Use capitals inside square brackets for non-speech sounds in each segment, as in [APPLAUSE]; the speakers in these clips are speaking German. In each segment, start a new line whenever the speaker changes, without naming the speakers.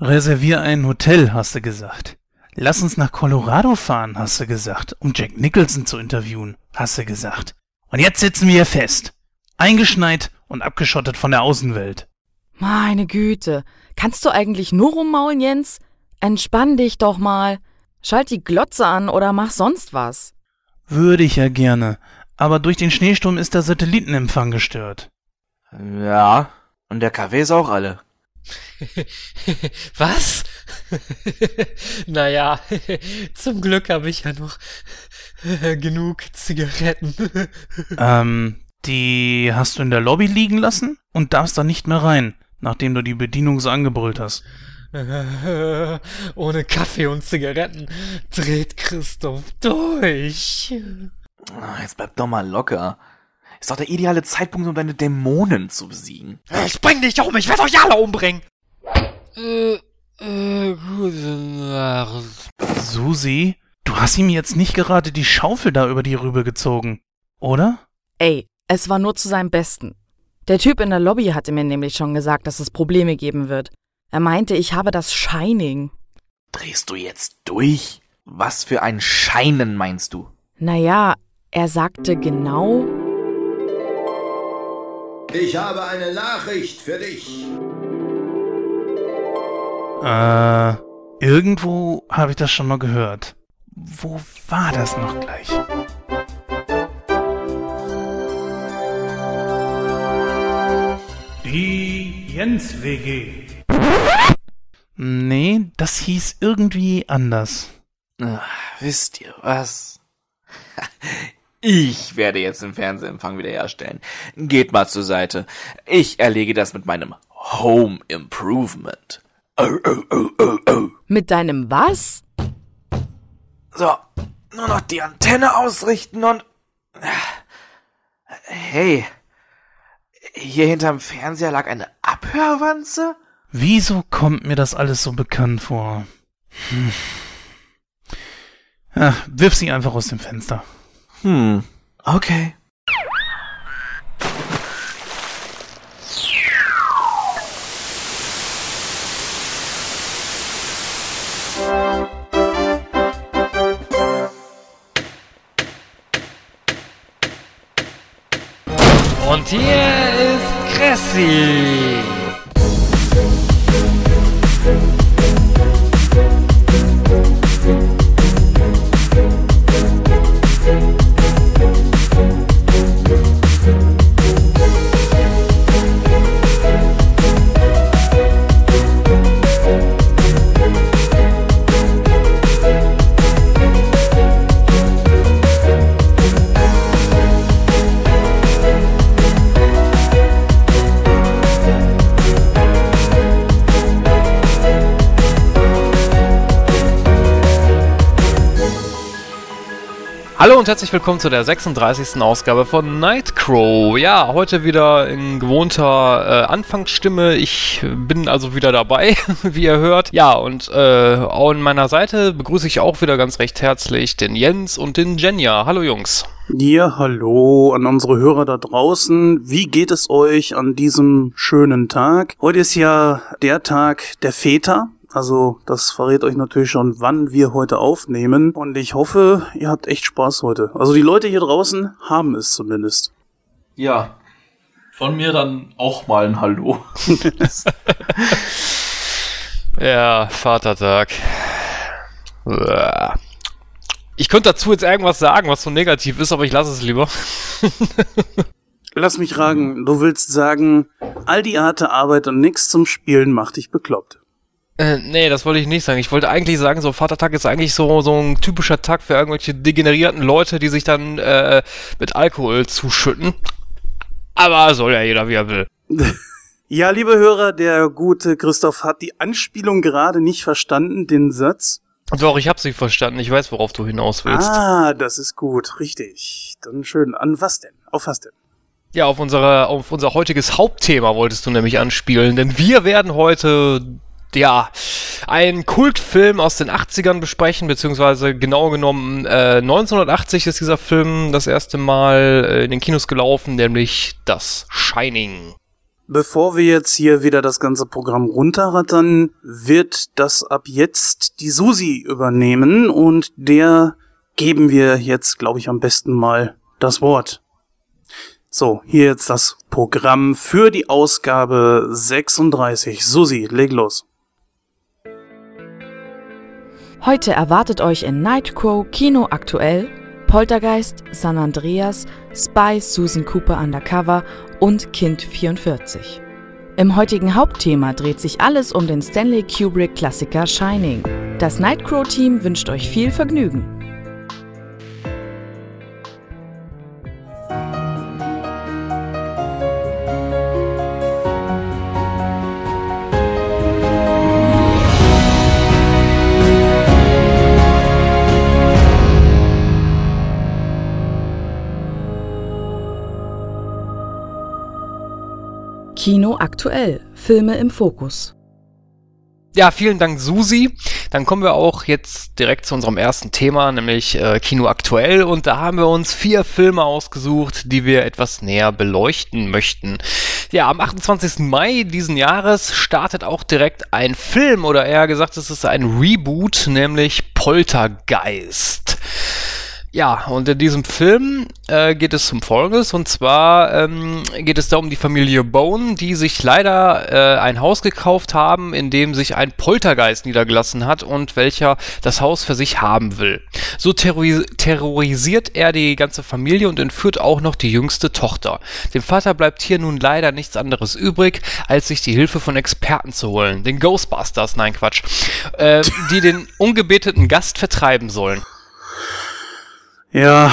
Reservier ein Hotel, hast du gesagt. Lass uns nach Colorado fahren, hast du gesagt, um Jack Nicholson zu interviewen, hast du gesagt. Und jetzt sitzen wir hier fest. Eingeschneit und abgeschottet von der Außenwelt.
Meine Güte. Kannst du eigentlich nur rummaulen, Jens? Entspann dich doch mal. Schalt die Glotze an oder mach sonst was.
Würde ich ja gerne. Aber durch den Schneesturm ist der Satellitenempfang gestört.
Ja, und der Kaffee ist auch alle. [LAUGHS]
Was? [LAUGHS] naja, [LAUGHS] zum Glück habe ich ja noch genug Zigaretten.
ähm, die hast du in der Lobby liegen lassen und darfst da nicht mehr rein, nachdem du die Bedienung so angebrüllt hast.
Ohne Kaffee und Zigaretten dreht Christoph durch.
Ah, jetzt bleib doch mal locker. Ist doch der ideale Zeitpunkt, um deine Dämonen zu besiegen.
Ich bring dich um, ich werde euch alle umbringen. Äh, äh, gute Nacht.
Susi, du hast ihm jetzt nicht gerade die Schaufel da über die Rübe gezogen, oder?
Ey, es war nur zu seinem Besten. Der Typ in der Lobby hatte mir nämlich schon gesagt, dass es Probleme geben wird. Er meinte, ich habe das Shining.
Drehst du jetzt durch? Was für ein Scheinen meinst du?
Naja, er sagte genau.
Ich habe eine Nachricht für dich.
Äh, irgendwo habe ich das schon mal gehört. Wo war das noch gleich? Die Jens WG. Nee, das hieß irgendwie anders.
Ach, wisst ihr was? [LAUGHS] Ich werde jetzt den Fernsehempfang wiederherstellen. Geht mal zur Seite. Ich erlege das mit meinem Home Improvement. Oh, oh, oh, oh, oh.
Mit deinem was?
So, nur noch die Antenne ausrichten und... Hey, hier hinterm Fernseher lag eine Abhörwanze?
Wieso kommt mir das alles so bekannt vor? Hm. Ach, wirf sie einfach aus dem Fenster.
Hm, okay.
Und hier ist Cressy. Hallo und herzlich willkommen zu der 36. Ausgabe von Nightcrow. Ja, heute wieder in gewohnter äh, Anfangsstimme. Ich bin also wieder dabei, [LAUGHS] wie ihr hört. Ja, und äh, an meiner Seite begrüße ich auch wieder ganz recht herzlich den Jens und den Jenja. Hallo Jungs.
Ja, hallo an unsere Hörer da draußen. Wie geht es euch an diesem schönen Tag? Heute ist ja der Tag der Väter. Also das verrät euch natürlich schon, wann wir heute aufnehmen. Und ich hoffe, ihr habt echt Spaß heute. Also die Leute hier draußen haben es zumindest.
Ja, von mir dann auch mal ein Hallo. [LAUGHS]
ja, Vatertag. Ich könnte dazu jetzt irgendwas sagen, was so negativ ist, aber ich lasse es lieber.
Lass mich ragen, du willst sagen, all die harte Arbeit und nichts zum Spielen macht dich bekloppt.
Äh, nee, das wollte ich nicht sagen. Ich wollte eigentlich sagen, so Vatertag ist eigentlich so, so ein typischer Tag für irgendwelche degenerierten Leute, die sich dann äh, mit Alkohol zuschütten. Aber soll ja jeder, wie er will. [LAUGHS]
ja, liebe Hörer, der gute Christoph hat die Anspielung gerade nicht verstanden, den Satz.
Doch, ich habe sie verstanden. Ich weiß, worauf du hinaus willst.
Ah, das ist gut, richtig. Dann schön. An was denn? Auf was denn?
Ja, auf, unsere, auf unser heutiges Hauptthema wolltest du nämlich anspielen, denn wir werden heute ja, einen Kultfilm aus den 80ern besprechen, beziehungsweise genau genommen äh, 1980 ist dieser Film das erste Mal äh, in den Kinos gelaufen, nämlich das Shining.
Bevor wir jetzt hier wieder das ganze Programm runterrattern, wird das ab jetzt die Susi übernehmen und der geben wir jetzt, glaube ich, am besten mal das Wort. So, hier jetzt das Programm für die Ausgabe 36. Susi, leg los.
Heute erwartet euch in Nightcrow Kino aktuell Poltergeist, San Andreas, Spy, Susan Cooper Undercover und Kind 44. Im heutigen Hauptthema dreht sich alles um den Stanley Kubrick Klassiker Shining. Das Nightcrow Team wünscht euch viel Vergnügen. Kino aktuell. Filme im Fokus.
Ja, vielen Dank, Susi. Dann kommen wir auch jetzt direkt zu unserem ersten Thema, nämlich äh, Kino aktuell. Und da haben wir uns vier Filme ausgesucht, die wir etwas näher beleuchten möchten. Ja, am 28. Mai diesen Jahres startet auch direkt ein Film, oder eher gesagt, es ist ein Reboot, nämlich Poltergeist. Ja, und in diesem Film äh, geht es um Folgendes. Und zwar ähm, geht es da um die Familie Bone, die sich leider äh, ein Haus gekauft haben, in dem sich ein Poltergeist niedergelassen hat und welcher das Haus für sich haben will. So terrori terrorisiert er die ganze Familie und entführt auch noch die jüngste Tochter. Dem Vater bleibt hier nun leider nichts anderes übrig, als sich die Hilfe von Experten zu holen. Den Ghostbusters, nein Quatsch. Äh, die den ungebeteten Gast vertreiben sollen.
Ja,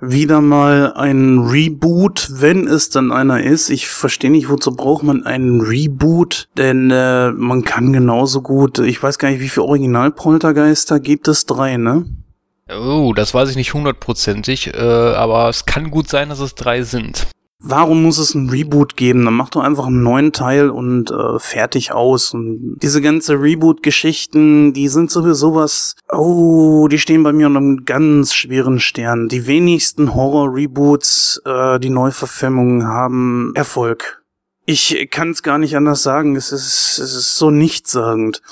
wieder mal ein Reboot, wenn es dann einer ist. Ich verstehe nicht, wozu braucht man einen Reboot, denn äh, man kann genauso gut, ich weiß gar nicht, wie viele Original-Poltergeister gibt es? Drei, ne?
Oh, das weiß ich nicht hundertprozentig, äh, aber es kann gut sein, dass es drei sind.
Warum muss es ein Reboot geben? Dann mach doch einfach einen neuen Teil und äh, fertig aus. Und diese ganze Reboot-Geschichten, die sind sowieso was. Oh, die stehen bei mir unter einem ganz schweren Stern. Die wenigsten Horror-Reboots, äh, die Neuverfilmungen haben Erfolg. Ich kann es gar nicht anders sagen. Es ist, es ist so nichtssagend.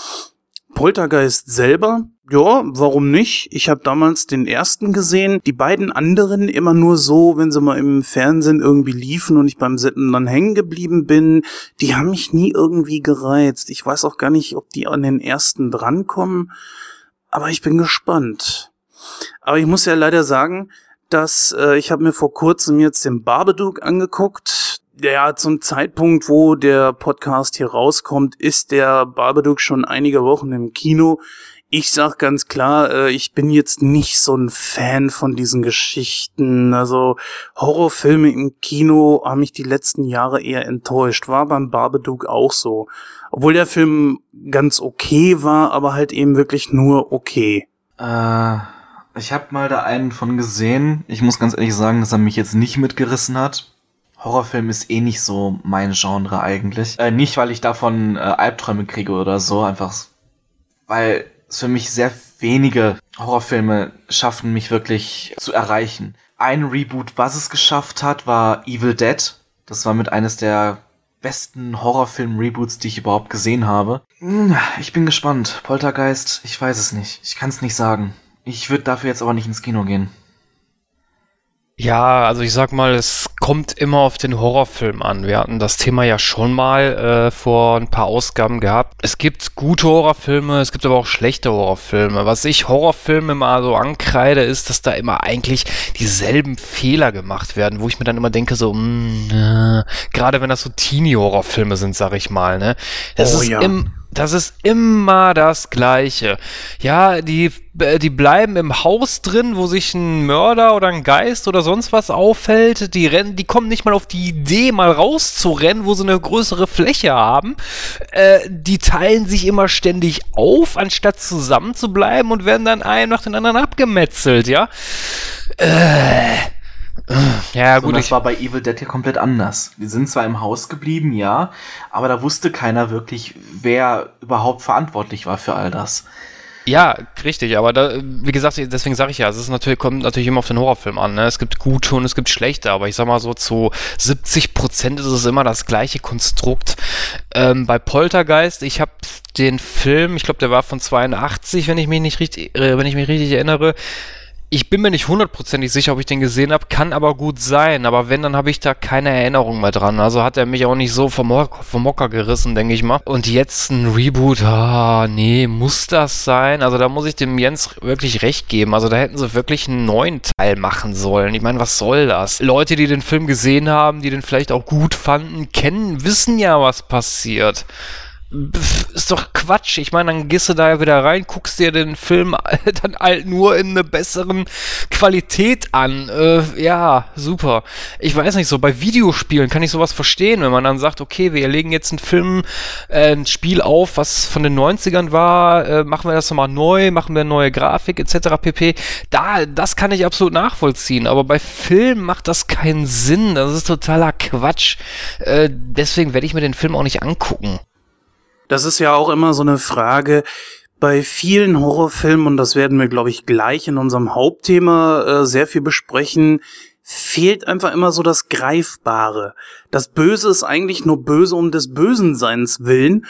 Poltergeist selber ja, warum nicht? Ich habe damals den ersten gesehen, die beiden anderen immer nur so, wenn sie mal im Fernsehen irgendwie liefen und ich beim Sitten dann hängen geblieben bin. Die haben mich nie irgendwie gereizt. Ich weiß auch gar nicht, ob die an den ersten drankommen, aber ich bin gespannt. Aber ich muss ja leider sagen, dass äh, ich habe mir vor kurzem jetzt den Babadook angeguckt. Ja, zum Zeitpunkt, wo der Podcast hier rauskommt, ist der Babadook schon einige Wochen im Kino. Ich sag ganz klar, äh, ich bin jetzt nicht so ein Fan von diesen Geschichten. Also Horrorfilme im Kino haben mich die letzten Jahre eher enttäuscht. War beim Babadook auch so. Obwohl der Film ganz okay war, aber halt eben wirklich nur okay.
Äh, ich habe mal da einen von gesehen. Ich muss ganz ehrlich sagen, dass er mich jetzt nicht mitgerissen hat. Horrorfilm ist eh nicht so mein Genre eigentlich. Äh, nicht, weil ich davon äh, Albträume kriege oder so, einfach weil für mich sehr wenige Horrorfilme schaffen, mich wirklich zu erreichen. Ein Reboot, was es geschafft hat, war Evil Dead. Das war mit eines der besten Horrorfilm-Reboots, die ich überhaupt gesehen habe. Hm, ich bin gespannt. Poltergeist, ich weiß es nicht. Ich kann es nicht sagen. Ich würde dafür jetzt aber nicht ins Kino gehen.
Ja, also ich sag mal, es kommt immer auf den Horrorfilm an. Wir hatten das Thema ja schon mal äh, vor ein paar Ausgaben gehabt. Es gibt gute Horrorfilme, es gibt aber auch schlechte Horrorfilme. Was ich Horrorfilme mal so ankreide, ist, dass da immer eigentlich dieselben Fehler gemacht werden, wo ich mir dann immer denke, so, mh, äh, gerade wenn das so Teenie-Horrorfilme sind, sag ich mal, ne? Das
Oh
ist
ja.
im das ist immer das Gleiche. Ja, die, äh, die bleiben im Haus drin, wo sich ein Mörder oder ein Geist oder sonst was auffällt. Die rennen, die kommen nicht mal auf die Idee, mal rauszurennen, wo sie eine größere Fläche haben. Äh, die teilen sich immer ständig auf, anstatt zusammen zu bleiben und werden dann einen nach den anderen abgemetzelt, ja. Äh, ja,
Gut,
gut,
das war bei Evil Dead ja komplett anders. Die sind zwar im Haus geblieben, ja, aber da wusste keiner wirklich, wer überhaupt verantwortlich war für all das.
Ja, richtig, aber da, wie gesagt, deswegen sage ich ja, es ist natürlich, kommt natürlich immer auf den Horrorfilm an. Ne? Es gibt gute und es gibt schlechte, aber ich sag mal so, zu 70 Prozent ist es immer das gleiche Konstrukt. Ähm, bei Poltergeist, ich habe den Film, ich glaube, der war von 82, wenn ich mich nicht richtig, äh, wenn ich mich richtig erinnere. Ich bin mir nicht hundertprozentig sicher, ob ich den gesehen habe, kann aber gut sein. Aber wenn, dann habe ich da keine Erinnerung mehr dran. Also hat er mich auch nicht so vom, Mo vom Mocker gerissen, denke ich mal. Und jetzt ein Reboot, ah, nee, muss das sein? Also da muss ich dem Jens wirklich recht geben. Also da hätten sie wirklich einen neuen Teil machen sollen. Ich meine, was soll das? Leute, die den Film gesehen haben, die den vielleicht auch gut fanden, kennen, wissen ja, was passiert ist doch Quatsch. Ich meine, dann gehst du da wieder rein, guckst dir den Film [LAUGHS] dann halt nur in einer besseren Qualität an. Äh, ja, super. Ich weiß nicht so, bei Videospielen kann ich sowas verstehen, wenn man dann sagt, okay, wir legen jetzt einen Film, äh, ein Spiel auf, was von den 90ern war, äh, machen wir das nochmal neu, machen wir neue Grafik etc. pp. Da, das kann ich absolut nachvollziehen, aber bei Film macht das keinen Sinn. Das ist totaler Quatsch. Äh, deswegen werde ich mir den Film auch nicht angucken.
Das ist ja auch immer so eine Frage bei vielen Horrorfilmen, und das werden wir, glaube ich, gleich in unserem Hauptthema äh, sehr viel besprechen, fehlt einfach immer so das Greifbare. Das Böse ist eigentlich nur böse um des Bösen Seins willen.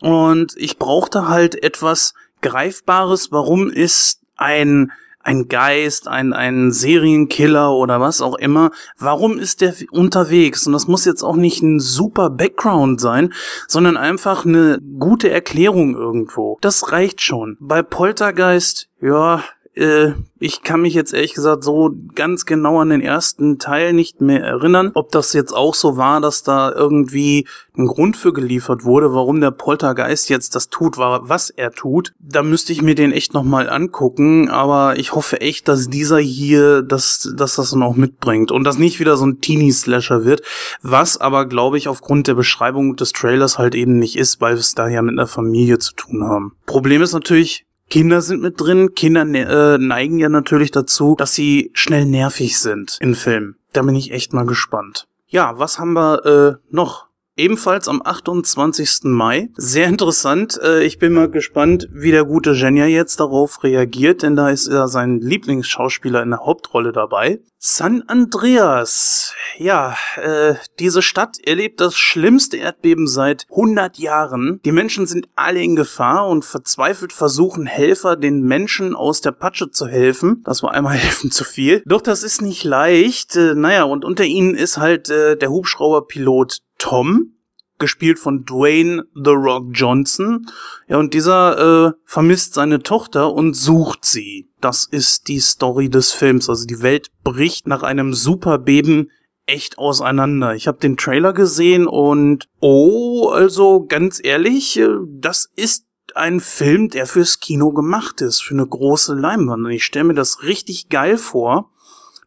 Und ich brauchte halt etwas Greifbares. Warum ist ein ein Geist, ein, ein Serienkiller oder was auch immer. Warum ist der unterwegs? Und das muss jetzt auch nicht ein super Background sein, sondern einfach eine gute Erklärung irgendwo. Das reicht schon. Bei Poltergeist, ja, äh, ich kann mich jetzt ehrlich gesagt so ganz genau an den ersten Teil nicht mehr erinnern, ob das jetzt auch so war, dass da irgendwie ein Grund für geliefert wurde, warum der Poltergeist jetzt das tut, was er tut. Da müsste ich mir den echt nochmal angucken, aber ich hoffe echt, dass dieser hier, dass, dass das dann auch mitbringt und das nicht wieder so ein Teenie-Slasher wird, was aber, glaube ich, aufgrund der Beschreibung des Trailers halt eben nicht ist, weil wir es da ja mit einer Familie zu tun haben. Problem ist natürlich, Kinder sind mit drin. Kinder ne äh, neigen ja natürlich dazu, dass sie schnell nervig sind in Filmen. Da bin ich echt mal gespannt. Ja, was haben wir äh, noch? Ebenfalls am 28. Mai. Sehr interessant. Äh, ich bin mal gespannt, wie der gute Genia jetzt darauf reagiert, denn da ist er sein Lieblingsschauspieler in der Hauptrolle dabei. San Andreas. Ja, äh, diese Stadt erlebt das schlimmste Erdbeben seit 100 Jahren. Die Menschen sind alle in Gefahr und verzweifelt versuchen Helfer, den Menschen aus der Patsche zu helfen. Das war einmal [LAUGHS] helfen zu viel. Doch das ist nicht leicht. Äh, naja, und unter ihnen ist halt äh, der Hubschrauberpilot Tom, gespielt von Dwayne The Rock Johnson. Ja, und dieser äh, vermisst seine Tochter und sucht sie. Das ist die Story des Films. Also die Welt bricht nach einem Superbeben echt auseinander. Ich habe den Trailer gesehen und oh, also ganz ehrlich, äh, das ist ein Film, der fürs Kino gemacht ist, für eine große Leinwand. Und ich stelle mir das richtig geil vor.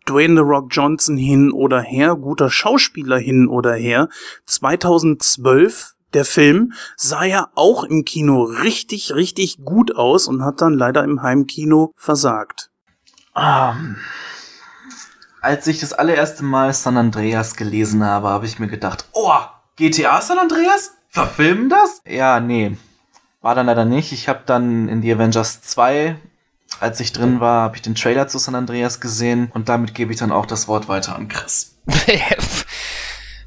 Dwayne The Rock Johnson hin oder her, guter Schauspieler hin oder her. 2012 der Film sah ja auch im Kino richtig, richtig gut aus und hat dann leider im Heimkino versagt.
Um, ähm, als ich das allererste Mal San Andreas gelesen habe, habe ich mir gedacht, oh, GTA San Andreas? Verfilmen das? Ja, nee. War dann leider nicht. Ich habe dann in die Avengers 2 als ich drin war, habe ich den Trailer zu San Andreas gesehen und damit gebe ich dann auch das Wort weiter an Chris. [LAUGHS]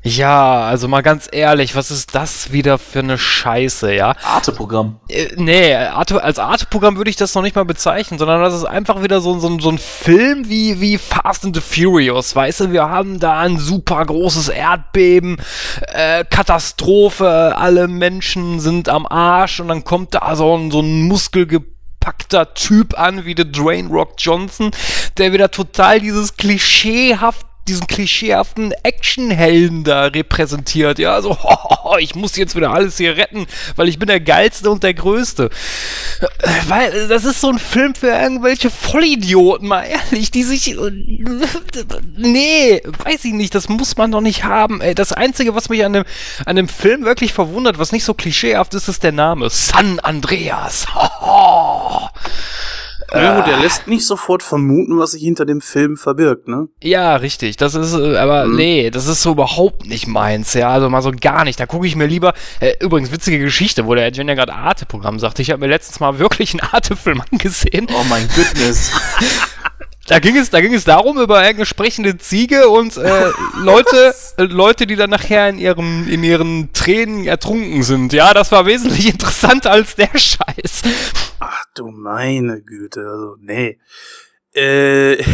Ja, also mal ganz ehrlich, was ist das wieder für eine Scheiße, ja?
Arte-Programm.
Äh, nee, Arte, als Arte-Programm würde ich das noch nicht mal bezeichnen, sondern das ist einfach wieder so, so, so ein Film wie, wie Fast and the Furious, weißt du? Wir haben da ein super großes Erdbeben, äh, Katastrophe, alle Menschen sind am Arsch und dann kommt da so ein, so ein muskelge ausgepackter Typ an wie der Dwayne Rock Johnson, der wieder total dieses klischeehaft diesen klischeehaften Actionhelden da repräsentiert. Ja, so, [LAUGHS] also, ich muss jetzt wieder alles hier retten, weil ich bin der Geilste und der Größte. Weil das ist so ein Film für irgendwelche Vollidioten, mal ehrlich, die sich. [LAUGHS] Nee, weiß ich nicht, das muss man doch nicht haben. Ey, das Einzige, was mich an dem, an dem Film wirklich verwundert, was nicht so klischeehaft ist, ist der Name. San Andreas. [LAUGHS]
Ja gut, er lässt nicht sofort vermuten, was sich hinter dem Film verbirgt, ne?
Ja, richtig. Das ist, äh, aber
Mhm.
nee, das ist so überhaupt nicht meins, ja. Also mal so gar nicht. Da gucke ich mir lieber. Äh, übrigens, witzige Geschichte, wo der Jen ja gerade Arte-Programm sagte. Ich habe mir letztens mal wirklich einen [LAUGHS] Arte-Film angesehen.
Oh mein Goodness. [LAUGHS]
Da ging es, da ging es darum über eine sprechende Ziege und äh, [LAUGHS] Leute, äh, Leute, die dann nachher in ihrem, in ihren Tränen ertrunken sind. Ja, das war wesentlich [LAUGHS] interessanter als der Scheiß.
Ach du meine Güte, also nee. Äh, [LAUGHS]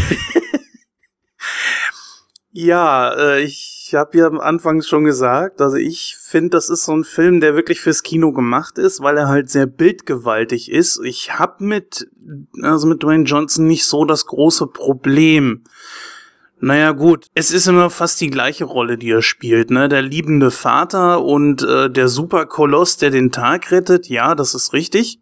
ja, äh, ich habe ja am Anfang schon gesagt, also ich finde, das ist so ein Film, der wirklich fürs Kino gemacht ist, weil er halt sehr bildgewaltig ist. Ich habe mit, also mit Dwayne Johnson nicht so das große Problem. Naja gut, es ist immer fast die gleiche Rolle, die er spielt, ne? Der liebende Vater und äh, der Superkoloss, der den Tag rettet, ja, das ist richtig.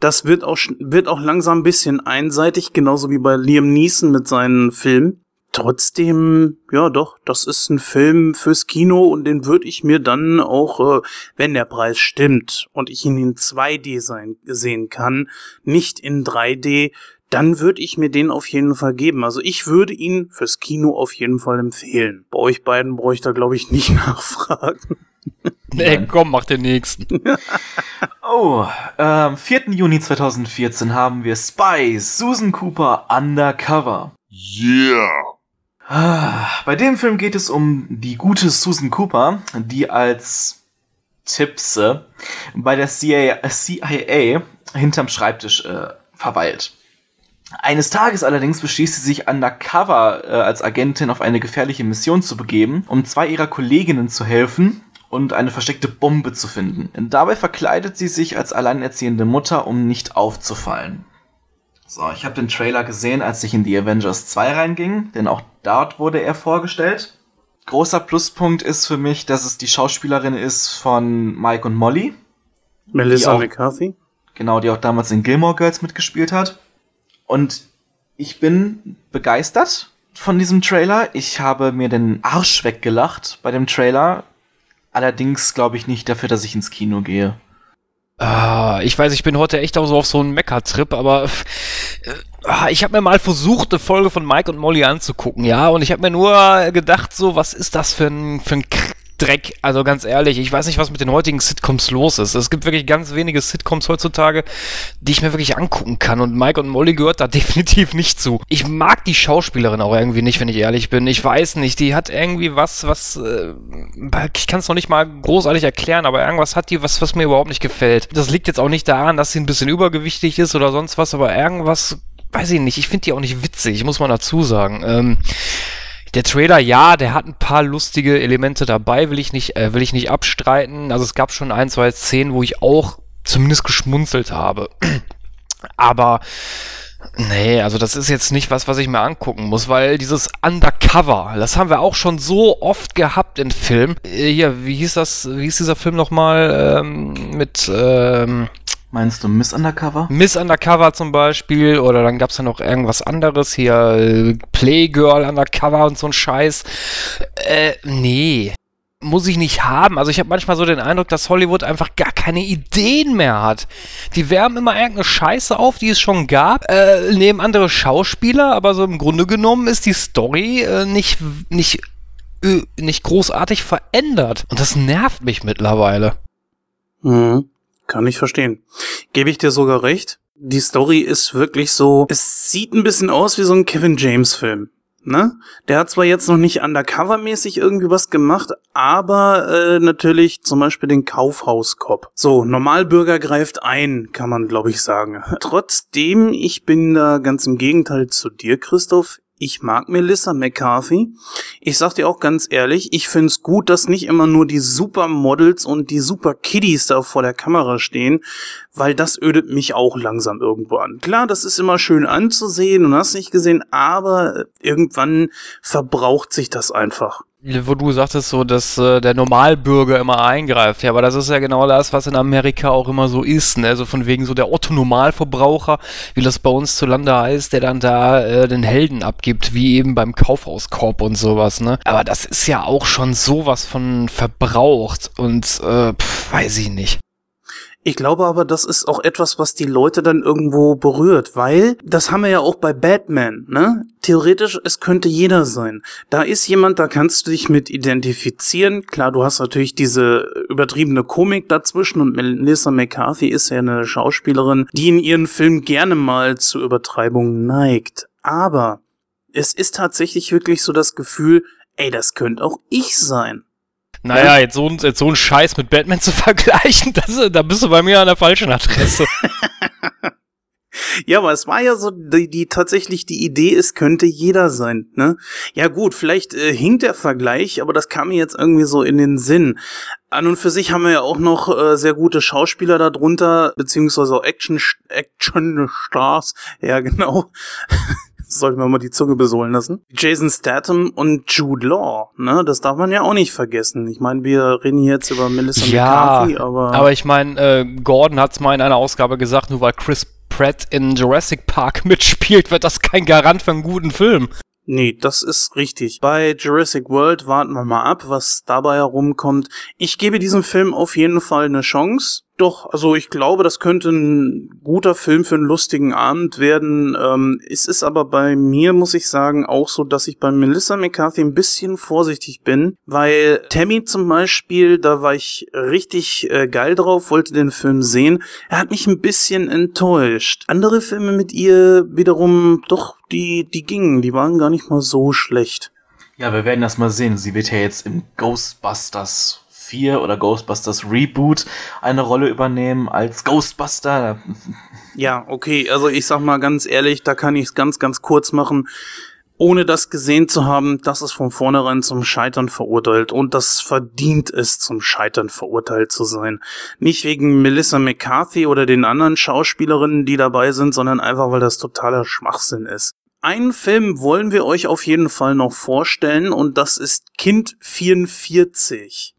Das wird auch, wird auch langsam ein bisschen einseitig, genauso wie bei Liam Neeson mit seinen Filmen. Trotzdem, ja doch, das ist ein Film fürs Kino und den würde ich mir dann auch, äh, wenn der Preis stimmt und ich ihn in 2D sein, sehen kann, nicht in 3D, dann würde ich mir den auf jeden Fall geben. Also ich würde ihn fürs Kino auf jeden Fall empfehlen. Bei euch beiden brauche ich da, glaube ich, nicht [LAUGHS] nachfragen.
Nee, komm, mach den nächsten. [LAUGHS]
Oh, ähm, 4. Juni 2014 haben wir Spy, Susan Cooper Undercover.
Yeah.
Ah, Bei dem Film geht es um die gute Susan Cooper, die als Tipse bei der CIA, CIA hinterm Schreibtisch äh, verweilt. Eines Tages allerdings beschließt sie sich undercover äh, als Agentin auf eine gefährliche Mission zu begeben, um zwei ihrer Kolleginnen zu helfen und eine versteckte Bombe zu finden. Dabei verkleidet sie sich als alleinerziehende Mutter, um nicht aufzufallen. So, ich habe den Trailer gesehen, als ich in die Avengers 2 reinging, denn auch dort wurde er vorgestellt. Großer Pluspunkt ist für mich, dass es die Schauspielerin ist von Mike und Molly,
Melissa
auch-
McCarthy?
genau, die auch damals in Gilmore Girls mitgespielt hat. Und ich bin begeistert von diesem Trailer. Ich habe mir den Arsch weggelacht bei dem Trailer. Allerdings glaube ich nicht dafür, dass ich ins Kino gehe.
Ah, ich weiß, ich bin heute echt auch so auf so einen Mecker-Trip, aber äh, ah, ich habe mir mal versucht, eine Folge von Mike und Molly anzugucken, ja, und ich habe mir nur gedacht, so, was ist das für ein, für ein Dreck? Also ganz ehrlich, ich weiß nicht, was mit den heutigen Sitcoms los ist. Es gibt wirklich ganz wenige Sitcoms heutzutage, die ich mir wirklich angucken kann und Mike und Molly gehört da [LAUGHS] definitiv nicht zu. Ich mag die Schauspielerin auch irgendwie nicht, wenn ich ehrlich bin. Ich weiß nicht, die hat irgendwie was, was, äh, ich kann es noch nicht mal großartig erklären, aber irgendwas hat die, was, was mir überhaupt nicht gefällt. Das liegt jetzt auch nicht daran, dass sie ein bisschen übergewichtig ist oder sonst was, aber irgendwas, weiß ich nicht, ich finde die auch nicht witzig, muss man dazu sagen. Ähm, der Trailer, ja, der hat ein paar lustige Elemente dabei, will ich nicht, äh, will ich nicht abstreiten. Also es gab schon ein, zwei Szenen, wo ich auch zumindest geschmunzelt habe. [CLEARS THROAT] Aber nee, also das ist jetzt nicht was, was ich mir angucken muss, weil dieses Undercover, das haben wir auch schon so oft gehabt in Filmen. Äh, Hier, wie hieß das, wie hieß dieser Film nochmal ähm, mit ähm,
Meinst du Miss Undercover?
Miss Undercover zum Beispiel oder dann gab's ja noch irgendwas anderes hier, Playgirl Undercover und so ein Scheiß. Äh, nee. Muss ich nicht haben. Also ich habe manchmal so den Eindruck, dass Hollywood einfach gar keine Ideen mehr hat. Die wärmen immer irgendeine Scheiße auf, die es schon gab, äh, nehmen andere Schauspieler, aber so im Grunde genommen ist die Story äh, nicht, nicht, äh, nicht großartig verändert. Und das nervt mich mittlerweile.
Mhm. Kann ich verstehen. Gebe ich dir sogar recht. Die Story ist wirklich so, es sieht ein bisschen aus wie so ein Kevin James Film. Ne? Der hat zwar jetzt noch nicht undercover-mäßig irgendwie was gemacht, aber äh, natürlich zum Beispiel den Kaufhauskopf. So, Normalbürger greift ein, kann man glaube ich sagen. [LAUGHS] Trotzdem, ich bin da ganz im Gegenteil zu dir, Christoph. Ich mag Melissa McCarthy. Ich sag dir auch ganz ehrlich, ich find's gut, dass nicht immer nur die Supermodels und die Super Kiddies da vor der Kamera stehen, weil das ödet mich auch langsam irgendwo an. Klar, das ist immer schön anzusehen und hast nicht gesehen, aber irgendwann verbraucht sich das einfach.
Wo du sagtest, so, dass äh, der Normalbürger immer eingreift. Ja, aber das ist ja genau das, was in Amerika auch immer so ist. Ne? Also von wegen so der Otto-Normalverbraucher, wie das bei uns zu Lande heißt, der dann da äh, den Helden abgibt, wie eben beim Kaufhauskorb und sowas. Ne? Aber das ist ja auch schon sowas von verbraucht und äh, pf, weiß ich nicht.
Ich glaube aber, das ist auch etwas, was die Leute dann irgendwo berührt, weil das haben wir ja auch bei Batman, ne? Theoretisch, es könnte jeder sein. Da ist jemand, da kannst du dich mit identifizieren. Klar, du hast natürlich diese übertriebene Komik dazwischen und Melissa McCarthy ist ja eine Schauspielerin, die in ihren Filmen gerne mal zu Übertreibungen neigt. Aber es ist tatsächlich wirklich so das Gefühl, ey, das könnte auch ich sein.
Naja, jetzt so, jetzt so ein Scheiß mit Batman [LAUGHS] zu vergleichen, das, da bist du bei mir an der falschen Adresse.
Ja, aber es war ja so, die, die tatsächlich die Idee, es könnte jeder sein, ne? Ja gut, vielleicht äh, hinkt der Vergleich, aber das kam mir jetzt irgendwie so in den Sinn. An und für sich haben wir ja auch noch äh, sehr gute Schauspieler darunter, beziehungsweise auch Action, Action Stars, ja genau. Sollten wir mal die Zunge besohlen lassen. Jason Statham und Jude Law, ne? Das darf man ja auch nicht vergessen. Ich meine, wir reden hier jetzt über Melissa
ja,
McCarthy, aber...
aber ich meine, äh, Gordon hat's mal in einer Ausgabe gesagt, nur weil Chris Pratt in Jurassic Park [LAUGHS] mitspielt, wird das kein Garant für einen guten Film.
Nee, das ist richtig. Bei Jurassic World warten wir mal ab, was dabei herumkommt. Ich gebe diesem Film auf jeden Fall eine Chance. Doch, also ich glaube, das könnte ein guter Film für einen lustigen Abend werden. Ähm, es ist aber bei mir, muss ich sagen, auch so, dass ich bei Melissa McCarthy ein bisschen vorsichtig bin, weil Tammy zum Beispiel, da war ich richtig äh, geil drauf, wollte den Film sehen. Er hat mich ein bisschen enttäuscht. Andere Filme mit ihr wiederum, doch, die, die gingen, die waren gar nicht mal so schlecht.
Ja, wir werden das mal sehen. Sie wird ja jetzt im Ghostbusters 4 oder Ghostbusters Reboot eine Rolle übernehmen als Ghostbuster.
Ja, okay, also ich sag mal ganz ehrlich, da kann ich es ganz, ganz kurz machen. Ohne das gesehen zu haben, das ist von vornherein zum Scheitern verurteilt und das verdient es, zum Scheitern verurteilt zu sein. Nicht wegen Melissa McCarthy oder den anderen Schauspielerinnen, die dabei sind, sondern einfach, weil das totaler Schwachsinn ist. Einen Film wollen wir euch auf jeden Fall noch vorstellen und das ist Kind 44.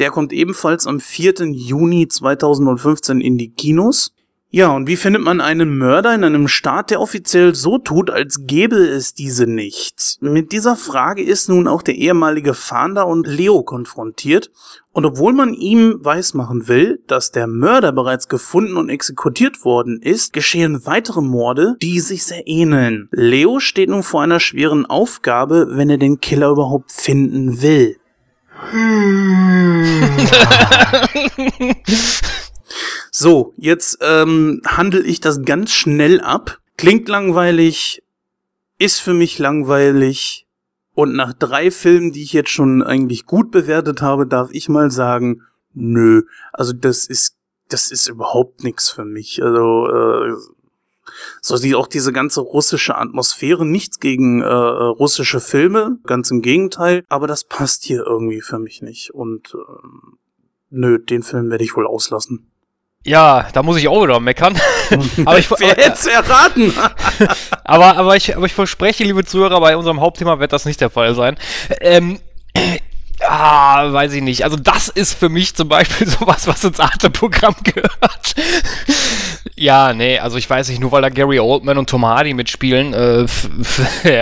Der kommt ebenfalls am 4. Juni 2015 in die Kinos. Ja, und wie findet man einen Mörder in einem Staat, der offiziell so tut, als gäbe es diese nicht? Mit dieser Frage ist nun auch der ehemalige Fahnder und Leo konfrontiert. Und obwohl man ihm weismachen will, dass der Mörder bereits gefunden und exekutiert worden ist, geschehen weitere Morde, die sich sehr ähneln. Leo steht nun vor einer schweren Aufgabe, wenn er den Killer überhaupt finden will. [LAUGHS] [LAUGHS] so, jetzt ähm, handle ich das ganz schnell ab. Klingt langweilig, ist für mich langweilig. Und nach drei Filmen, die ich jetzt schon eigentlich gut bewertet habe, darf ich mal sagen, nö. Also das ist, das ist überhaupt nichts für mich. Also äh, so die auch diese ganze russische Atmosphäre, nichts gegen äh, russische Filme, ganz im Gegenteil, aber das passt hier irgendwie für mich nicht und äh, nö, den Film werde ich wohl auslassen.
Ja, da muss ich auch wieder meckern. [LAUGHS]
aber ich Wer hätte erraten? [LAUGHS]
aber, aber, ich, aber ich verspreche, liebe Zuhörer, bei unserem Hauptthema wird das nicht der Fall sein. Ähm, Ah, weiß ich nicht. Also das ist für mich zum Beispiel [LAUGHS] sowas, was ins Arte-Programm gehört. [LAUGHS] ja, nee, also ich weiß nicht, nur weil da Gary Oldman und Tom Hardy mitspielen, äh,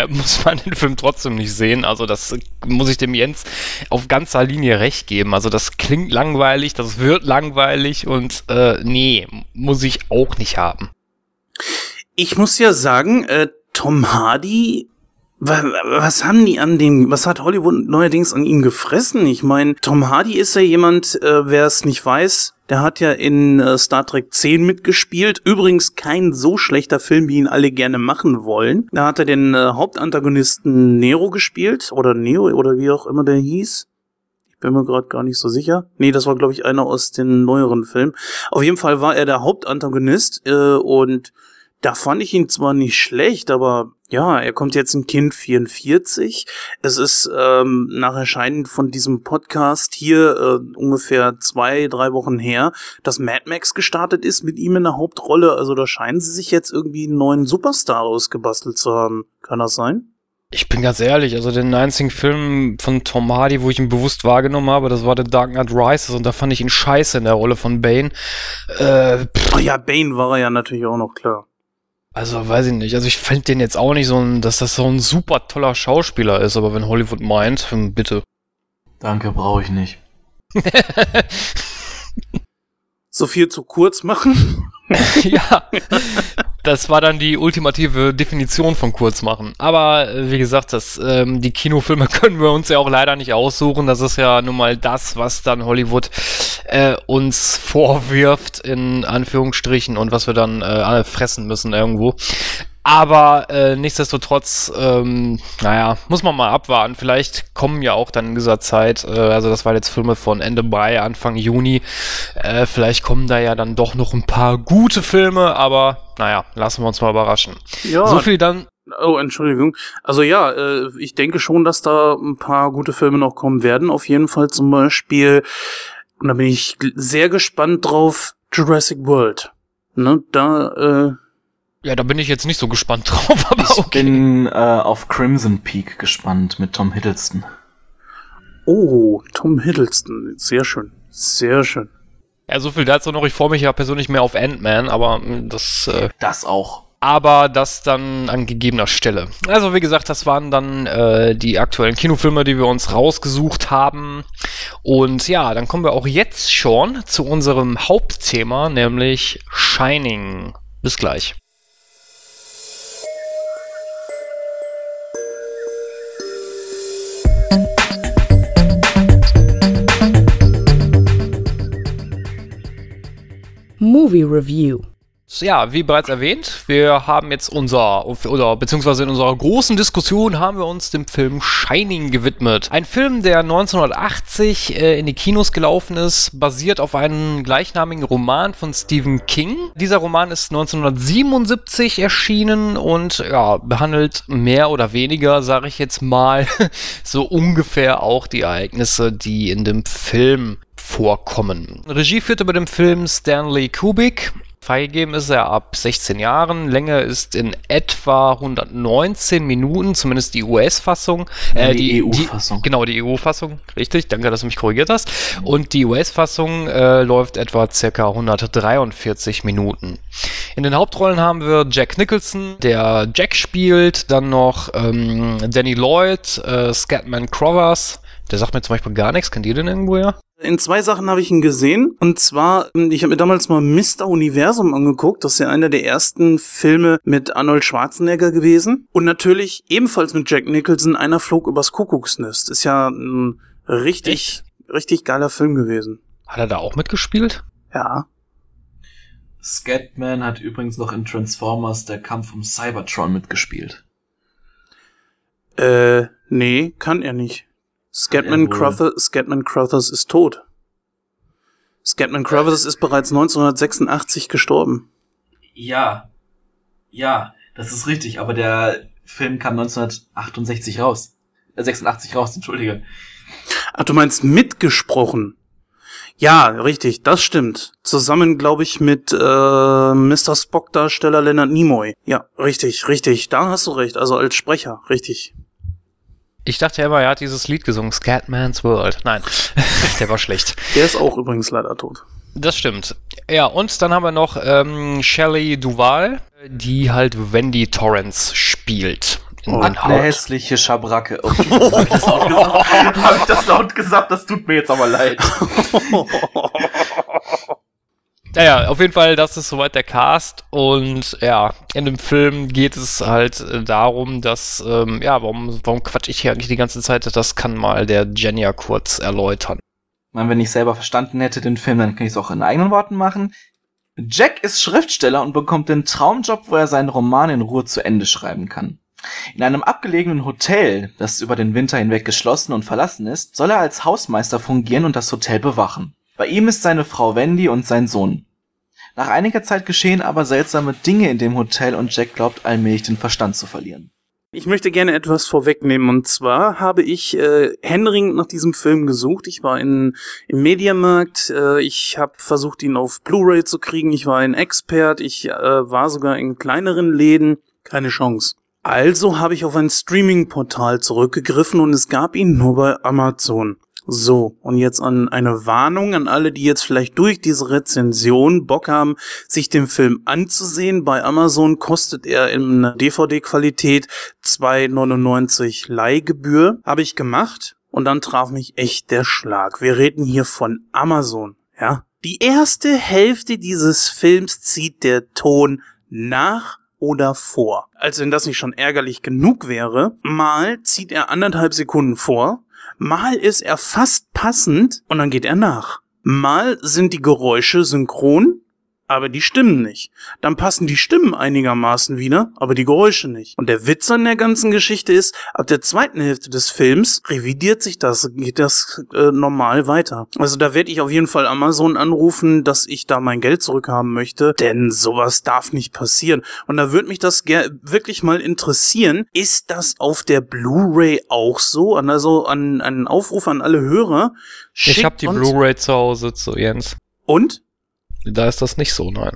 [LAUGHS] muss man den Film trotzdem nicht sehen. Also das muss ich dem Jens auf ganzer Linie recht geben. Also das klingt langweilig, das wird langweilig und äh, nee, muss ich auch nicht haben.
Ich muss ja sagen, äh, Tom Hardy was haben die an dem, was hat Hollywood neuerdings an ihm gefressen? Ich meine, Tom Hardy ist ja jemand, äh, wer es nicht weiß, der hat ja in äh, Star Trek 10 mitgespielt. Übrigens kein so schlechter Film, wie ihn alle gerne machen wollen. Da hat er den äh, Hauptantagonisten Nero gespielt oder Neo oder wie auch immer der hieß. Ich bin mir gerade gar nicht so sicher. Nee, das war glaube ich einer aus den neueren Filmen. Auf jeden Fall war er der Hauptantagonist äh, und da fand ich ihn zwar nicht schlecht, aber ja, er kommt jetzt in Kind 44. Es ist ähm, nach Erscheinen von diesem Podcast hier äh, ungefähr zwei, drei Wochen her, dass Mad Max gestartet ist mit ihm in der Hauptrolle. Also da scheinen sie sich jetzt irgendwie einen neuen Superstar ausgebastelt zu haben. Kann das sein?
Ich bin ganz ehrlich, also den einzigen Film von Tom Hardy, wo ich ihn bewusst wahrgenommen habe, das war The Dark Knight Rises und da fand ich ihn scheiße in der Rolle von Bane.
Äh, oh ja, Bane war er ja natürlich auch noch klar.
Also weiß ich nicht. Also ich fände den jetzt auch nicht so ein, dass das so ein super toller Schauspieler ist, aber wenn Hollywood meint, bitte.
Danke, brauche ich nicht. [LAUGHS]
So viel zu kurz machen. [LAUGHS]
ja, [LAUGHS] das war dann die ultimative Definition von kurz machen. Aber äh, wie gesagt, das, ähm, die Kinofilme [LAUGHS] können wir uns ja auch leider nicht aussuchen. Das ist ja nun mal das, was dann Hollywood äh, uns vorwirft, in Anführungsstrichen, und was wir dann äh, alle fressen müssen irgendwo. Aber äh, nichtsdestotrotz, ähm, naja, muss man mal abwarten. Vielleicht kommen ja auch dann in dieser Zeit, äh, also das waren jetzt Filme von Ende Mai, Anfang Juni, äh, vielleicht kommen da ja dann doch noch ein paar gute Filme, aber naja, lassen wir uns mal überraschen.
Ja,
So viel dann,
Oh, Entschuldigung. Also ja, äh, ich denke schon, dass da ein paar gute Filme noch kommen werden. Auf jeden Fall zum Beispiel, und da bin ich sehr gespannt drauf, Jurassic World. Ne, da, äh,
ja, da bin ich jetzt nicht so gespannt [LAUGHS] drauf, aber
Ich
okay.
bin äh, auf Crimson Peak gespannt mit Tom Hiddleston.
oh, Tom Hiddleston. Sehr schön. Sehr schön.
Ja, so viel dazu noch. Ich freue mich ja persönlich mehr auf Ant-Man, aber mh, das, äh,
Das auch.
aber das dann an gegebener Stelle. Also wie gesagt, das waren dann äh, die aktuellen Kinofilme, die wir uns rausgesucht haben. Und ja, dann kommen wir auch jetzt schon zu unserem Hauptthema, nämlich Shining. Bis gleich.
Movie Review.
Ja, wie bereits erwähnt, wir haben jetzt unser, oder beziehungsweise in unserer großen Diskussion haben wir uns dem Film Shining gewidmet. Ein Film, der 1980 äh, in die Kinos gelaufen ist, basiert auf einem gleichnamigen Roman von Stephen King. Dieser Roman ist 1977 erschienen und ja, behandelt mehr oder weniger, sage ich jetzt mal, [LAUGHS] so ungefähr auch die Ereignisse, die in dem Film vorkommen. Regie führte bei dem Film Stanley Kubik. Freigegeben ist er ab 16 Jahren. Länge ist in etwa 119 Minuten, zumindest die US-Fassung.
Ja, die EU-Fassung.
Genau, die EU-Fassung. Richtig, danke, dass du mich korrigiert hast. Und die US-Fassung äh, läuft etwa circa 143 Minuten. In den Hauptrollen haben wir Jack Nicholson, der Jack spielt, dann noch ähm, Danny Lloyd, äh, Scatman Crothers. Der sagt mir zum Beispiel gar nichts. Kennt ihr den irgendwo ja?
In zwei Sachen habe ich ihn gesehen. Und zwar, ich habe mir damals mal Mr. Universum angeguckt. Das ist ja einer der ersten Filme mit Arnold Schwarzenegger gewesen. Und natürlich ebenfalls mit Jack Nicholson, einer flog übers Kuckucksnest. Ist ja ein richtig, richtig geiler Film gewesen.
Hat er da auch mitgespielt?
Ja.
Scatman hat übrigens noch in Transformers der Kampf um Cybertron mitgespielt.
Äh, nee, kann er nicht. Scatman,
er.
Crothers, Scatman Crothers ist tot. Scatman Crothers ist bereits 1986 gestorben.
Ja. Ja, das ist richtig, aber der Film kam 1968 raus. Äh, 86 raus, entschuldige.
Ach, du meinst mitgesprochen? Ja, richtig, das stimmt. Zusammen, glaube ich, mit äh, Mr. Spock-Darsteller Leonard Nimoy. Ja, richtig, richtig. Da hast du recht. Also als Sprecher, richtig.
Ich dachte ja immer, er hat dieses Lied gesungen, Scatman's World. Nein, [LAUGHS] der war schlecht.
Der ist auch übrigens leider tot.
Das stimmt. Ja, und dann haben wir noch ähm, Shelley Duval, die halt Wendy Torrance spielt. In
Oh,
den
Eine hässliche Schabracke. Oh, [LAUGHS] hab ich das laut gesagt? Hab ich das laut gesagt? Das tut mir jetzt aber leid. [LAUGHS]
Naja, auf jeden Fall, das ist soweit der Cast. Und ja, in dem Film geht es halt äh, darum, dass, ähm, ja, warum, warum quatsch ich hier eigentlich die ganze Zeit? Das kann mal der Jen ja kurz erläutern.
Meine, wenn ich selber verstanden hätte den Film, dann kann ich es auch in eigenen Worten machen. Jack ist Schriftsteller und bekommt den Traumjob, wo er seinen Roman in Ruhe zu Ende schreiben kann. In einem abgelegenen Hotel, das über den Winter hinweg geschlossen und verlassen ist, soll er als Hausmeister fungieren und das Hotel bewachen. Bei ihm ist seine Frau Wendy und sein Sohn. Nach einiger Zeit geschehen aber seltsame Dinge in dem Hotel und Jack glaubt allmählich den Verstand zu verlieren.
Ich möchte gerne etwas vorwegnehmen und zwar habe ich äh, händeringend nach diesem Film gesucht. Ich war in, im Mediamarkt, äh, ich habe versucht, ihn auf Blu-ray zu kriegen, ich war ein Expert, ich äh, war sogar in kleineren Läden. Keine Chance. Also habe ich auf ein Streaming-Portal zurückgegriffen und es gab ihn nur bei Amazon. So, und jetzt an eine Warnung an alle, die jetzt vielleicht durch diese Rezension Bock haben, sich den Film anzusehen. Bei Amazon kostet er in DVD-Qualität 2,99 Leihgebühr. Habe ich gemacht und dann traf mich echt der Schlag. Wir reden hier von Amazon, ja? Die erste Hälfte dieses Films zieht der Ton nach oder vor. Als wenn das nicht schon ärgerlich genug wäre, mal zieht er anderthalb Sekunden vor, mal ist er fast passend und dann geht er nach. Mal sind die Geräusche synchron, aber die Stimmen nicht. Dann passen die Stimmen einigermaßen wieder, aber die Geräusche nicht. Und der Witz an der ganzen Geschichte ist, ab der zweiten Hälfte des Films revidiert sich das, geht das äh, normal weiter. Also da werde ich auf jeden Fall Amazon anrufen, dass ich da mein Geld zurückhaben möchte, denn sowas darf nicht passieren. Und da würde mich das wirklich mal interessieren, ist das auf der Blu-ray auch so? Also an einen Aufruf an alle Hörer.
Ich habe die Blu-ray zu Hause zu Jens.
Und?
Da ist das nicht so, nein.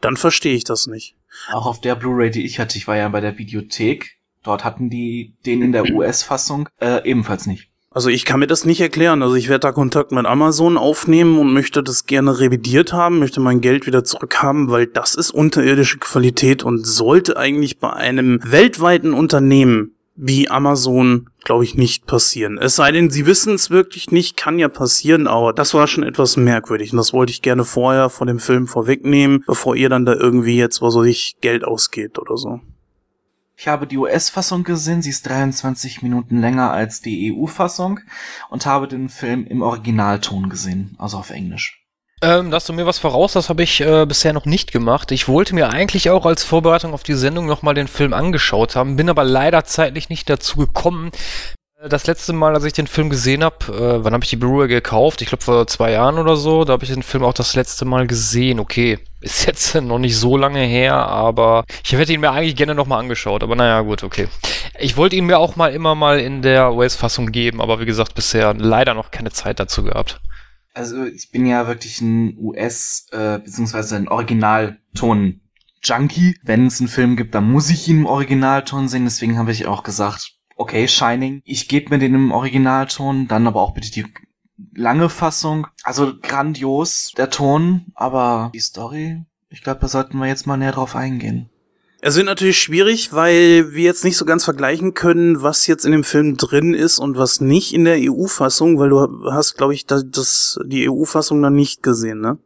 Dann verstehe ich das nicht.
Auch auf der Blu-ray, die ich hatte, ich war ja bei der Videothek, dort hatten die den in der US-Fassung äh, ebenfalls nicht.
Also ich kann mir das nicht erklären. Also ich werde da Kontakt mit Amazon aufnehmen und möchte das gerne revidiert haben, möchte mein Geld wieder zurückhaben, weil das ist unterirdische Qualität und sollte eigentlich bei einem weltweiten Unternehmen wie Amazon, glaube ich, nicht passieren. Es sei denn, sie wissen es wirklich nicht, kann ja passieren, aber das war schon etwas merkwürdig und das wollte ich gerne vorher vor dem Film vorwegnehmen, bevor ihr dann da irgendwie jetzt, was soll ich, Geld ausgeht oder so.
Ich habe die US-Fassung gesehen, sie ist 23 Minuten länger als die EU-Fassung und habe den Film im Originalton gesehen, also auf Englisch.
Ähm, da hast du mir was voraus, das habe ich äh, bisher noch nicht gemacht. Ich wollte mir eigentlich auch als Vorbereitung auf die Sendung nochmal den Film angeschaut haben, bin aber leider zeitlich nicht dazu gekommen. Äh, das letzte Mal, als ich den Film gesehen habe, äh, wann habe ich die Blu-ray gekauft? Ich glaube vor zwei Jahren oder so. Da habe ich den Film auch das letzte Mal gesehen. Okay, [LAUGHS] ist jetzt noch nicht so lange her, aber ich hätte ihn mir eigentlich gerne nochmal angeschaut. Aber naja, gut, okay. Ich wollte ihn mir auch mal immer mal in der US-Fassung geben, aber wie gesagt, bisher leider noch keine Zeit dazu gehabt
also ich bin ja wirklich ein US- äh, beziehungsweise ein Originalton Junkie. Wenn es einen Film gibt, dann muss ich ihn im Originalton sehen. Deswegen habe ich auch gesagt, okay, Shining. Ich gebe mir den im Originalton, dann aber auch bitte die lange Fassung. Also grandios, der Ton, aber die Story, ich glaube, da sollten wir jetzt mal näher drauf eingehen.
Es wird natürlich schwierig, weil wir jetzt nicht so ganz vergleichen können, was jetzt in dem Film drin ist und was nicht in der EU-Fassung, weil du hast, glaube ich, das, die EU-Fassung dann nicht gesehen, ne?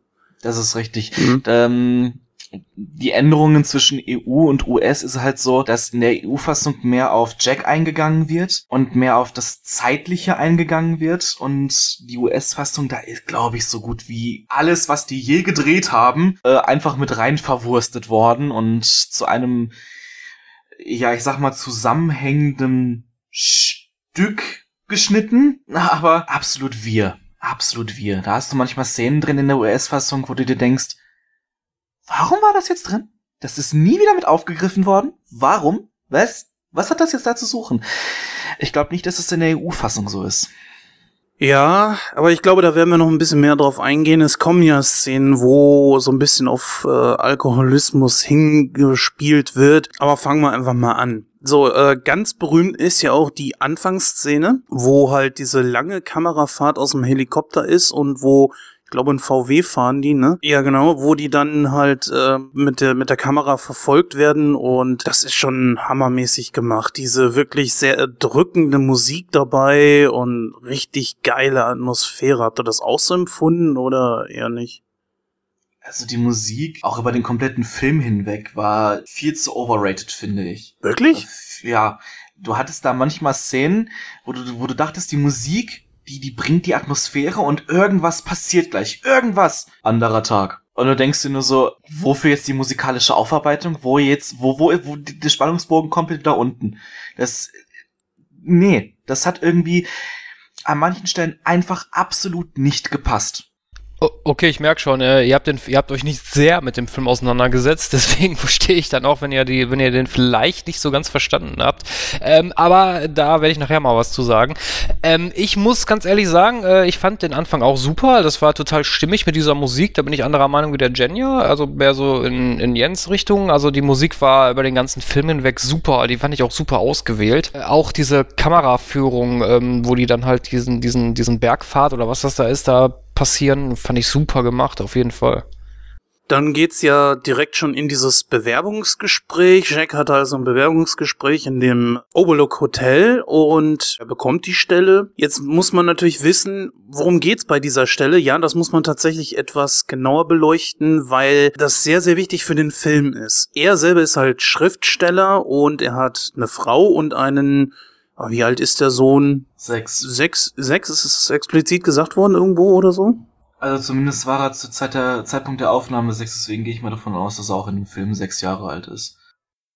Das ist richtig. Mhm. Ähm, die Änderungen zwischen EU und US ist halt so, dass in der EU-Fassung mehr auf Jack eingegangen wird und mehr auf das Zeitliche eingegangen wird und die US-Fassung, da ist, glaube ich, so gut wie alles, was die je gedreht haben, äh, einfach mit rein verwurstet worden und zu einem, ja, ich sag mal, zusammenhängenden Stück geschnitten, [LAUGHS] aber absolut wir. Absolut wir. Da hast du manchmal Szenen drin in der US-Fassung, wo du dir denkst, Warum war das jetzt drin? Das ist nie wieder mit aufgegriffen worden. Warum? Was? Was hat das jetzt da zu suchen? Ich glaube nicht, dass es in der EU-Fassung so ist.
Ja, aber ich glaube, da werden wir noch ein bisschen mehr drauf eingehen. Es kommen ja Szenen, wo so ein bisschen auf äh, Alkoholismus hingespielt wird. Aber fangen wir einfach mal an. So, äh, ganz berühmt ist ja auch die Anfangsszene, wo halt diese lange Kamerafahrt aus dem Helikopter ist und wo ich glaube ein VW fahren die, ne? Ja, genau, wo die dann halt äh, mit der mit der Kamera verfolgt werden und das ist schon hammermäßig gemacht. Diese wirklich sehr erdrückende Musik dabei und richtig geile Atmosphäre. Habt ihr das auch so empfunden oder eher nicht?
Also die Musik, auch über den kompletten Film hinweg, war viel zu overrated, finde ich.
Wirklich?
Ja, du hattest da manchmal Szenen, wo du, wo du dachtest, die Musik die, die bringt die Atmosphäre und irgendwas passiert gleich. Irgendwas. Anderer Tag. Und du denkst dir nur so, wofür jetzt die musikalische Aufarbeitung? Wo jetzt, wo, wo, wo der Spannungsbogen komplett da unten? Das, nee, das hat irgendwie an manchen Stellen einfach absolut nicht gepasst.
Okay, ich merke schon, äh, ihr, habt den, ihr habt euch nicht sehr mit dem Film auseinandergesetzt, [LAUGHS] deswegen verstehe ich dann auch, wenn ihr, die, wenn ihr den vielleicht nicht so ganz verstanden habt. Ähm, aber da werde ich nachher mal was zu sagen. Ähm, ich muss ganz ehrlich sagen, äh, ich fand den Anfang auch super. Das war total stimmig mit dieser Musik. Da bin ich anderer Meinung wie der Genya, also mehr so in, in Jens Richtung. Also die Musik war über den ganzen Film hinweg super. Die fand ich auch super ausgewählt. Äh, auch diese Kameraführung, ähm, wo die dann halt diesen, diesen, diesen Bergpfad oder was das da ist, da passieren. Fand ich super gemacht, auf jeden Fall.
Dann geht's ja direkt schon in dieses Bewerbungsgespräch. Jack hat also ein Bewerbungsgespräch in dem Overlook Hotel und er bekommt die Stelle. Jetzt muss man natürlich wissen, worum geht's bei dieser Stelle? Ja, das muss man tatsächlich etwas genauer beleuchten, weil das sehr, sehr wichtig für den Film ist. Er selber ist halt Schriftsteller und er hat eine Frau und einen ah, wie alt ist der Sohn?
Sechs.
Sechs, sechs ist es explizit gesagt worden irgendwo oder so?
Also zumindest war er zur Zeit der Zeitpunkt der Aufnahme sechs, deswegen gehe ich mal davon aus, dass er auch in dem Film sechs Jahre alt ist.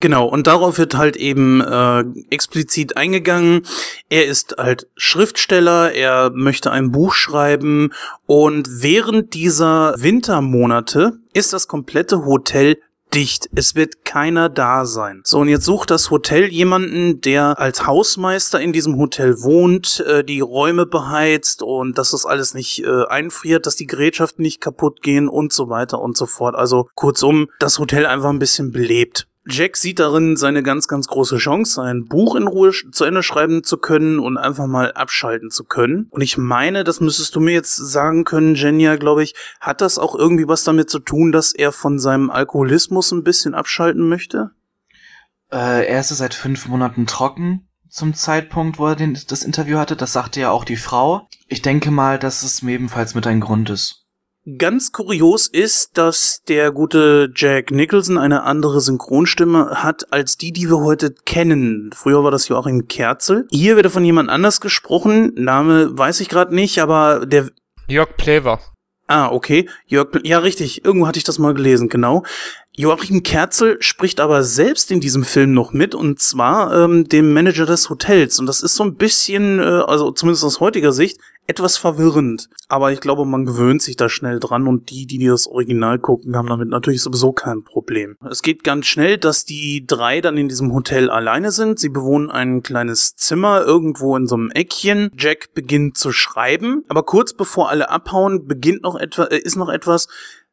Genau, und darauf wird halt eben äh, explizit eingegangen. Er ist halt Schriftsteller, er möchte ein Buch schreiben und während dieser Wintermonate ist das komplette Hotel dicht. Es wird keiner da sein. So, und jetzt sucht das Hotel jemanden, der als Hausmeister in diesem Hotel wohnt, äh, die Räume beheizt und dass das alles nicht äh, einfriert, dass die Gerätschaften nicht kaputt gehen und so weiter und so fort. Also kurzum, das Hotel einfach ein bisschen belebt. Jack sieht darin seine ganz, ganz große Chance, sein Buch in Ruhe zu Ende schreiben zu können und einfach mal abschalten zu können. Und ich meine, das müsstest du mir jetzt sagen können, Jenja, glaube ich, hat das auch irgendwie was damit zu tun, dass er von seinem Alkoholismus ein bisschen abschalten möchte?
Äh, er ist seit fünf Monaten trocken zum Zeitpunkt, wo er den, das Interview hatte. Das sagte ja auch die Frau. Ich denke mal, dass es ebenfalls mit ein Grund ist.
Ganz kurios ist, dass der gute Jack Nicholson eine andere Synchronstimme hat als die, die wir heute kennen. Früher war das Joachim Kerzel. Hier wird er von jemand anders gesprochen. Name weiß ich gerade nicht, aber der
Jörg Plever.
Ah, okay. Jörg, ja, richtig. Irgendwo hatte ich das mal gelesen, genau. Joachim Kerzel spricht aber selbst in diesem Film noch mit und zwar ähm, dem Manager des Hotels und das ist so ein bisschen, äh, also zumindest aus heutiger Sicht, etwas verwirrend. Aber ich glaube, man gewöhnt sich da schnell dran und die, die das Original gucken, haben damit natürlich sowieso kein Problem. Es geht ganz schnell, dass die drei dann in diesem Hotel alleine sind. Sie bewohnen ein kleines Zimmer irgendwo in so einem Eckchen. Jack beginnt zu schreiben, aber kurz bevor alle abhauen, beginnt noch etwa, äh, ist noch etwas,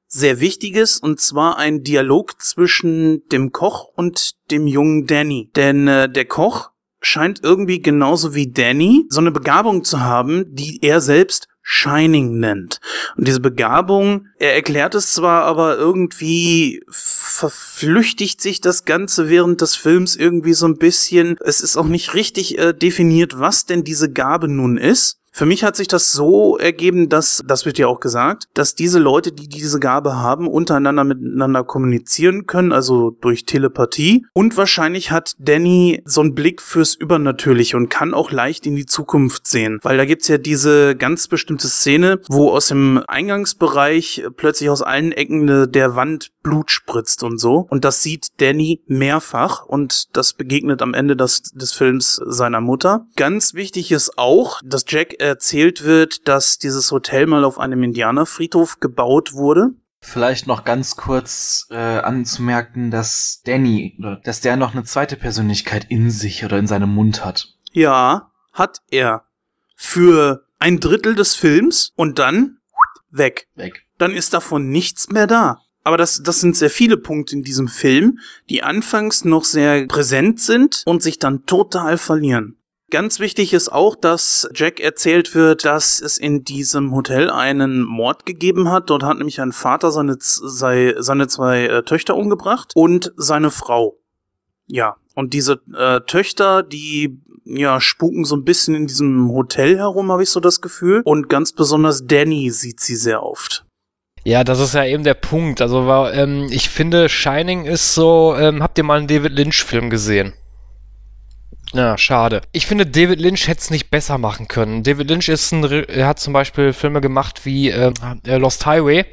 sehr Wichtiges, und zwar ein Dialog zwischen dem Koch und dem jungen Danny. Denn äh, der Koch scheint irgendwie genauso wie Danny so eine Begabung zu haben, die er selbst Shining nennt. Und diese Begabung, er erklärt es zwar, aber irgendwie verflüchtigt sich das Ganze während des Films irgendwie so ein bisschen. Es ist auch nicht richtig äh, definiert, was denn diese Gabe nun ist. Für mich hat sich das so ergeben, dass, das wird ja auch gesagt, dass diese Leute, die diese Gabe haben, untereinander miteinander kommunizieren können, also durch Telepathie. Und wahrscheinlich hat Danny so einen Blick fürs Übernatürliche und kann auch leicht in die Zukunft sehen. Weil da gibt's ja diese ganz bestimmte Szene, wo aus dem Eingangsbereich plötzlich aus allen Ecken der Wand Blut spritzt und so. Und das sieht Danny mehrfach und das begegnet am Ende des, des Films seiner Mutter. Ganz wichtig ist auch, dass Jack erzählt wird, dass dieses Hotel mal auf einem Indianerfriedhof gebaut wurde.
Vielleicht noch ganz kurz äh, anzumerken, dass Danny, oder dass der noch eine zweite Persönlichkeit in sich oder in seinem Mund hat.
Ja, hat er. Für ein Drittel des Films und dann weg.
Weg.
Dann ist davon nichts mehr da. Aber das, das sind sehr viele Punkte in diesem Film, die anfangs noch sehr präsent sind und sich dann total verlieren. Ganz wichtig ist auch, dass Jack erzählt wird, dass es in diesem Hotel einen Mord gegeben hat. Dort hat nämlich ein Vater seine, seine zwei äh, Töchter umgebracht und seine Frau. Ja, und diese äh, Töchter, die ja spuken so ein bisschen in diesem Hotel herum, habe ich so das Gefühl. Und ganz besonders Danny sieht sie sehr oft.
Ja, das ist ja eben der Punkt. Also ähm, ich finde, Shining ist so, ähm, habt ihr mal einen David Lynch-Film gesehen? Ja, schade. Ich finde, David Lynch hätte es nicht besser machen können. David Lynch ist ein, er hat zum Beispiel Filme gemacht wie äh, Lost Highway.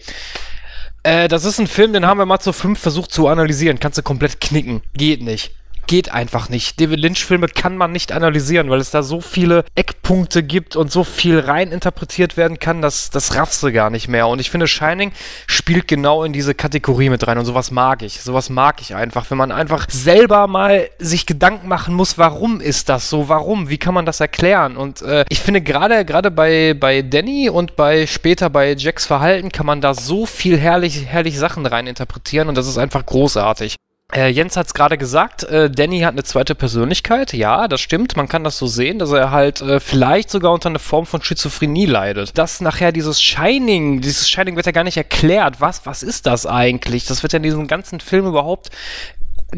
Äh, das ist ein Film, den haben wir mal zu fünf versucht zu analysieren. Kannst du komplett knicken. Geht nicht geht einfach nicht. David Lynch-Filme kann man nicht analysieren, weil es da so viele Eckpunkte gibt und so viel rein interpretiert werden kann, dass das raffst du gar nicht mehr. Und ich finde, Shining spielt genau in diese Kategorie mit rein und sowas mag ich. Sowas mag ich einfach, wenn man einfach selber mal sich Gedanken machen muss, warum ist das so? Warum? Wie kann man das erklären? Und äh, ich finde gerade gerade bei bei Danny und bei später bei Jacks Verhalten kann man da so viel herrlich herrlich Sachen rein interpretieren und das ist einfach großartig. Äh, Jens hat es gerade gesagt, äh, Danny hat eine zweite Persönlichkeit. Ja, das stimmt. Man kann das so sehen, dass er halt äh, vielleicht sogar unter einer Form von Schizophrenie leidet. Dass nachher dieses Shining, dieses Shining wird ja gar nicht erklärt. Was, was ist das eigentlich? Das wird ja in diesem ganzen Film überhaupt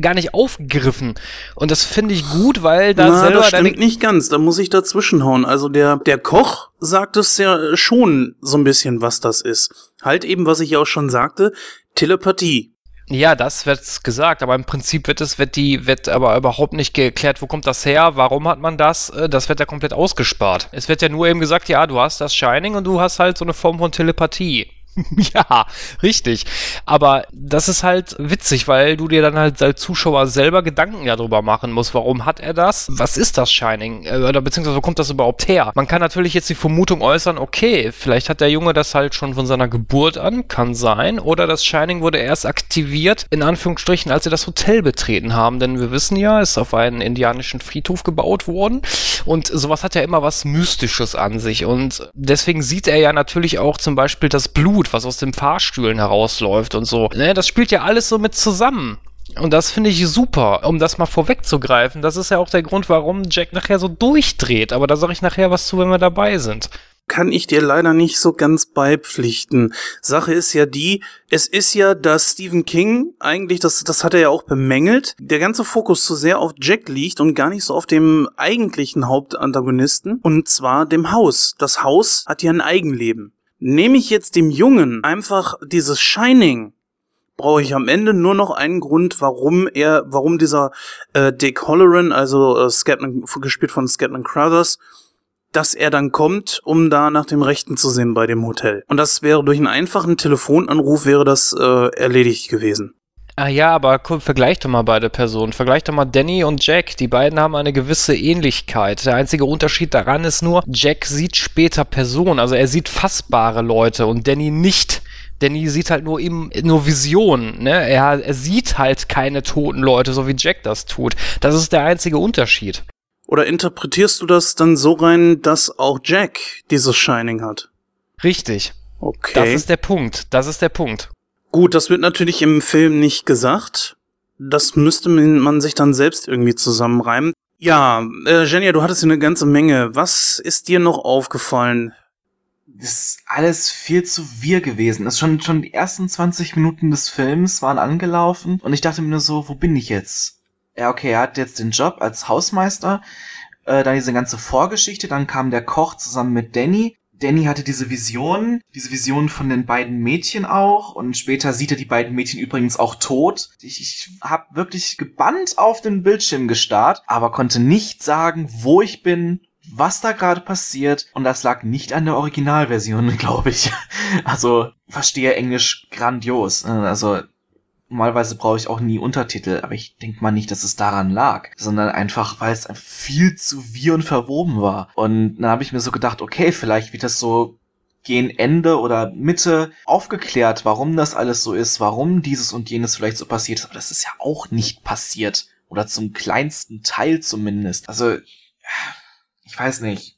gar nicht aufgegriffen. Und das finde ich gut, weil da
Na,
selber
das stimmt nicht ganz. Da muss ich dazwischenhauen. Also der, der Koch sagt es ja schon so ein bisschen, was das ist. Halt eben, was ich ja auch schon sagte, Telepathie.
Ja, das wird gesagt, aber im Prinzip wird es, wird die, wird aber überhaupt nicht geklärt, wo kommt das her, warum hat man das, Äh, das wird ja komplett ausgespart. Es wird ja nur eben gesagt, ja, du hast das Shining und du hast halt so eine Form von Telepathie. [LAUGHS] ja, richtig. Aber das ist halt witzig, weil du dir dann halt als Zuschauer selber Gedanken ja drüber machen musst. Warum hat er das? Was ist das Shining? Äh, Oder beziehungsweise wo kommt das überhaupt her? Man kann natürlich jetzt die Vermutung äußern, okay, vielleicht hat der Junge das halt schon von seiner Geburt an, kann sein. Oder das Shining wurde erst aktiviert, in Anführungsstrichen, als sie das Hotel betreten haben. Denn wir wissen ja, es ist auf einen indianischen Friedhof gebaut worden. Und sowas hat ja immer was Mystisches an sich. Und deswegen sieht er ja natürlich auch zum Beispiel das Blut, was aus den Fahrstühlen herausläuft und so. Ne, das spielt ja alles so mit zusammen. Und das finde ich super, um das mal vorwegzugreifen. Das ist ja auch der Grund, warum Jack nachher so durchdreht. Aber da sage ich nachher was zu, wenn wir dabei sind.
kann ich dir leider nicht so ganz beipflichten. Sache ist ja die, es ist ja, dass Stephen King eigentlich, das, das hat er ja auch bemängelt, der ganze Fokus zu sehr auf Jack liegt und gar nicht so auf dem eigentlichen Hauptantagonisten, und zwar dem Haus. Das Haus hat ja ein Eigenleben. Nehme ich jetzt dem Jungen einfach dieses Shining, brauche ich am Ende nur noch einen Grund, warum er, warum dieser äh, Dick Holloran, also äh, Scatman, gespielt von Scatman Crothers, dass er dann kommt, um da nach dem Rechten zu sehen bei dem Hotel. Und das wäre durch einen einfachen Telefonanruf wäre das äh, erledigt gewesen.
Ah ja, aber guck, vergleich doch mal beide Personen. Vergleich doch mal Danny und Jack. Die beiden haben eine gewisse Ähnlichkeit. Der einzige Unterschied daran ist nur, Jack sieht später Personen, also er sieht fassbare Leute und Danny nicht. Danny sieht halt nur im, nur Visionen, ne? Er, er sieht halt keine toten Leute, so wie Jack das tut. Das ist der einzige Unterschied.
Oder interpretierst du das dann so rein, dass auch Jack dieses Shining hat?
Richtig.
Okay.
Das ist der Punkt. Das ist der Punkt.
Gut, das wird natürlich im Film nicht gesagt. Das müsste man sich dann selbst irgendwie zusammenreimen. Ja, äh, Jenja, du hattest eine ganze Menge. Was ist dir noch aufgefallen?
Das ist alles viel zu wir gewesen. Das schon, schon die ersten 20 Minuten des Films waren angelaufen und ich dachte mir nur so, wo bin ich jetzt? Ja, okay, er hat jetzt den Job als Hausmeister, äh, dann diese ganze Vorgeschichte, dann kam der Koch zusammen mit Danny. Danny hatte diese Vision, diese Vision von den beiden Mädchen auch und später sieht er die beiden Mädchen übrigens auch tot. Ich, ich habe wirklich gebannt auf den Bildschirm gestarrt, aber konnte nicht sagen, wo ich bin, was da gerade passiert und das lag nicht an der Originalversion, [LAUGHS] glaube ich. Also verstehe Englisch grandios. Also normalerweise brauche ich auch nie Untertitel, aber ich denke mal nicht, dass es daran lag, sondern einfach, weil es viel zu wir und verwoben war. Und dann habe ich mir so gedacht, okay, vielleicht wird das so gegen Ende oder Mitte aufgeklärt, warum das alles so ist, warum dieses und jenes vielleicht so passiert ist, aber das ist ja auch nicht passiert. Oder zum kleinsten Teil zumindest. Also, ich weiß nicht.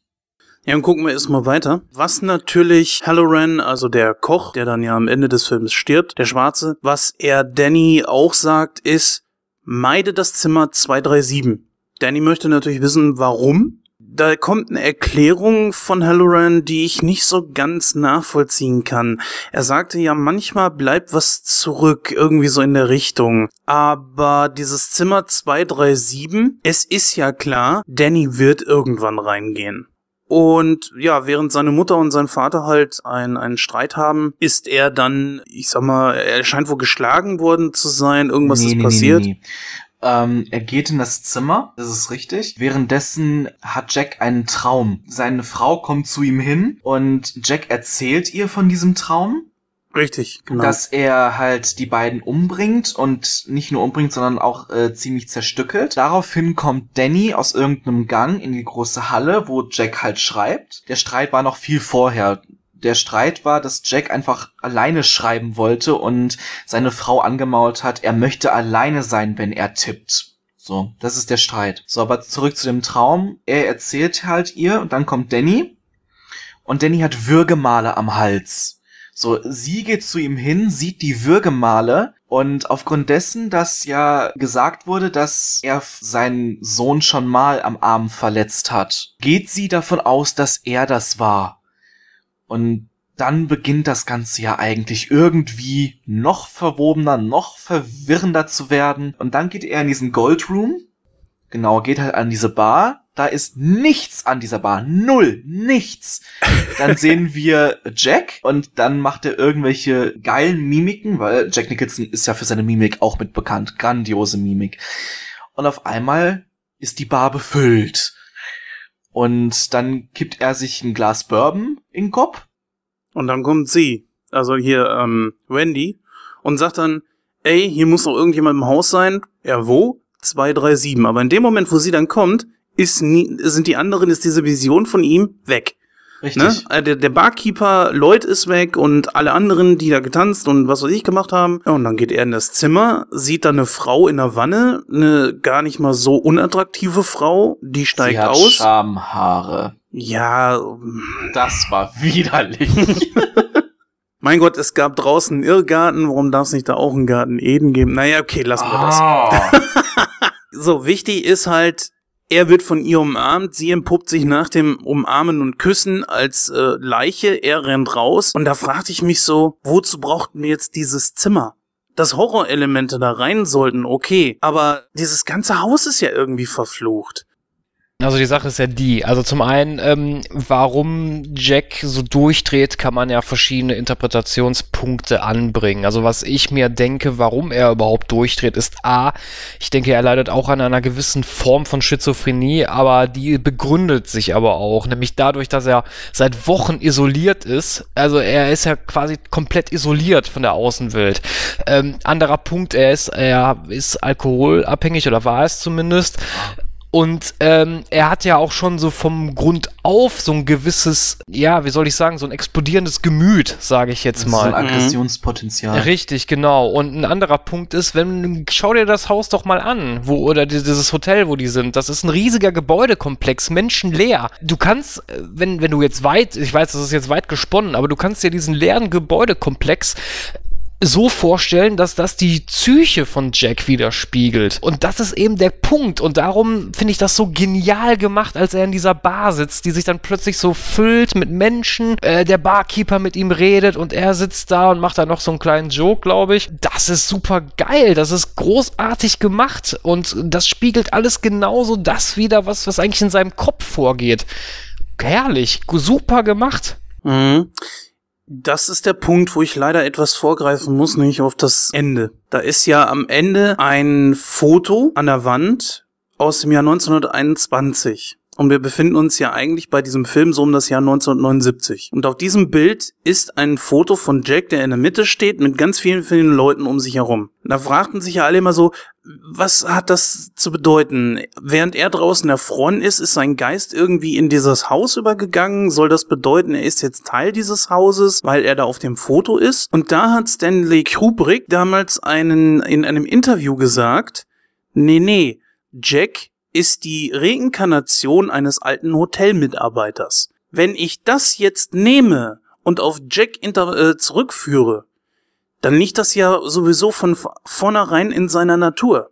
Ja, und gucken wir erstmal weiter. Was natürlich Halloran, also der Koch, der dann ja am Ende des Films stirbt, der Schwarze, was er Danny auch sagt, ist, meide das Zimmer 237. Danny möchte natürlich wissen, warum. Da kommt eine Erklärung von Halloran, die ich nicht so ganz nachvollziehen kann. Er sagte ja, manchmal bleibt was zurück, irgendwie so in der Richtung. Aber dieses Zimmer 237, es ist ja klar, Danny wird irgendwann reingehen. Und ja, während seine Mutter und sein Vater halt ein, einen Streit haben, ist er dann, ich sag mal, er scheint wohl geschlagen worden zu sein, irgendwas ist passiert.
nee. Ähm, er geht in das Zimmer, das ist richtig. Währenddessen hat Jack einen Traum. Seine Frau kommt zu ihm hin und Jack erzählt ihr von diesem Traum,
Richtig, genau.
dass er halt die beiden umbringt und nicht nur umbringt, sondern auch äh, ziemlich zerstückelt. Daraufhin kommt Danny aus irgendeinem Gang in die große Halle, wo Jack halt schreibt. Der Streit war noch viel vorher. Der Streit war, dass Jack einfach alleine schreiben wollte und seine Frau angemault hat, er möchte alleine sein, wenn er tippt. So, das ist der Streit. So, aber zurück zu dem Traum. Er erzählt halt ihr und dann kommt Danny. Und Danny hat Würgemale am Hals. So, sie geht zu ihm hin, sieht die Würgemale und aufgrund dessen, dass ja gesagt wurde, dass er seinen Sohn schon mal am Arm verletzt hat, geht sie davon aus, dass er das war. Und dann beginnt das Ganze ja eigentlich irgendwie noch verwobener, noch verwirrender zu werden. Und dann geht er in diesen Gold Room. Genau, geht halt an diese Bar. Da ist nichts an dieser Bar. Null. Nichts. Dann [LAUGHS] sehen wir Jack und dann macht er irgendwelche geilen Mimiken, weil Jack Nicholson ist ja für seine Mimik auch mit bekannt. Grandiose Mimik. Und auf einmal ist die Bar befüllt. Und dann kippt er sich ein Glas Bourbon in den Kopf
Und dann kommt sie, also hier ähm, Wendy, und sagt dann, ey, hier muss doch irgendjemand im Haus sein. Ja, wo? 237. Aber in dem Moment, wo sie dann kommt, ist nie, sind die anderen, ist diese Vision von ihm weg.
Richtig.
Ne? Der, der Barkeeper Lloyd ist weg und alle anderen, die da getanzt und was weiß ich gemacht haben. Ja, und dann geht er in das Zimmer, sieht da eine Frau in der Wanne, eine gar nicht mal so unattraktive Frau, die steigt
Sie hat
aus.
Schamhaare.
Ja,
Das war widerlich. [LAUGHS]
mein Gott, es gab draußen einen Irrgarten, warum darf es nicht da auch einen Garten Eden geben? Naja, okay, lassen wir das.
Ah. [LAUGHS]
So, wichtig ist halt, er wird von ihr umarmt, sie entpuppt sich nach dem Umarmen und Küssen als äh, Leiche, er rennt raus und da fragte ich mich so, wozu brauchten wir jetzt dieses Zimmer? Dass Horrorelemente da rein sollten, okay, aber dieses ganze Haus ist ja irgendwie verflucht.
Also die Sache ist ja die, also zum einen, ähm, warum Jack so durchdreht, kann man ja verschiedene Interpretationspunkte anbringen. Also was ich mir denke, warum er überhaupt durchdreht, ist A, ich denke, er leidet auch an einer gewissen Form von Schizophrenie, aber die begründet sich aber auch, nämlich dadurch, dass er seit Wochen isoliert ist. Also er ist ja quasi komplett isoliert von der Außenwelt. Ähm, anderer Punkt, er ist, er ist alkoholabhängig oder war es zumindest. Und ähm, er hat ja auch schon so vom Grund auf so ein gewisses, ja, wie soll ich sagen, so ein explodierendes Gemüt, sage ich jetzt
So
mal.
ein Aggressionspotenzial.
Richtig, genau. Und ein anderer Punkt ist, wenn schau dir das Haus doch mal an, wo oder die- dieses Hotel, wo die sind. Das ist ein riesiger Gebäudekomplex, menschenleer. Du kannst, äh, wenn wenn du jetzt weit, ich weiß, das ist jetzt weit gesponnen, aber du kannst dir diesen leeren Gebäudekomplex so vorstellen, dass das die Psyche von Jack widerspiegelt. Und das ist eben der Punkt. Und darum finde ich das so genial gemacht, als er in dieser Bar sitzt, die sich dann plötzlich so füllt mit Menschen. Äh, der Barkeeper mit ihm redet und er sitzt da und macht da noch so einen kleinen Joke, glaube ich. Das ist super geil. Das ist großartig gemacht. Und das spiegelt alles genauso das wieder, was, was eigentlich in seinem Kopf vorgeht. Herrlich. Super gemacht.
Mhm. Das ist der Punkt, wo ich leider etwas vorgreifen muss, nämlich auf das Ende. Da ist ja am Ende ein Foto an der Wand aus dem Jahr 1921. Und wir befinden uns ja eigentlich bei diesem Film so um das Jahr 1979. Und auf diesem Bild ist ein Foto von Jack, der in der Mitte steht, mit ganz vielen, vielen Leuten um sich herum. Da fragten sich ja alle immer so, was hat das zu bedeuten? Während er draußen erfroren ist, ist sein Geist irgendwie in dieses Haus übergegangen. Soll das bedeuten, er ist jetzt Teil dieses Hauses, weil er da auf dem Foto ist? Und da hat Stanley Kubrick damals einen, in einem Interview gesagt, nee, nee, Jack ist die Reinkarnation eines alten Hotelmitarbeiters. Wenn ich das jetzt nehme und auf Jack äh, zurückführe, dann liegt das ja sowieso von vornherein in seiner Natur.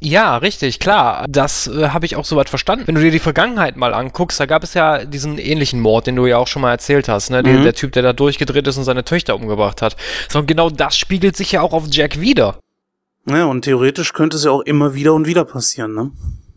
Ja, richtig, klar. Das äh, habe ich auch soweit verstanden. Wenn du dir die Vergangenheit mal anguckst, da gab es ja diesen ähnlichen Mord, den du ja auch schon mal erzählt hast, ne?
Mhm.
Der Typ, der da durchgedreht ist und seine Töchter umgebracht hat. So, und genau das spiegelt sich ja auch auf Jack wieder.
Ja, und theoretisch könnte es ja auch immer wieder und wieder passieren, ne?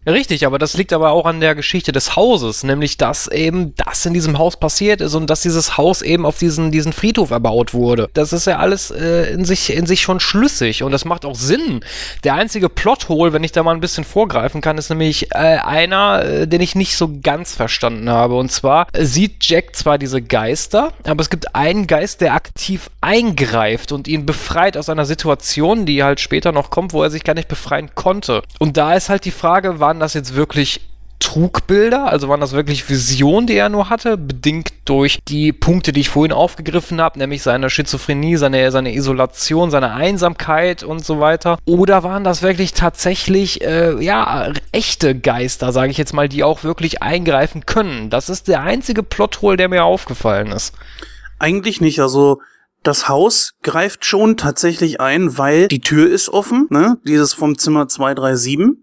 Richtig, aber das liegt aber auch an der Geschichte des Hauses, nämlich dass eben das in diesem Haus passiert ist und dass dieses Haus eben auf diesen, diesen Friedhof erbaut wurde. Das ist ja alles äh, in, sich, in sich schon schlüssig und das macht auch Sinn. Der einzige Plothole, wenn ich da mal ein bisschen vorgreifen kann, ist nämlich äh, einer, äh, den ich nicht so ganz verstanden habe. Und zwar sieht Jack zwar diese Geister, aber es gibt einen Geist, der aktiv eingreift und ihn befreit aus einer Situation, die halt später noch kommt, wo er sich gar nicht befreien konnte. Und da ist halt die Frage, waren das jetzt wirklich Trugbilder, also waren das wirklich Visionen, die er nur hatte, bedingt durch die Punkte, die ich vorhin aufgegriffen habe, nämlich seine Schizophrenie, seine, seine Isolation, seine Einsamkeit und so weiter. Oder waren das wirklich tatsächlich, äh, ja, echte Geister, sage ich jetzt mal, die auch wirklich eingreifen können? Das ist der einzige Plothole, der mir aufgefallen ist.
Eigentlich nicht. Also das Haus greift schon tatsächlich ein, weil die Tür ist offen, ne? Dieses vom Zimmer 237.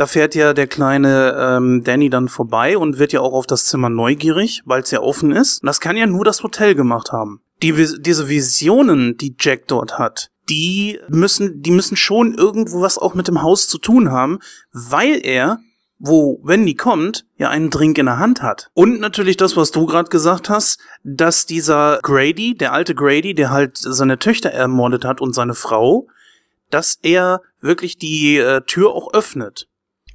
Da fährt ja der kleine ähm, Danny dann vorbei und wird ja auch auf das Zimmer neugierig, weil es ja offen ist. Und das kann ja nur das Hotel gemacht haben. Die, diese Visionen, die Jack dort hat, die müssen, die müssen schon irgendwo was auch mit dem Haus zu tun haben, weil er wo, wenn die kommt, ja einen Drink in der Hand hat. Und natürlich das, was du gerade gesagt hast, dass dieser Grady, der alte Grady, der halt seine Töchter ermordet hat und seine Frau, dass er wirklich die äh, Tür auch öffnet.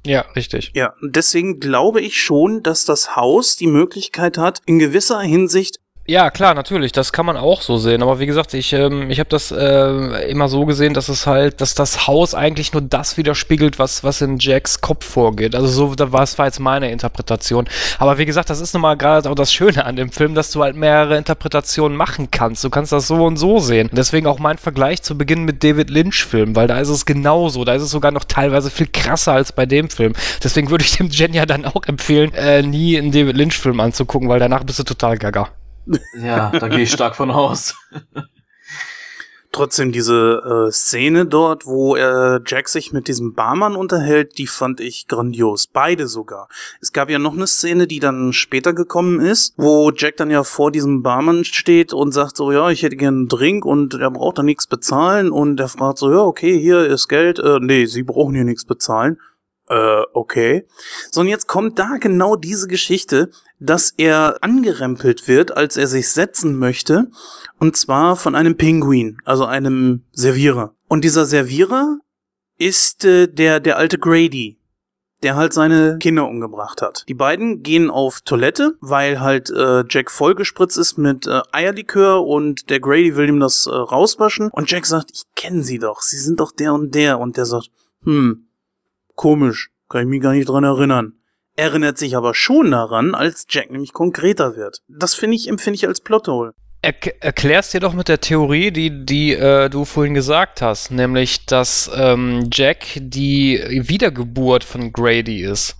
Ja, richtig.
Ja, deswegen glaube ich schon, dass das Haus die Möglichkeit hat, in gewisser Hinsicht
ja, klar, natürlich, das kann man auch so sehen. Aber wie gesagt, ich, ähm, ich habe das äh, immer so gesehen, dass es halt, dass das Haus eigentlich nur das widerspiegelt, was, was in Jacks Kopf vorgeht. Also so, das war jetzt meine Interpretation. Aber wie gesagt, das ist nun mal gerade auch das Schöne an dem Film, dass du halt mehrere Interpretationen machen kannst. Du kannst das so und so sehen. Und deswegen auch mein Vergleich zu Beginn mit David Lynch-Filmen, weil da ist es genauso. Da ist es sogar noch teilweise viel krasser als bei dem Film. Deswegen würde ich dem Jen ja dann auch empfehlen, äh, nie einen David Lynch-Film anzugucken, weil danach bist du total gaga.
Ja, da gehe ich stark von aus. [LAUGHS]
Trotzdem diese äh, Szene dort, wo äh, Jack sich mit diesem Barmann unterhält, die fand ich grandios. Beide sogar. Es gab ja noch eine Szene, die dann später gekommen ist, wo Jack dann ja vor diesem Barmann steht und sagt so, ja, ich hätte gerne einen Drink und er braucht da nichts bezahlen und er fragt so, ja, okay, hier ist Geld. Äh, nee, sie brauchen hier nichts bezahlen äh, okay. So, und jetzt kommt da genau diese Geschichte, dass er angerempelt wird, als er sich setzen möchte, und zwar von einem Pinguin, also einem Servierer. Und dieser Servierer ist äh, der, der alte Grady, der halt seine Kinder umgebracht hat. Die beiden gehen auf Toilette, weil halt äh, Jack vollgespritzt ist mit äh, Eierlikör und der Grady will ihm das äh, rauswaschen. Und Jack sagt, ich kenne sie doch, sie sind doch der und der. Und der sagt, hm, Komisch, kann ich mich gar nicht dran erinnern. Erinnert sich aber schon daran, als Jack nämlich konkreter wird. Das finde ich, empfinde ich als Plothole.
Er erklärst dir doch mit der Theorie, die, die äh, du vorhin gesagt hast, nämlich, dass ähm, Jack die Wiedergeburt von Grady ist.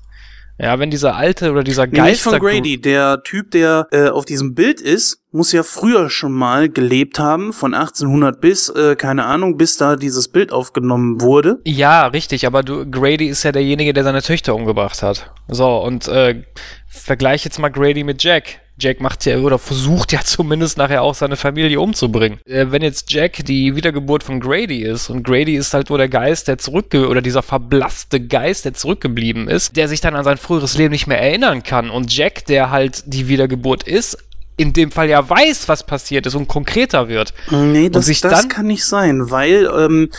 Ja, wenn dieser alte oder dieser Geist.
Nicht von Grady, der Typ, der äh, auf diesem Bild ist, muss ja früher schon mal gelebt haben, von 1800 bis, äh, keine Ahnung, bis da dieses Bild aufgenommen wurde.
Ja, richtig, aber du, Grady ist ja derjenige, der seine Töchter umgebracht hat. So, und äh, vergleich jetzt mal Grady mit Jack. Jack macht ja oder versucht ja [LAUGHS] zumindest nachher auch seine Familie umzubringen. Äh, wenn jetzt Jack die Wiedergeburt von Grady ist und Grady ist halt nur der Geist, der zurückge oder dieser verblasste Geist, der zurückgeblieben ist, der sich dann an sein früheres Leben nicht mehr erinnern kann und Jack, der halt die Wiedergeburt ist, in dem Fall ja weiß, was passiert ist und konkreter wird.
Nee, das, das kann nicht sein, weil ähm,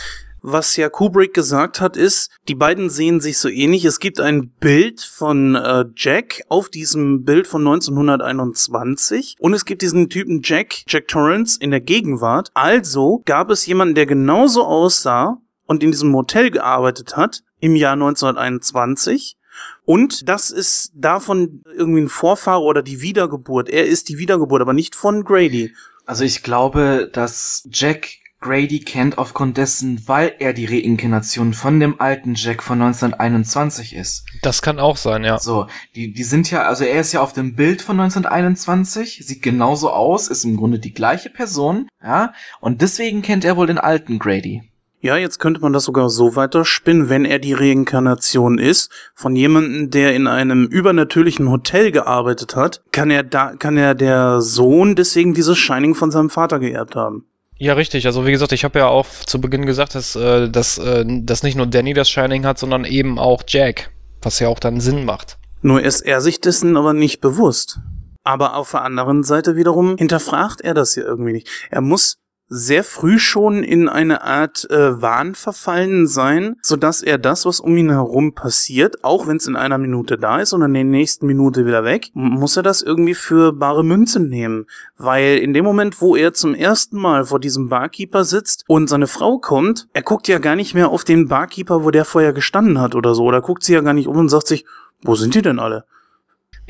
was ja Kubrick gesagt hat, ist, die beiden sehen sich so ähnlich. Es gibt ein Bild von äh, Jack auf diesem Bild von 1921 und es gibt diesen Typen Jack, Jack Torrance in der Gegenwart. Also gab es jemanden, der genauso aussah und in diesem Motel gearbeitet hat im Jahr 1921 und das ist davon irgendwie ein Vorfahre oder die Wiedergeburt. Er ist die Wiedergeburt, aber nicht von Grady.
Also ich glaube, dass Jack Grady kennt aufgrund dessen, weil er die Reinkarnation von dem alten Jack von 1921 ist.
Das kann auch sein, ja.
So, die, die sind ja, also er ist ja auf dem Bild von 1921, sieht genauso aus, ist im Grunde die gleiche Person, ja, und deswegen kennt er wohl den alten Grady.
Ja, jetzt könnte man das sogar so weiter spinnen, wenn er die Reinkarnation ist von jemandem, der in einem übernatürlichen Hotel gearbeitet hat, kann er da, kann er der Sohn deswegen dieses Shining von seinem Vater geerbt haben.
Ja, richtig. Also wie gesagt, ich habe ja auch zu Beginn gesagt, dass, äh, dass, äh, dass nicht nur Danny das Shining hat, sondern eben auch Jack, was ja auch dann Sinn macht.
Nur ist er sich dessen aber nicht bewusst. Aber auf der anderen Seite wiederum hinterfragt er das ja irgendwie nicht. Er muss sehr früh schon in eine Art äh, Wahn verfallen sein, so dass er das, was um ihn herum passiert, auch wenn es in einer Minute da ist und in der nächsten Minute wieder weg, muss er das irgendwie für bare Münze nehmen. Weil in dem Moment, wo er zum ersten Mal vor diesem Barkeeper sitzt und seine Frau kommt, er guckt ja gar nicht mehr auf den Barkeeper, wo der vorher gestanden hat oder so, oder guckt sie ja gar nicht um und sagt sich, wo sind die denn alle?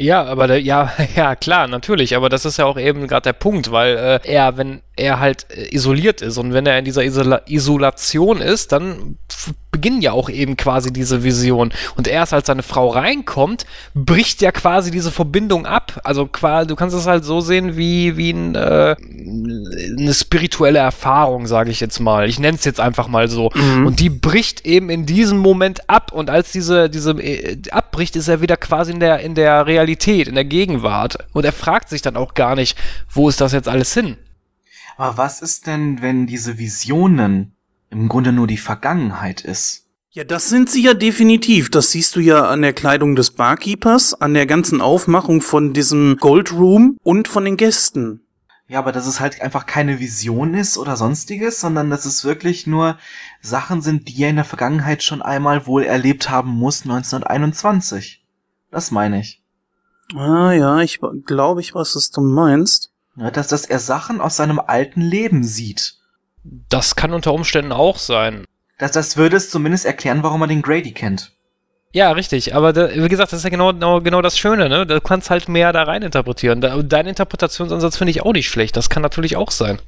Ja, aber der, ja, [LAUGHS] ja, klar, natürlich, aber das ist ja auch eben gerade der Punkt, weil äh, er, wenn er halt äh, isoliert ist und wenn er in dieser Isola Isolation ist, dann beginnen ja auch eben quasi diese Vision. Und erst als seine Frau reinkommt, bricht ja quasi diese Verbindung ab. Also quasi, du kannst es halt so sehen wie, wie ein, äh, eine spirituelle Erfahrung, sage ich jetzt mal. Ich nenne es jetzt einfach mal so.
Mhm.
Und die bricht eben in diesem Moment ab. Und als diese, diese äh, abbricht, ist er wieder quasi in der, in der Realität, in der Gegenwart. Und er fragt sich dann auch gar nicht, wo ist das jetzt alles hin?
Aber was ist denn, wenn diese Visionen im Grunde nur die Vergangenheit ist?
Ja, das sind sie ja definitiv. Das siehst du ja an der Kleidung des Barkeepers, an der ganzen Aufmachung von diesem Gold Room und von den Gästen.
Ja, aber dass es halt einfach keine Vision ist oder sonstiges, sondern dass es wirklich nur Sachen sind, die er in der Vergangenheit schon einmal wohl erlebt haben muss, 1921. Das meine ich.
Ah ja, ich glaube, ich weiß, was du meinst.
Ja, dass, dass er Sachen aus seinem alten Leben sieht.
Das kann unter Umständen auch sein.
Das, das würde es zumindest erklären, warum er den Grady kennt.
Ja, richtig. Aber da, wie gesagt, das ist ja genau, genau, genau das Schöne, ne? Du kannst halt mehr da rein interpretieren. Da, dein Interpretationsansatz finde ich auch nicht schlecht. Das kann natürlich auch sein.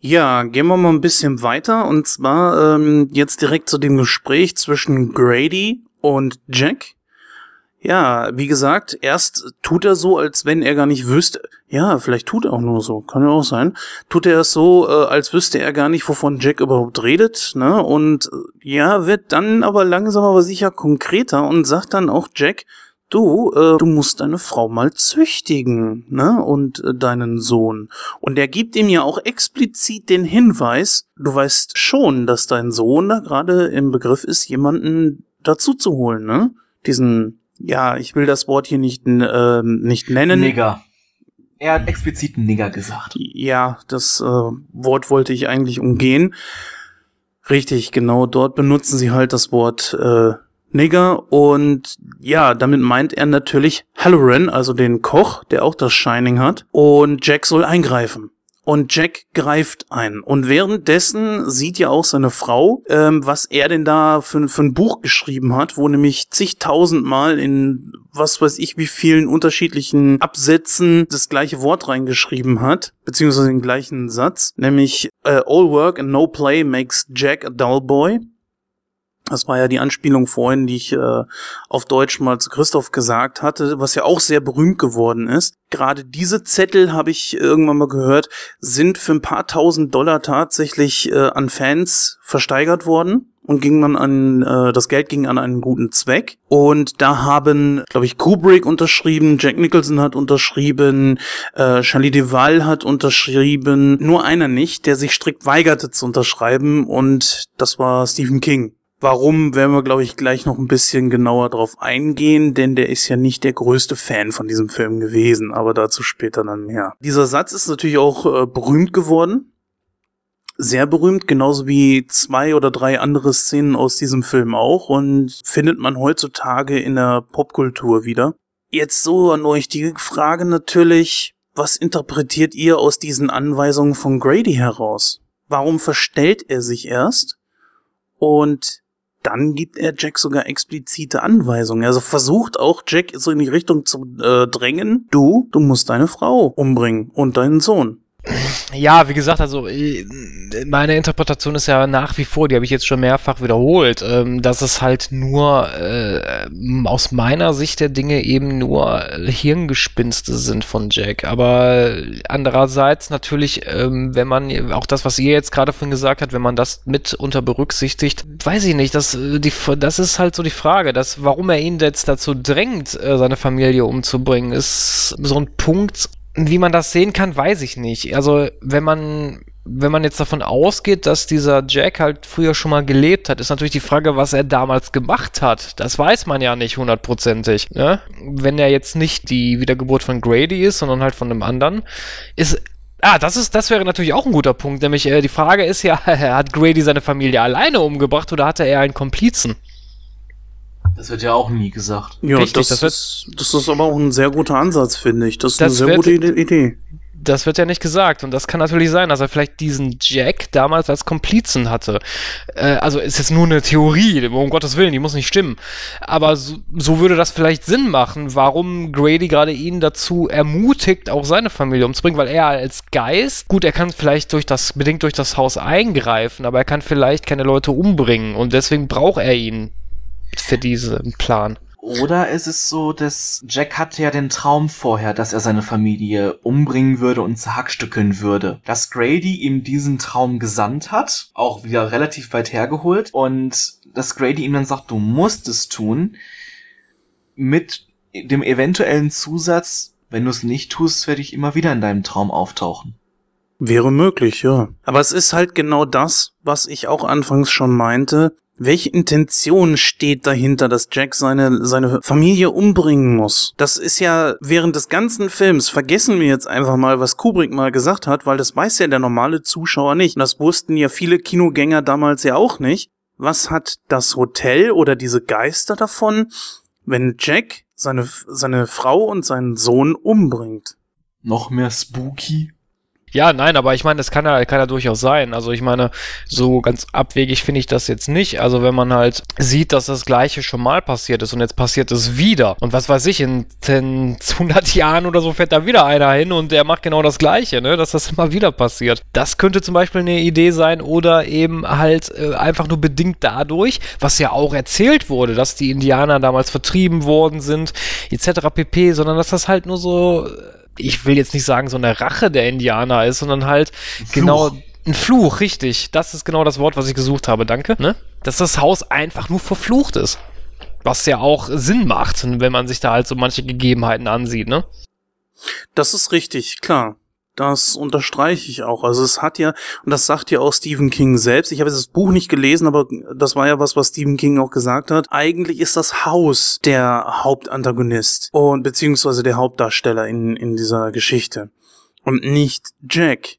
Ja, gehen wir mal ein bisschen weiter und zwar ähm, jetzt direkt zu dem Gespräch zwischen Grady und Jack. Ja, wie gesagt, erst tut er so, als wenn er gar nicht wüsste. Ja, vielleicht tut er auch nur so, kann ja auch sein. Tut er es so, äh, als wüsste er gar nicht, wovon Jack überhaupt redet, ne? Und äh, ja, wird dann aber langsam aber sicher konkreter und sagt dann auch Jack, du, äh, du musst deine Frau mal züchtigen, ne? Und äh, deinen Sohn. Und er gibt ihm ja auch explizit den Hinweis, du weißt schon, dass dein Sohn da gerade im Begriff ist, jemanden dazu zu holen, ne? Diesen ja, ich will das Wort hier nicht, ähm, nicht nennen.
Nigger. Er hat explizit Nigger gesagt.
Ja, das äh, Wort wollte ich eigentlich umgehen. Richtig, genau, dort benutzen sie halt das Wort äh, Nigger und ja, damit meint er natürlich Halloran, also den Koch, der auch das Shining hat und Jack soll eingreifen. Und Jack greift ein. Und währenddessen sieht ja auch seine Frau, ähm, was er denn da für, für ein Buch geschrieben hat, wo nämlich zigtausendmal in was weiß ich wie vielen unterschiedlichen Absätzen das gleiche Wort reingeschrieben hat, beziehungsweise den gleichen Satz, nämlich äh, All work and no play makes Jack a dull boy. Das war ja die Anspielung vorhin, die ich äh, auf Deutsch mal zu Christoph gesagt hatte, was ja auch sehr berühmt geworden ist. Gerade diese Zettel, habe ich irgendwann mal gehört, sind für ein paar tausend Dollar tatsächlich äh, an Fans versteigert worden und ging dann an äh, das Geld ging an einen guten Zweck. Und da haben glaube ich Kubrick unterschrieben Jack Nicholson hat unterschrieben äh, Charlie Deval hat unterschrieben. Nur einer nicht der sich strikt weigerte zu unterschreiben und das war Stephen King Warum werden wir, glaube ich, gleich noch ein bisschen genauer drauf eingehen, denn der ist ja nicht der größte Fan von diesem Film gewesen, aber dazu später dann mehr. Dieser Satz ist natürlich auch äh, berühmt geworden. Sehr berühmt, genauso wie zwei oder drei andere Szenen aus diesem Film auch und findet man heutzutage in der Popkultur wieder. Jetzt so an euch die Frage natürlich, was interpretiert ihr aus diesen Anweisungen von Grady heraus? Warum verstellt er sich erst? Und dann gibt er Jack sogar explizite Anweisungen. Also versucht auch Jack so in die Richtung zu äh, drängen, du, du musst deine Frau umbringen und deinen Sohn.
Ja, wie gesagt, also äh, meine Interpretation ist ja nach wie vor, die habe ich jetzt schon mehrfach wiederholt, ähm, dass es halt nur äh, aus meiner Sicht der Dinge eben nur Hirngespinste sind von Jack. Aber andererseits natürlich, ähm, wenn man auch das, was ihr jetzt gerade von gesagt habt, wenn man das mit unter berücksichtigt, weiß ich nicht, das, äh, die, das ist halt so die Frage, dass warum er ihn jetzt dazu drängt, seine Familie umzubringen, ist so ein Punkt, wie man das sehen kann, weiß ich nicht. Also, wenn man, wenn man jetzt davon ausgeht, dass dieser Jack halt früher schon mal gelebt hat, ist natürlich die Frage, was er damals gemacht hat. Das weiß man ja nicht hundertprozentig. Ne? Wenn er jetzt nicht die Wiedergeburt von Grady ist, sondern halt von einem anderen, ist Ah, das ist, das wäre natürlich auch ein guter Punkt. Nämlich äh, die Frage ist ja, [LAUGHS] hat Grady seine Familie alleine umgebracht oder hatte er einen Komplizen?
Das wird ja auch nie gesagt.
Ja,
Richtig,
das,
das wird-
ist, das ist aber auch ein sehr guter Ansatz, finde ich. Das ist
Das
eine sehr
wird-
gute Ide- Idee.
das wird ja nicht gesagt. Und das kann natürlich sein, dass er vielleicht diesen Jack damals als Komplizen hatte. Äh, also ist jetzt nur eine Theorie, um Gottes Willen, die muss nicht stimmen. Aber so, so würde das vielleicht Sinn machen, warum Grady gerade ihn dazu ermutigt, auch seine Familie umzubringen, weil er als Geist, gut, er kann vielleicht durch das, bedingt durch das Haus eingreifen, aber er kann vielleicht keine Leute umbringen und deswegen braucht er ihn für diesen Plan.
Oder ist es so, dass Jack hatte ja den Traum vorher, dass er seine Familie umbringen würde und zerhackstückeln würde. Dass Grady ihm diesen Traum gesandt hat, auch wieder relativ weit hergeholt, und dass Grady ihm dann sagt, du musst es tun, mit dem eventuellen Zusatz, wenn du es nicht tust, werde ich immer wieder in deinem Traum auftauchen.
Wäre möglich, ja. Aber es ist halt genau das, was ich auch anfangs schon meinte. Welche Intention steht dahinter, dass Jack seine, seine Familie umbringen muss? Das ist ja während des ganzen Films, vergessen wir jetzt einfach mal, was Kubrick mal gesagt hat, weil das weiß ja der normale Zuschauer nicht. Und das wussten ja viele Kinogänger damals ja auch nicht. Was hat das Hotel oder diese Geister davon, wenn Jack seine, seine Frau und seinen Sohn umbringt?
Noch mehr spooky?
Ja, nein, aber ich meine, das kann ja, kann ja durchaus sein. Also ich meine, so ganz abwegig finde ich das jetzt nicht. Also wenn man halt sieht, dass das Gleiche schon mal passiert ist und jetzt passiert es wieder. Und was weiß ich, in 10, 100 Jahren oder so fährt da wieder einer hin und der macht genau das Gleiche, ne? Dass das immer wieder passiert. Das könnte zum Beispiel eine Idee sein oder eben halt äh, einfach nur bedingt dadurch, was ja auch erzählt wurde, dass die Indianer damals vertrieben worden sind, etc. pp, sondern dass das halt nur so ich will jetzt nicht sagen, so eine Rache der Indianer ist, sondern halt genau ein Fluch, richtig. Das ist genau das Wort, was ich gesucht habe, danke. Ne? Dass das Haus einfach nur verflucht ist. Was ja auch Sinn macht, wenn man sich da halt so manche Gegebenheiten ansieht, ne?
Das ist richtig, klar. Das unterstreiche ich auch. Also es hat ja, und das sagt ja auch Stephen King selbst, ich habe das Buch nicht gelesen, aber das war ja was, was Stephen King auch gesagt hat. Eigentlich ist das Haus der Hauptantagonist und beziehungsweise der Hauptdarsteller in, in dieser Geschichte. Und nicht Jack.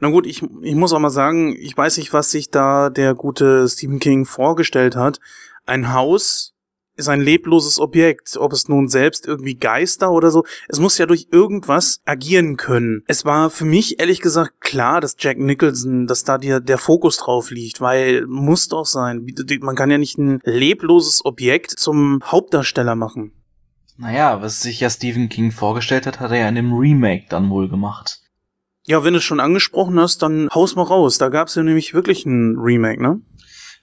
Na gut, ich, ich muss auch mal sagen, ich weiß nicht, was sich da der gute Stephen King vorgestellt hat. Ein Haus ist ein lebloses Objekt, ob es nun selbst irgendwie Geister oder so. Es muss ja durch irgendwas agieren können. Es war für mich ehrlich gesagt klar, dass Jack Nicholson, dass da der, der Fokus drauf liegt, weil muss doch sein. Man kann ja nicht ein lebloses Objekt zum Hauptdarsteller machen.
Naja, was sich ja Stephen King vorgestellt hat, hat er ja in dem Remake dann wohl gemacht.
Ja, wenn du es schon angesprochen hast, dann haus mal raus. Da gab es ja nämlich wirklich ein Remake, ne?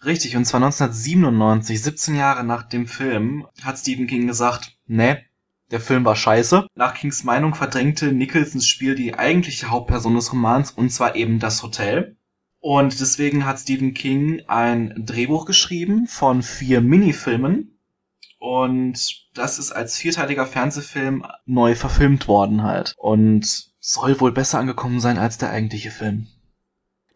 Richtig, und zwar 1997, 17 Jahre nach dem Film, hat Stephen King gesagt, ne, der Film war scheiße. Nach Kings Meinung verdrängte Nicholsons Spiel die eigentliche Hauptperson des Romans, und zwar eben das Hotel. Und deswegen hat Stephen King ein Drehbuch geschrieben von vier Minifilmen. Und das ist als vierteiliger Fernsehfilm neu verfilmt worden halt. Und soll wohl besser angekommen sein als der eigentliche Film.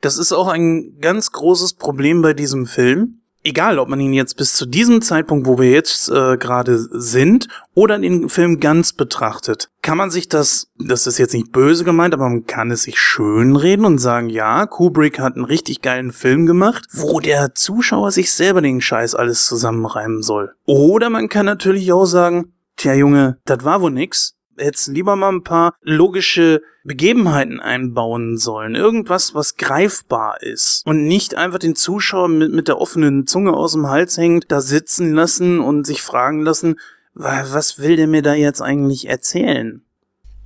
Das ist auch ein ganz großes Problem bei diesem Film. Egal, ob man ihn jetzt bis zu diesem Zeitpunkt, wo wir jetzt äh, gerade sind, oder den Film ganz betrachtet, kann man sich das, das ist jetzt nicht böse gemeint, aber man kann es sich schönreden und sagen, ja, Kubrick hat einen richtig geilen Film gemacht, wo der Zuschauer sich selber den Scheiß alles zusammenreimen soll. Oder man kann natürlich auch sagen, tja Junge, das war wohl nix, hättest lieber mal ein paar logische Begebenheiten einbauen sollen. Irgendwas, was greifbar ist. Und nicht einfach den Zuschauer mit, mit der offenen Zunge aus dem Hals hängt, da sitzen lassen und sich fragen lassen, was will der mir da jetzt eigentlich erzählen?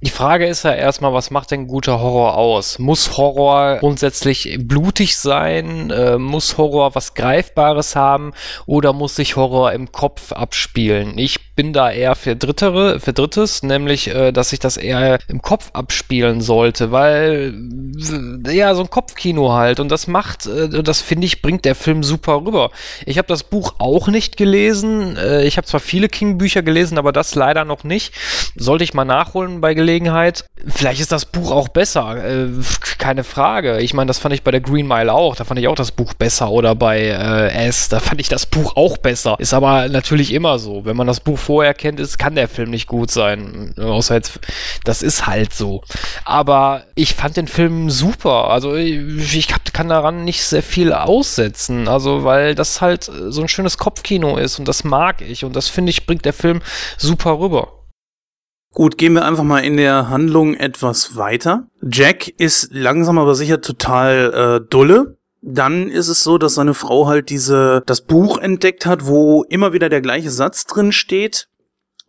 Die Frage ist ja erstmal, was macht denn guter Horror aus? Muss Horror grundsätzlich blutig sein? Äh, muss Horror was Greifbares haben? Oder muss sich Horror im Kopf abspielen? Ich bin da eher für Drittere, für Drittes, nämlich, äh, dass sich das eher im Kopf abspielen sollte, weil, ja, so ein Kopfkino halt. Und das macht, äh, das finde ich, bringt der Film super rüber. Ich habe das Buch auch nicht gelesen. Äh, ich habe zwar viele King-Bücher gelesen, aber das leider noch nicht. Sollte ich mal nachholen bei Gelegenheit Gelegenheit. Vielleicht ist das Buch auch besser, äh, keine Frage. Ich meine, das fand ich bei der Green Mile auch. Da fand ich auch das Buch besser. Oder bei äh, S, da fand ich das Buch auch besser. Ist aber natürlich immer so. Wenn man das Buch vorher kennt, ist, kann der Film nicht gut sein. Außer jetzt, das ist halt so. Aber ich fand den Film super. Also ich, ich kann daran nicht sehr viel aussetzen. Also weil das halt so ein schönes Kopfkino ist und das mag ich. Und das finde ich, bringt der Film super rüber.
Gut, gehen wir einfach mal in der Handlung etwas weiter. Jack ist langsam aber sicher total äh, dulle. Dann ist es so, dass seine Frau halt diese das Buch entdeckt hat, wo immer wieder der gleiche Satz drin steht.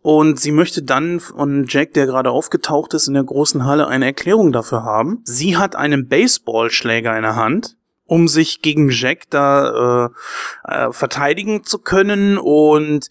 Und sie möchte dann von Jack, der gerade aufgetaucht ist in der großen Halle, eine Erklärung dafür haben. Sie hat einen Baseballschläger in der Hand, um sich gegen Jack da äh, äh, verteidigen zu können. Und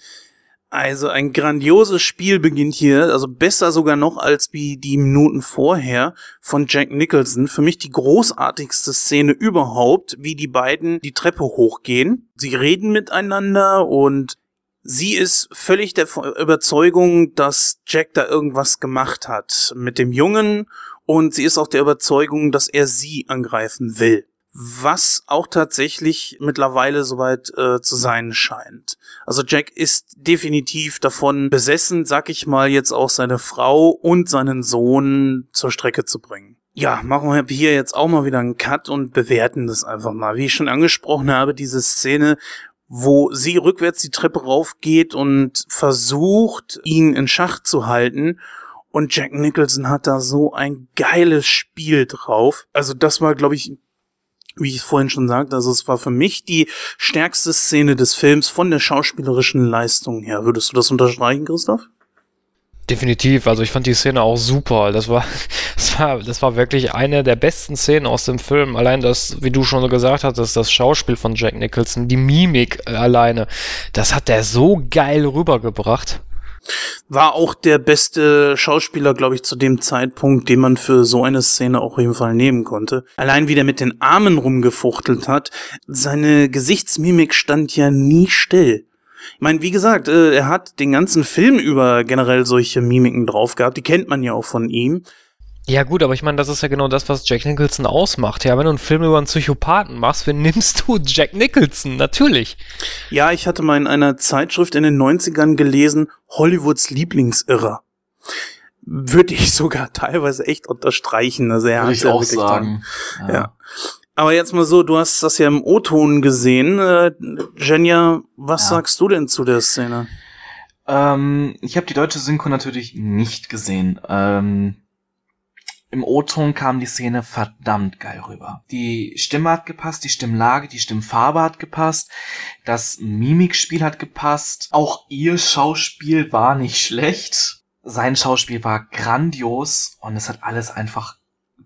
also ein grandioses Spiel beginnt hier, also besser sogar noch als wie die Minuten vorher von Jack Nicholson. Für mich die großartigste Szene überhaupt, wie die beiden die Treppe hochgehen. Sie reden miteinander und sie ist völlig der Überzeugung, dass Jack da irgendwas gemacht hat mit dem Jungen und sie ist auch der Überzeugung, dass er sie angreifen will was auch tatsächlich mittlerweile soweit äh, zu sein scheint. Also Jack ist definitiv davon besessen, sag ich mal, jetzt auch seine Frau und seinen Sohn zur Strecke zu bringen. Ja, machen wir hier jetzt auch mal wieder einen Cut und bewerten das einfach mal. Wie ich schon angesprochen habe, diese Szene, wo sie rückwärts die Treppe raufgeht und versucht, ihn in Schach zu halten. Und Jack Nicholson hat da so ein geiles Spiel drauf. Also das war, glaube ich, wie ich vorhin schon sagte, also es war für mich die stärkste Szene des Films von der schauspielerischen Leistung her. Würdest du das unterstreichen, Christoph?
Definitiv, also ich fand die Szene auch super. Das war, [LAUGHS] das war, das war wirklich eine der besten Szenen aus dem Film. Allein das, wie du schon gesagt hattest, das Schauspiel von Jack Nicholson, die Mimik alleine, das hat der so geil rübergebracht.
War auch der beste Schauspieler, glaube ich, zu dem Zeitpunkt, den man für so eine Szene auch auf jeden Fall nehmen konnte. Allein wie der mit den Armen rumgefuchtelt hat, seine Gesichtsmimik stand ja nie still. Ich meine, wie gesagt, äh, er hat den ganzen Film über generell solche Mimiken drauf gehabt, die kennt man ja auch von ihm.
Ja gut, aber ich meine, das ist ja genau das, was Jack Nicholson ausmacht. Ja, wenn du einen Film über einen Psychopathen machst, wen nimmst du? Jack Nicholson, natürlich.
Ja, ich hatte mal in einer Zeitschrift in den 90ern gelesen, Hollywoods Lieblingsirrer. Würde ich sogar [LAUGHS] teilweise echt unterstreichen. Also er
Würde ich auch sagen.
Ja. ja. Aber jetzt mal so, du hast das ja im O-Ton gesehen. Äh, Jenja, was ja. sagst du denn zu der Szene?
Ähm, ich habe die deutsche Synchro natürlich nicht gesehen. Ähm im O-Ton kam die Szene verdammt geil rüber. Die Stimme hat gepasst, die Stimmlage, die Stimmfarbe hat gepasst, das Mimikspiel hat gepasst, auch ihr Schauspiel war nicht schlecht. Sein Schauspiel war grandios und es hat alles einfach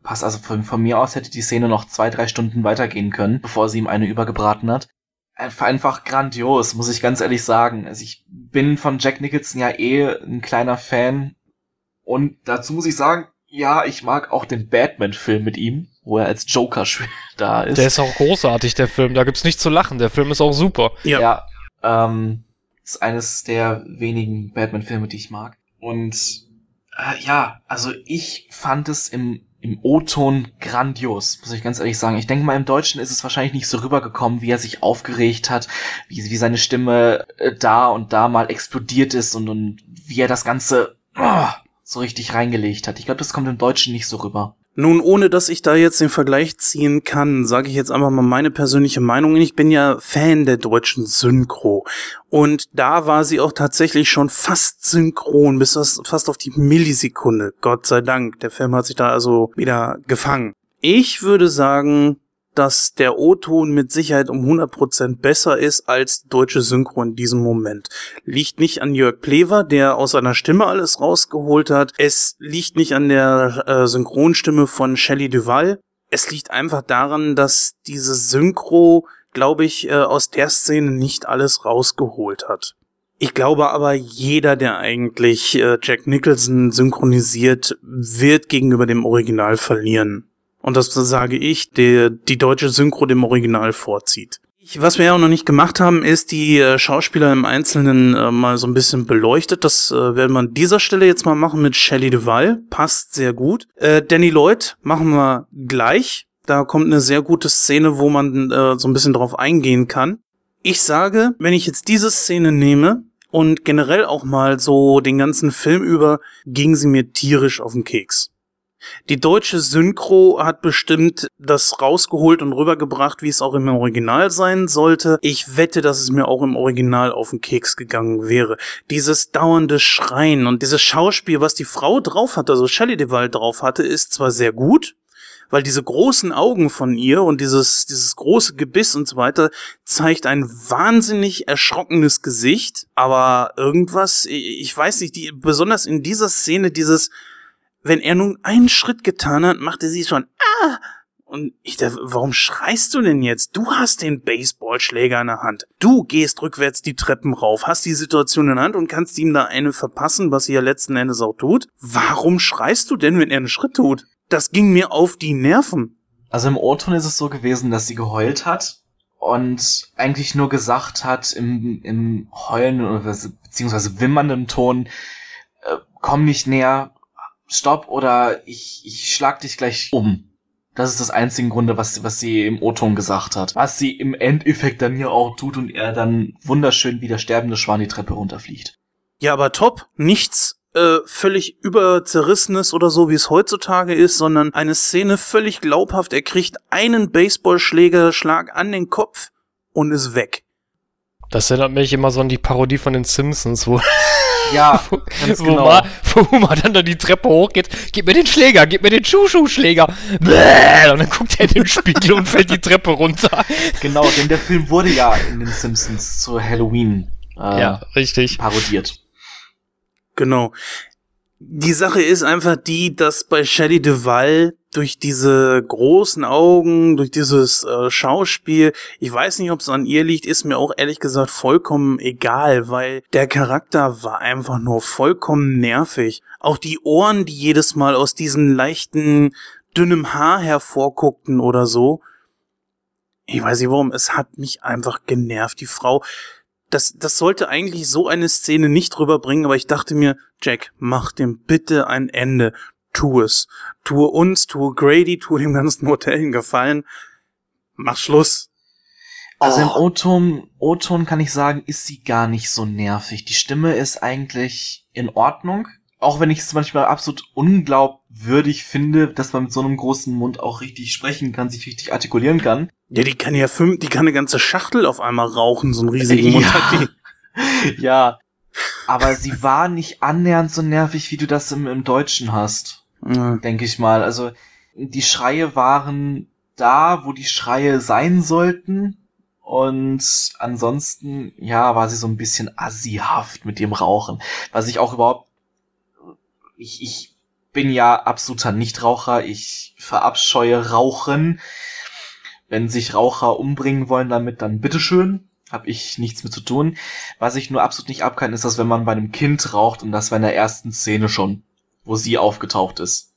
passt. Also von, von mir aus hätte die Szene noch zwei, drei Stunden weitergehen können, bevor sie ihm eine übergebraten hat einfach grandios, muss ich ganz ehrlich sagen. Also ich bin von Jack Nicholson ja eh ein kleiner Fan. Und dazu muss ich sagen, ja, ich mag auch den Batman-Film mit ihm, wo er als Joker [LAUGHS] da ist.
Der ist auch großartig, der Film. Da gibt's nichts zu lachen. Der Film ist auch super.
Ja. ja ähm, ist eines der wenigen Batman-Filme, die ich mag. Und äh, ja, also ich fand es im im O-Ton grandios, muss ich ganz ehrlich sagen. Ich denke mal, im Deutschen ist es wahrscheinlich nicht so rübergekommen, wie er sich aufgeregt hat, wie, wie seine Stimme äh, da und da mal explodiert ist und, und wie er das Ganze oh, so richtig reingelegt hat. Ich glaube, das kommt im Deutschen nicht so rüber.
Nun, ohne dass ich da jetzt den Vergleich ziehen kann, sage ich jetzt einfach mal meine persönliche Meinung. Ich bin ja Fan der deutschen Synchro. Und da war sie auch tatsächlich schon fast synchron, bis fast auf die Millisekunde. Gott sei Dank. Der Film hat sich da also wieder gefangen. Ich würde sagen, dass der O-Ton mit Sicherheit um 100% besser ist als deutsche Synchro in diesem Moment. Liegt nicht an Jörg Plever, der aus seiner Stimme alles rausgeholt hat. Es liegt nicht an der äh, Synchronstimme von Shelley Duval. Es liegt einfach daran, dass diese Synchro, glaube ich, äh, aus der Szene nicht alles rausgeholt hat. Ich glaube aber, jeder, der eigentlich äh, Jack Nicholson synchronisiert, wird gegenüber dem Original verlieren. Und das sage ich, der die deutsche Synchro dem Original vorzieht. Was wir ja auch noch nicht gemacht haben, ist die äh, Schauspieler im Einzelnen äh, mal so ein bisschen beleuchtet. Das äh, werden wir an dieser Stelle jetzt mal machen mit Shelley Duval. Passt sehr gut. Äh, Danny Lloyd machen wir gleich. Da kommt eine sehr gute Szene, wo man äh, so ein bisschen drauf eingehen kann. Ich sage, wenn ich jetzt diese Szene nehme und generell auch mal so den ganzen Film über, ging sie mir tierisch auf den Keks. Die deutsche Synchro hat bestimmt das rausgeholt und rübergebracht, wie es auch im Original sein sollte. Ich wette, dass es mir auch im Original auf den Keks gegangen wäre. Dieses dauernde Schreien und dieses Schauspiel, was die Frau drauf hatte, also Shelley Duvall drauf hatte, ist zwar sehr gut, weil diese großen Augen von ihr und dieses, dieses große Gebiss und so weiter zeigt ein wahnsinnig erschrockenes Gesicht, aber irgendwas, ich weiß nicht, die, besonders in dieser Szene dieses, wenn er nun einen Schritt getan hat, machte sie schon, ah, und ich dachte, warum schreist du denn jetzt? Du hast den Baseballschläger in der Hand. Du gehst rückwärts die Treppen rauf, hast die Situation in der Hand und kannst ihm da eine verpassen, was sie ja letzten Endes auch tut. Warum schreist du denn, wenn er einen Schritt tut? das ging mir auf die Nerven.
Also im O-Ton ist es so gewesen, dass sie geheult hat und eigentlich nur gesagt hat im, im Heulen oder beziehungsweise wimmernden Ton, äh, komm nicht näher, stopp oder ich, ich schlag dich gleich um. Das ist das einzige Grunde, was, was sie im O-Ton gesagt hat. Was sie im Endeffekt dann hier auch tut und er dann wunderschön wie der sterbende Schwan die Treppe runterfliegt.
Ja, aber top. Nichts äh, völlig überzerrissenes oder so, wie es heutzutage ist, sondern eine Szene völlig glaubhaft. Er kriegt einen Baseballschlägerschlag an den Kopf und ist weg.
Das erinnert mich immer so an die Parodie von den Simpsons, wo
ja, [LAUGHS]
ganz wo genau. Man, wo man dann da die Treppe hochgeht, gib mir den Schläger, gib mir den Schuhschuhschläger. Und dann guckt er in den Spiegel und fällt die Treppe runter.
Genau, denn der Film wurde ja in den Simpsons zu Halloween
äh, ja, richtig.
parodiert.
Genau. Die Sache ist einfach die, dass bei Shelley Duvall durch diese großen Augen, durch dieses äh, Schauspiel, ich weiß nicht, ob es an ihr liegt, ist mir auch ehrlich gesagt vollkommen egal, weil der Charakter war einfach nur vollkommen nervig. Auch die Ohren, die jedes Mal aus diesen leichten, dünnem Haar hervorguckten oder so. Ich weiß nicht warum, es hat mich einfach genervt. Die Frau, das, das sollte eigentlich so eine Szene nicht rüberbringen, aber ich dachte mir, Jack, mach dem bitte ein Ende. Tu es. Tue uns, tue Grady, tue dem ganzen Hotel einen Gefallen. Mach Schluss.
Also oh. im O-Ton, O-Ton kann ich sagen, ist sie gar nicht so nervig. Die Stimme ist eigentlich in Ordnung auch wenn ich es manchmal absolut unglaubwürdig finde, dass man mit so einem großen Mund auch richtig sprechen kann, sich richtig artikulieren kann.
Ja, die kann ja fünf, die kann eine ganze Schachtel auf einmal rauchen, so ein riesigen ja. Mund hat
die. [LAUGHS] ja. Aber sie war nicht annähernd so nervig, wie du das im, im Deutschen hast. Ja. Denke ich mal. Also, die Schreie waren da, wo die Schreie sein sollten. Und ansonsten, ja, war sie so ein bisschen assihaft mit dem Rauchen. Was ich auch überhaupt ich, ich bin ja absoluter Nichtraucher. Ich verabscheue Rauchen. Wenn sich Raucher umbringen wollen damit, dann bitteschön. Hab ich nichts mit zu tun. Was ich nur absolut nicht abkann, ist, dass wenn man bei einem Kind raucht und das war in der ersten Szene schon, wo sie aufgetaucht ist.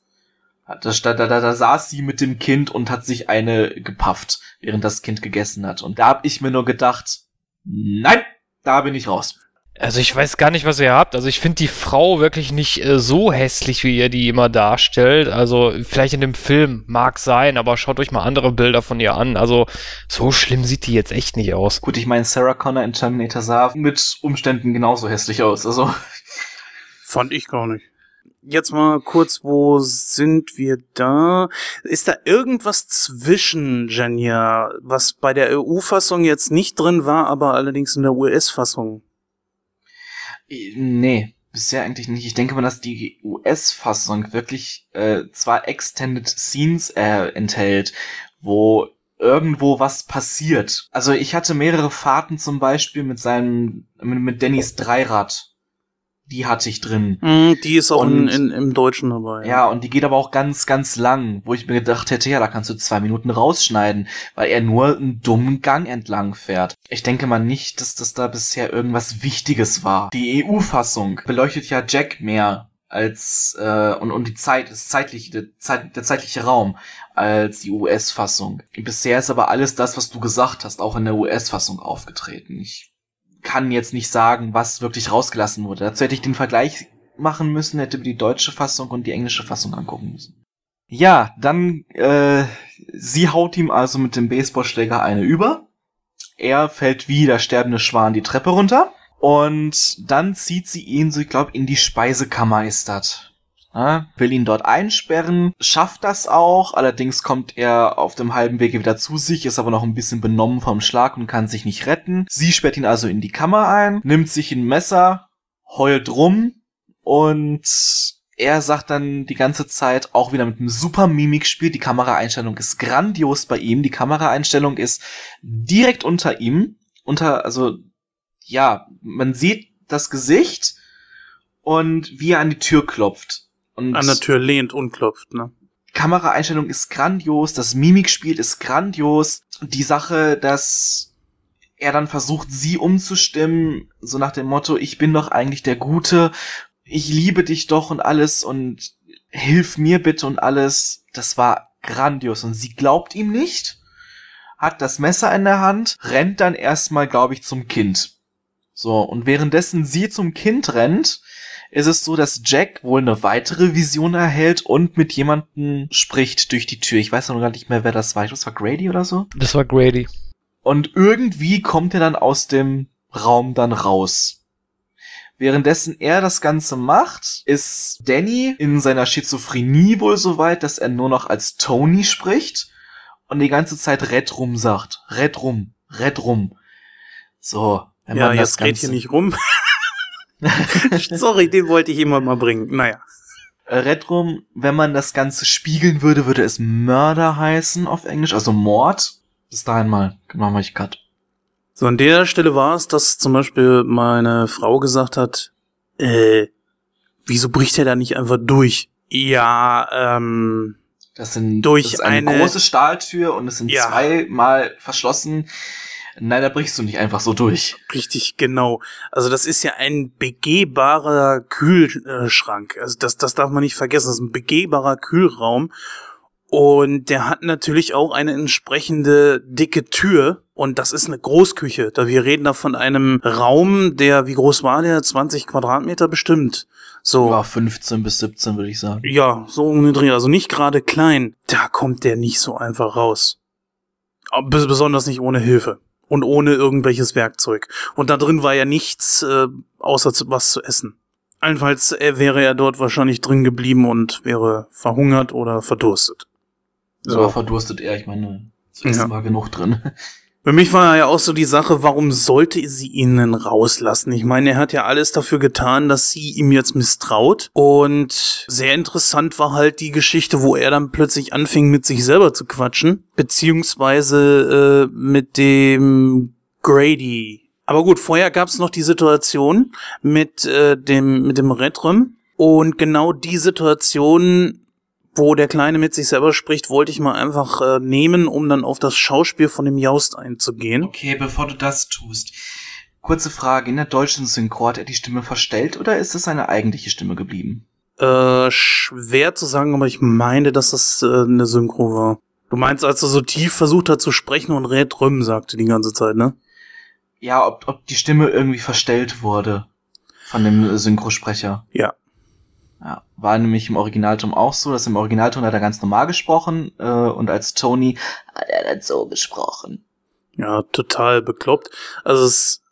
Da, da, da, da saß sie mit dem Kind und hat sich eine gepafft, während das Kind gegessen hat. Und da hab ich mir nur gedacht, nein, da bin ich raus.
Also ich weiß gar nicht, was ihr habt. Also ich finde die Frau wirklich nicht äh, so hässlich, wie ihr die immer darstellt. Also vielleicht in dem Film mag sein, aber schaut euch mal andere Bilder von ihr an. Also so schlimm sieht die jetzt echt nicht aus.
Gut, ich meine, Sarah Connor in Terminator sah mit Umständen genauso hässlich aus. Also
fand ich gar nicht. Jetzt mal kurz, wo sind wir da? Ist da irgendwas zwischen, Jenya, was bei der EU-Fassung jetzt nicht drin war, aber allerdings in der US-Fassung?
Nee, bisher eigentlich nicht. Ich denke mal, dass die US-Fassung wirklich äh, zwar Extended Scenes äh, enthält, wo irgendwo was passiert. Also ich hatte mehrere Fahrten zum Beispiel mit seinem, mit, mit Dannys Dreirad die hatte ich drin.
Mm, die ist auch und, in, in, im Deutschen dabei.
Ja. ja, und die geht aber auch ganz, ganz lang, wo ich mir gedacht hätte, ja, da kannst du zwei Minuten rausschneiden, weil er nur einen dummen Gang entlang fährt. Ich denke mal nicht, dass das da bisher irgendwas Wichtiges war. Die EU-Fassung beleuchtet ja Jack mehr als äh, und, und die Zeit, das zeitliche, der, Zeit, der zeitliche Raum als die US-Fassung. Bisher ist aber alles das, was du gesagt hast, auch in der US-Fassung aufgetreten. Ich kann jetzt nicht sagen, was wirklich rausgelassen wurde. Dazu hätte ich den Vergleich machen müssen, hätte mir die deutsche Fassung und die englische Fassung angucken müssen. Ja, dann, äh, sie haut ihm also mit dem Baseballschläger eine über. Er fällt wie der sterbende Schwan die Treppe runter. Und dann zieht sie ihn, so ich glaube, in die Speisekammer ist das. Ja, will ihn dort einsperren, schafft das auch, allerdings kommt er auf dem halben Wege wieder zu sich, ist aber noch ein bisschen benommen vom Schlag und kann sich nicht retten. Sie sperrt ihn also in die Kammer ein, nimmt sich ein Messer, heult rum und er sagt dann die ganze Zeit auch wieder mit einem super Mimikspiel, die Kameraeinstellung ist grandios bei ihm, die Kameraeinstellung ist direkt unter ihm, unter, also, ja, man sieht das Gesicht und wie er an die Tür klopft. Und
An der Tür lehnt und klopft, ne?
Kameraeinstellung ist grandios, das Mimikspiel ist grandios. Die Sache, dass er dann versucht, sie umzustimmen, so nach dem Motto, ich bin doch eigentlich der Gute, ich liebe dich doch und alles und hilf mir bitte und alles, das war grandios. Und sie glaubt ihm nicht, hat das Messer in der Hand, rennt dann erstmal, glaube ich, zum Kind. So, und währenddessen sie zum Kind rennt, ist es so, dass Jack wohl eine weitere Vision erhält und mit jemandem spricht durch die Tür. Ich weiß noch gar nicht mehr, wer das war. Ich glaube, das war Grady oder so.
Das war Grady.
Und irgendwie kommt er dann aus dem Raum dann raus. Währenddessen er das Ganze macht, ist Danny in seiner Schizophrenie wohl so weit, dass er nur noch als Tony spricht und die ganze Zeit Red rum sagt. Red rum, Red rum. So, wenn
ja,
man das
jetzt red
Ganze
hier nicht rum. [LAUGHS] Sorry, den wollte ich immer mal bringen. Naja.
Äh, Red rum, wenn man das Ganze spiegeln würde, würde es Mörder heißen auf Englisch, also Mord. Bis dahin mal, machen wir ich Cut.
So, an der Stelle war es, dass zum Beispiel meine Frau gesagt hat, äh, wieso bricht er da nicht einfach durch? Ja, ähm,
Das sind
Durch
das ist eine,
eine-
große Stahltür und es sind
Ja.
zweimal verschlossen. Nein, da brichst du nicht einfach so durch.
richtig genau. Also das ist ja ein begehbarer Kühlschrank. Also das, das darf man nicht vergessen. Das ist ein begehbarer Kühlraum. Und der hat natürlich auch eine entsprechende dicke Tür. Und das ist eine Großküche. Da wir reden da von einem Raum, der, wie groß war der? 20 Quadratmeter bestimmt. So.
Ja, 15 bis 17 würde ich sagen.
Ja, so um den Dreh, also nicht gerade klein. Da kommt der nicht so einfach raus. Besonders nicht ohne Hilfe. Und ohne irgendwelches Werkzeug. Und da drin war ja nichts, äh, außer zu, was zu essen. Allenfalls äh, wäre er dort wahrscheinlich drin geblieben und wäre verhungert oder verdurstet.
So verdurstet er, ich meine, so ist
Ja.
mal genug drin.
Für mich war ja auch so die Sache, warum sollte sie ihn denn rauslassen? Ich meine, er hat ja alles dafür getan, dass sie ihm jetzt misstraut. Und sehr interessant war halt die Geschichte, wo er dann plötzlich anfing, mit sich selber zu quatschen. Beziehungsweise äh, mit dem Grady. Aber gut, vorher gab es noch die Situation mit äh, dem, mit dem Redrum. Und genau die Situation wo der Kleine mit sich selber spricht, wollte ich mal einfach äh, nehmen, um dann auf das Schauspiel von dem Jaust einzugehen.
Okay, bevor du das tust. Kurze Frage, in der deutschen Synchro hat er die Stimme verstellt oder ist es seine eigentliche Stimme geblieben?
Äh, schwer zu sagen, aber ich meine, dass das äh, eine Synchro war. Du meinst, als er so tief versucht hat zu sprechen und Red Rüm sagte die ganze Zeit, ne?
Ja, ob, ob die Stimme irgendwie verstellt wurde von dem Synchrosprecher.
Ja.
Ja, war nämlich im Originalton auch so, dass im Originalton hat er ganz normal gesprochen äh, und als Tony hat er dann so gesprochen.
Ja, total bekloppt. Also es,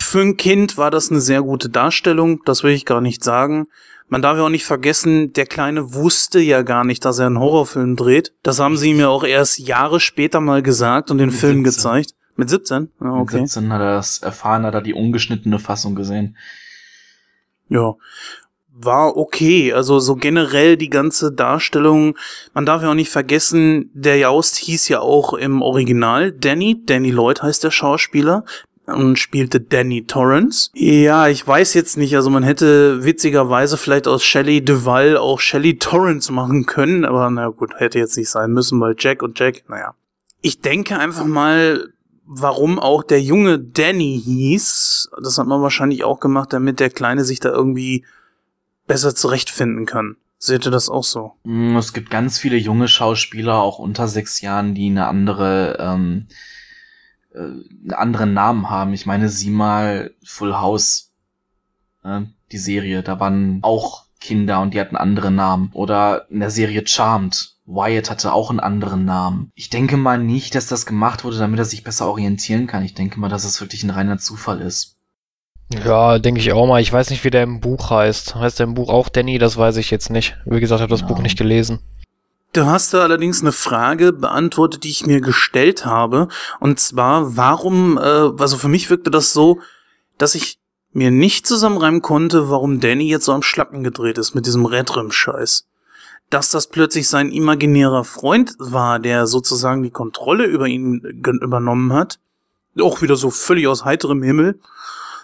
für ein Kind war das eine sehr gute Darstellung, das will ich gar nicht sagen. Man darf ja auch nicht vergessen, der Kleine wusste ja gar nicht, dass er einen Horrorfilm dreht. Das haben sie ihm ja auch erst Jahre später mal gesagt und den
Mit
Film
17.
gezeigt. Mit 17? Ja,
Mit
okay.
17 hat er das erfahren, hat er die ungeschnittene Fassung gesehen.
Ja. War okay. Also so generell die ganze Darstellung. Man darf ja auch nicht vergessen, der Jaust hieß ja auch im Original Danny. Danny Lloyd heißt der Schauspieler. Und spielte Danny Torrance. Ja, ich weiß jetzt nicht. Also man hätte witzigerweise vielleicht aus Shelley Duvall auch Shelley Torrance machen können. Aber na gut, hätte jetzt nicht sein müssen, weil Jack und Jack, naja. Ich denke einfach mal, warum auch der junge Danny hieß. Das hat man wahrscheinlich auch gemacht, damit der Kleine sich da irgendwie besser zurechtfinden kann. Seht ihr das auch so?
Mm, Es gibt ganz viele junge Schauspieler, auch unter sechs Jahren, die eine andere, ähm, äh, einen anderen Namen haben. Ich meine, sieh mal Full House, äh, die Serie, da waren auch Kinder und die hatten andere Namen. Oder in der Serie Charmed. Wyatt hatte auch einen anderen Namen. Ich denke mal nicht, dass das gemacht wurde, damit er sich besser orientieren kann. Ich denke mal, dass es wirklich ein reiner Zufall ist.
Ja, denke ich auch mal. Ich weiß nicht, wie der im Buch heißt. Heißt der im Buch auch Danny? Das weiß ich jetzt nicht. Wie gesagt, ich habe das
Ja.
Buch nicht gelesen.
Du hast da allerdings eine Frage beantwortet, die ich mir gestellt habe. Und zwar, warum, äh, also für mich wirkte das so, dass ich mir nicht zusammenreimen konnte, warum Danny jetzt so am Schlappen gedreht ist mit diesem Redrim-Scheiß. Dass das plötzlich sein imaginärer Freund war, der sozusagen die Kontrolle über ihn übernommen hat. Auch wieder so völlig aus heiterem Himmel.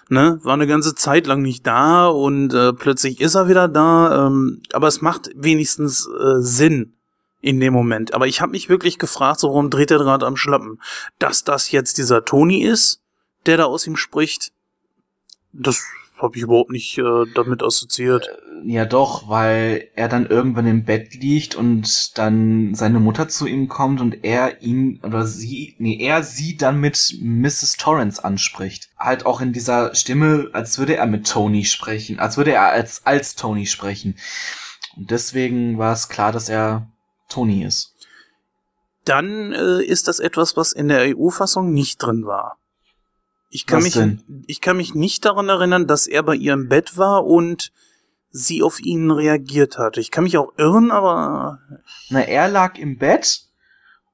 Ne, war eine ganze Zeit lang nicht da und äh, plötzlich ist er wieder da. Ähm, aber es macht wenigstens äh, Sinn in dem Moment. Aber ich habe mich wirklich gefragt, so, warum dreht er gerade am Schlappen? Dass das jetzt dieser Tony ist, der da aus ihm spricht, das habe ich überhaupt nicht äh, damit assoziiert.
Ja, doch, weil er dann irgendwann im Bett liegt und dann seine Mutter zu ihm kommt und er ihn oder sie, nee, er sie dann mit Mrs. Torrance anspricht. Halt auch in dieser Stimme, als würde er mit Tony sprechen, als würde er als, als Tony sprechen. Und deswegen war es klar, dass er Tony ist.
Dann äh, ist das etwas, was in der EU-Fassung nicht drin war. Ich kann,
Was
mich,
denn?
ich kann mich nicht daran erinnern, dass er bei ihr im Bett war und sie auf ihn reagiert hat. Ich kann mich auch irren, aber
Na, er lag im Bett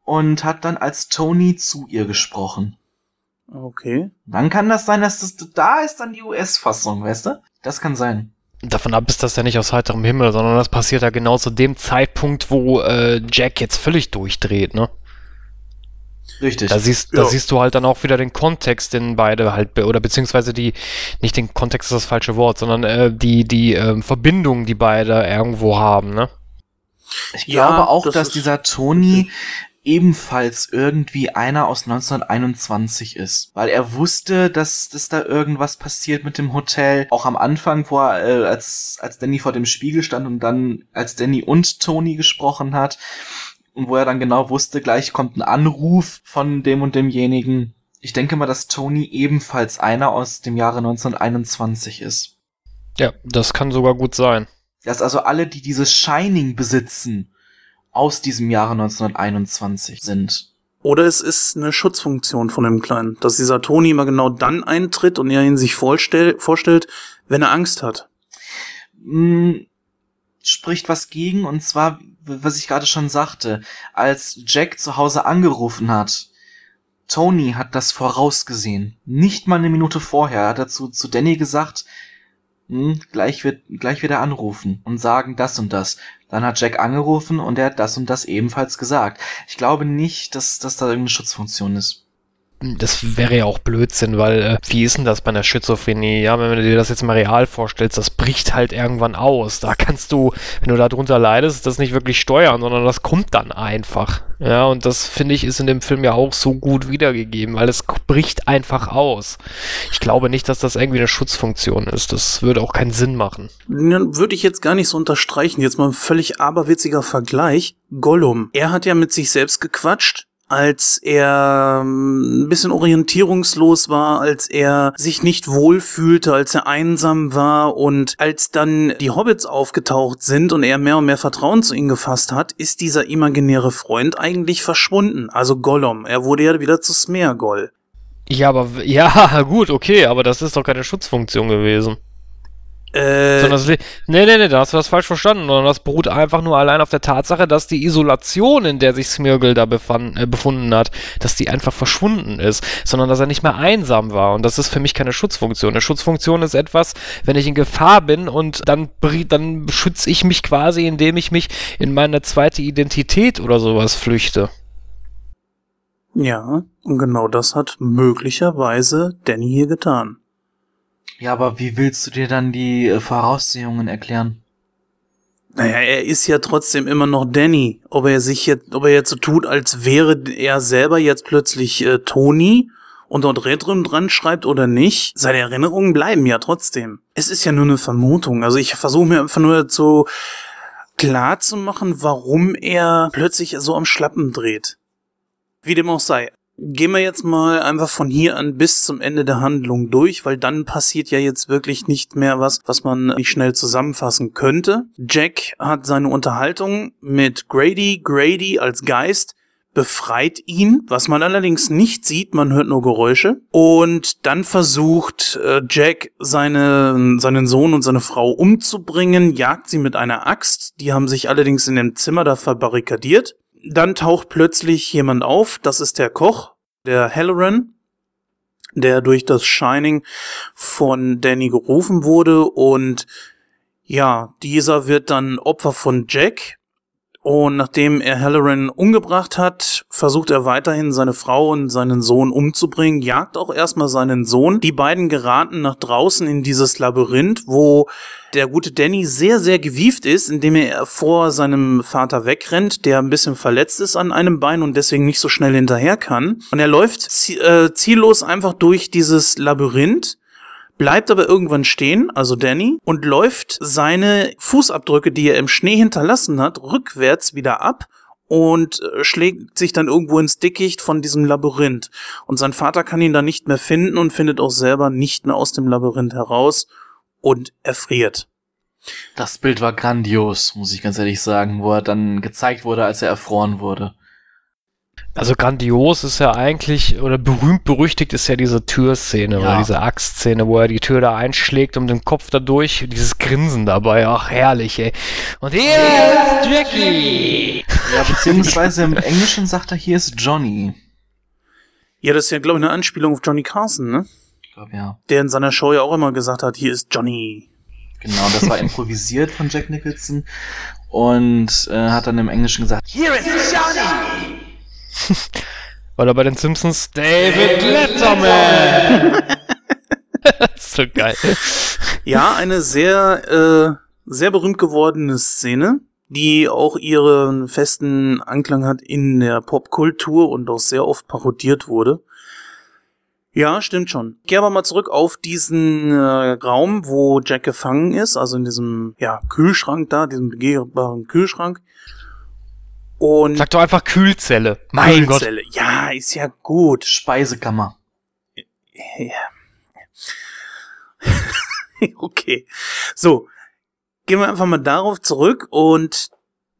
und hat dann als Tony zu ihr gesprochen.
okay.
Dann kann das sein, dass das da ist dann die US-Fassung, weißt du? Das kann sein.
Davon ab ist das ja nicht aus heiterem Himmel, sondern das passiert ja genau zu dem Zeitpunkt, wo äh, Jack jetzt völlig durchdreht, ne?
Richtig.
Da siehst,
Ja.
da siehst du halt dann auch wieder den Kontext, den beide halt, be- oder beziehungsweise die, nicht den Kontext ist das falsche Wort, sondern äh, die, die ähm, Verbindung, die beide irgendwo haben, ne?
Ich
Ja,
glaube auch,
das
dass dieser Tony ebenfalls irgendwie einer aus 1921 ist. Weil er wusste, dass, dass da irgendwas passiert mit dem Hotel. Auch am Anfang, wo er, äh, als, als Danny vor dem Spiegel stand und dann als Danny und Tony gesprochen hat. Und wo er dann genau wusste, gleich kommt ein Anruf von dem und demjenigen. Ich denke mal, dass Tony ebenfalls einer aus dem Jahre 1921 ist.
Ja, das kann sogar gut sein.
Dass also alle, die dieses Shining besitzen, aus diesem Jahre 1921 sind.
Oder es ist eine Schutzfunktion von dem Kleinen, dass dieser Toni immer genau dann eintritt und er ihn sich vorstell vorstellt, wenn er Angst hat.
Hm, spricht was gegen, und zwar, was ich gerade schon sagte, als Jack zu Hause angerufen hat, Tony hat das vorausgesehen. Nicht mal eine Minute vorher hat er zu, zu Danny gesagt, hm, gleich wird, gleich wird er anrufen und sagen das und das. Dann hat Jack angerufen und er hat das und das ebenfalls gesagt. Ich glaube nicht, dass, dass da irgendeine Schutzfunktion ist.
Das wäre ja auch Blödsinn, weil äh, wie ist denn das bei einer Schizophrenie? Ja, wenn du dir das jetzt mal real vorstellst, das bricht halt irgendwann aus. Da kannst du, wenn du darunter leidest, das nicht wirklich steuern, sondern das kommt dann einfach. Ja, und das finde ich ist in dem Film ja auch so gut wiedergegeben, weil es bricht einfach aus. Ich glaube nicht, dass das irgendwie eine Schutzfunktion ist. Das würde auch keinen Sinn machen.
Dann würde ich jetzt gar nicht so unterstreichen. Jetzt mal ein völlig aberwitziger Vergleich. Gollum. Er hat ja mit sich selbst gequatscht, als er ähm, ein bisschen orientierungslos war, als er sich nicht wohlfühlte, als er einsam war und als dann die Hobbits aufgetaucht sind und er mehr und mehr Vertrauen zu ihnen gefasst hat, ist dieser imaginäre Freund eigentlich verschwunden. Also Gollum. Er wurde ja wieder zu Smeargol.
Ja, aber [LAUGHS] ja, gut, okay, aber das ist doch keine Schutzfunktion gewesen.
Äh,
Sondern das, nee, nee, nee, da hast du das falsch verstanden. Sondern das beruht einfach nur allein auf der Tatsache, dass die Isolation, in der sich Smirgel da befand, äh, befunden hat, dass die einfach verschwunden ist. Sondern dass er nicht mehr einsam war. Und das ist für mich keine Schutzfunktion. Eine Schutzfunktion ist etwas, wenn ich in Gefahr bin und dann, dann schütze ich mich quasi, indem ich mich in meine zweite Identität oder sowas flüchte.
Ja, und genau das hat möglicherweise Danny hier getan.
Ja, aber wie willst du dir dann die äh, Voraussehungen erklären?
Naja, er ist ja trotzdem immer noch Danny. Ob er sich jetzt, ob er jetzt so tut, als wäre er selber jetzt plötzlich äh, Tony und dort Redrum dran schreibt oder nicht, seine Erinnerungen bleiben ja trotzdem. Es ist ja nur eine Vermutung. Also ich versuche mir einfach nur so klar zu machen, warum er plötzlich so am Schlappen dreht. Wie dem auch sei. Gehen wir jetzt mal einfach von hier an bis zum Ende der Handlung durch, weil dann passiert ja jetzt wirklich nicht mehr was, was man nicht schnell zusammenfassen könnte. Jack hat seine Unterhaltung mit Grady, Grady als Geist befreit ihn, was man allerdings nicht sieht, man hört nur Geräusche. Und dann versucht äh, Jack seine, seinen Sohn und seine Frau umzubringen, jagt sie mit einer Axt. Die haben sich allerdings in dem Zimmer da verbarrikadiert. Dann taucht plötzlich jemand auf, das ist der Koch, der Halloran, der durch das Shining von Danny gerufen wurde. Und ja, dieser wird dann Opfer von Jack, und nachdem er Halloran umgebracht hat, versucht er weiterhin seine Frau und seinen Sohn umzubringen, jagt auch erstmal seinen Sohn. Die beiden geraten nach draußen in dieses Labyrinth, wo der gute Danny sehr, sehr gewieft ist, indem er vor seinem Vater wegrennt, der ein bisschen verletzt ist an einem Bein und deswegen nicht so schnell hinterher kann. Und er läuft äh, ziellos einfach durch dieses Labyrinth bleibt aber irgendwann stehen, also Danny, und läuft seine Fußabdrücke, die er im Schnee hinterlassen hat, rückwärts wieder ab und äh, schlägt sich dann irgendwo ins Dickicht von diesem Labyrinth. Und sein Vater kann ihn dann nicht mehr finden und findet auch selber nicht mehr aus dem Labyrinth heraus und erfriert.
Das Bild war grandios, muss ich ganz ehrlich sagen, wo er dann gezeigt wurde, als er erfroren wurde.
Also grandios ist ja eigentlich, oder berühmt berüchtigt ist ja diese Türszene ja. oder diese Axtszene, wo er die Tür da einschlägt um den Kopf dadurch, dieses Grinsen dabei, ach herrlich, ey. Und hier ist Jackie!
Ja, beziehungsweise im Englischen sagt er, hier ist Johnny.
Ja, das ist ja, glaube ich, eine Anspielung auf Johnny Carson, ne?
Ich glaube, ja.
Der in seiner Show ja auch immer gesagt hat, hier ist Johnny.
Genau, das war improvisiert von Jack Nicholson und äh, hat dann im Englischen gesagt, hier ist Johnny! [LAUGHS]
Oder bei den Simpsons David Letterman. [LAUGHS] so geil.
Ja, eine sehr, äh, sehr berühmt gewordene Szene, die auch ihren festen Anklang hat in der Popkultur und auch sehr oft parodiert wurde. Ja, stimmt schon. Geh aber mal zurück auf diesen äh, Raum, wo Jack gefangen ist, also in diesem ja, Kühlschrank da, diesem begehbaren Kühlschrank.
Und Sag doch einfach Kühlzelle. Mein Kühlzelle.
Gott. Ja, ist ja gut.
Speisekammer.
Ja. [LAUGHS] okay. So. Gehen wir einfach mal darauf zurück und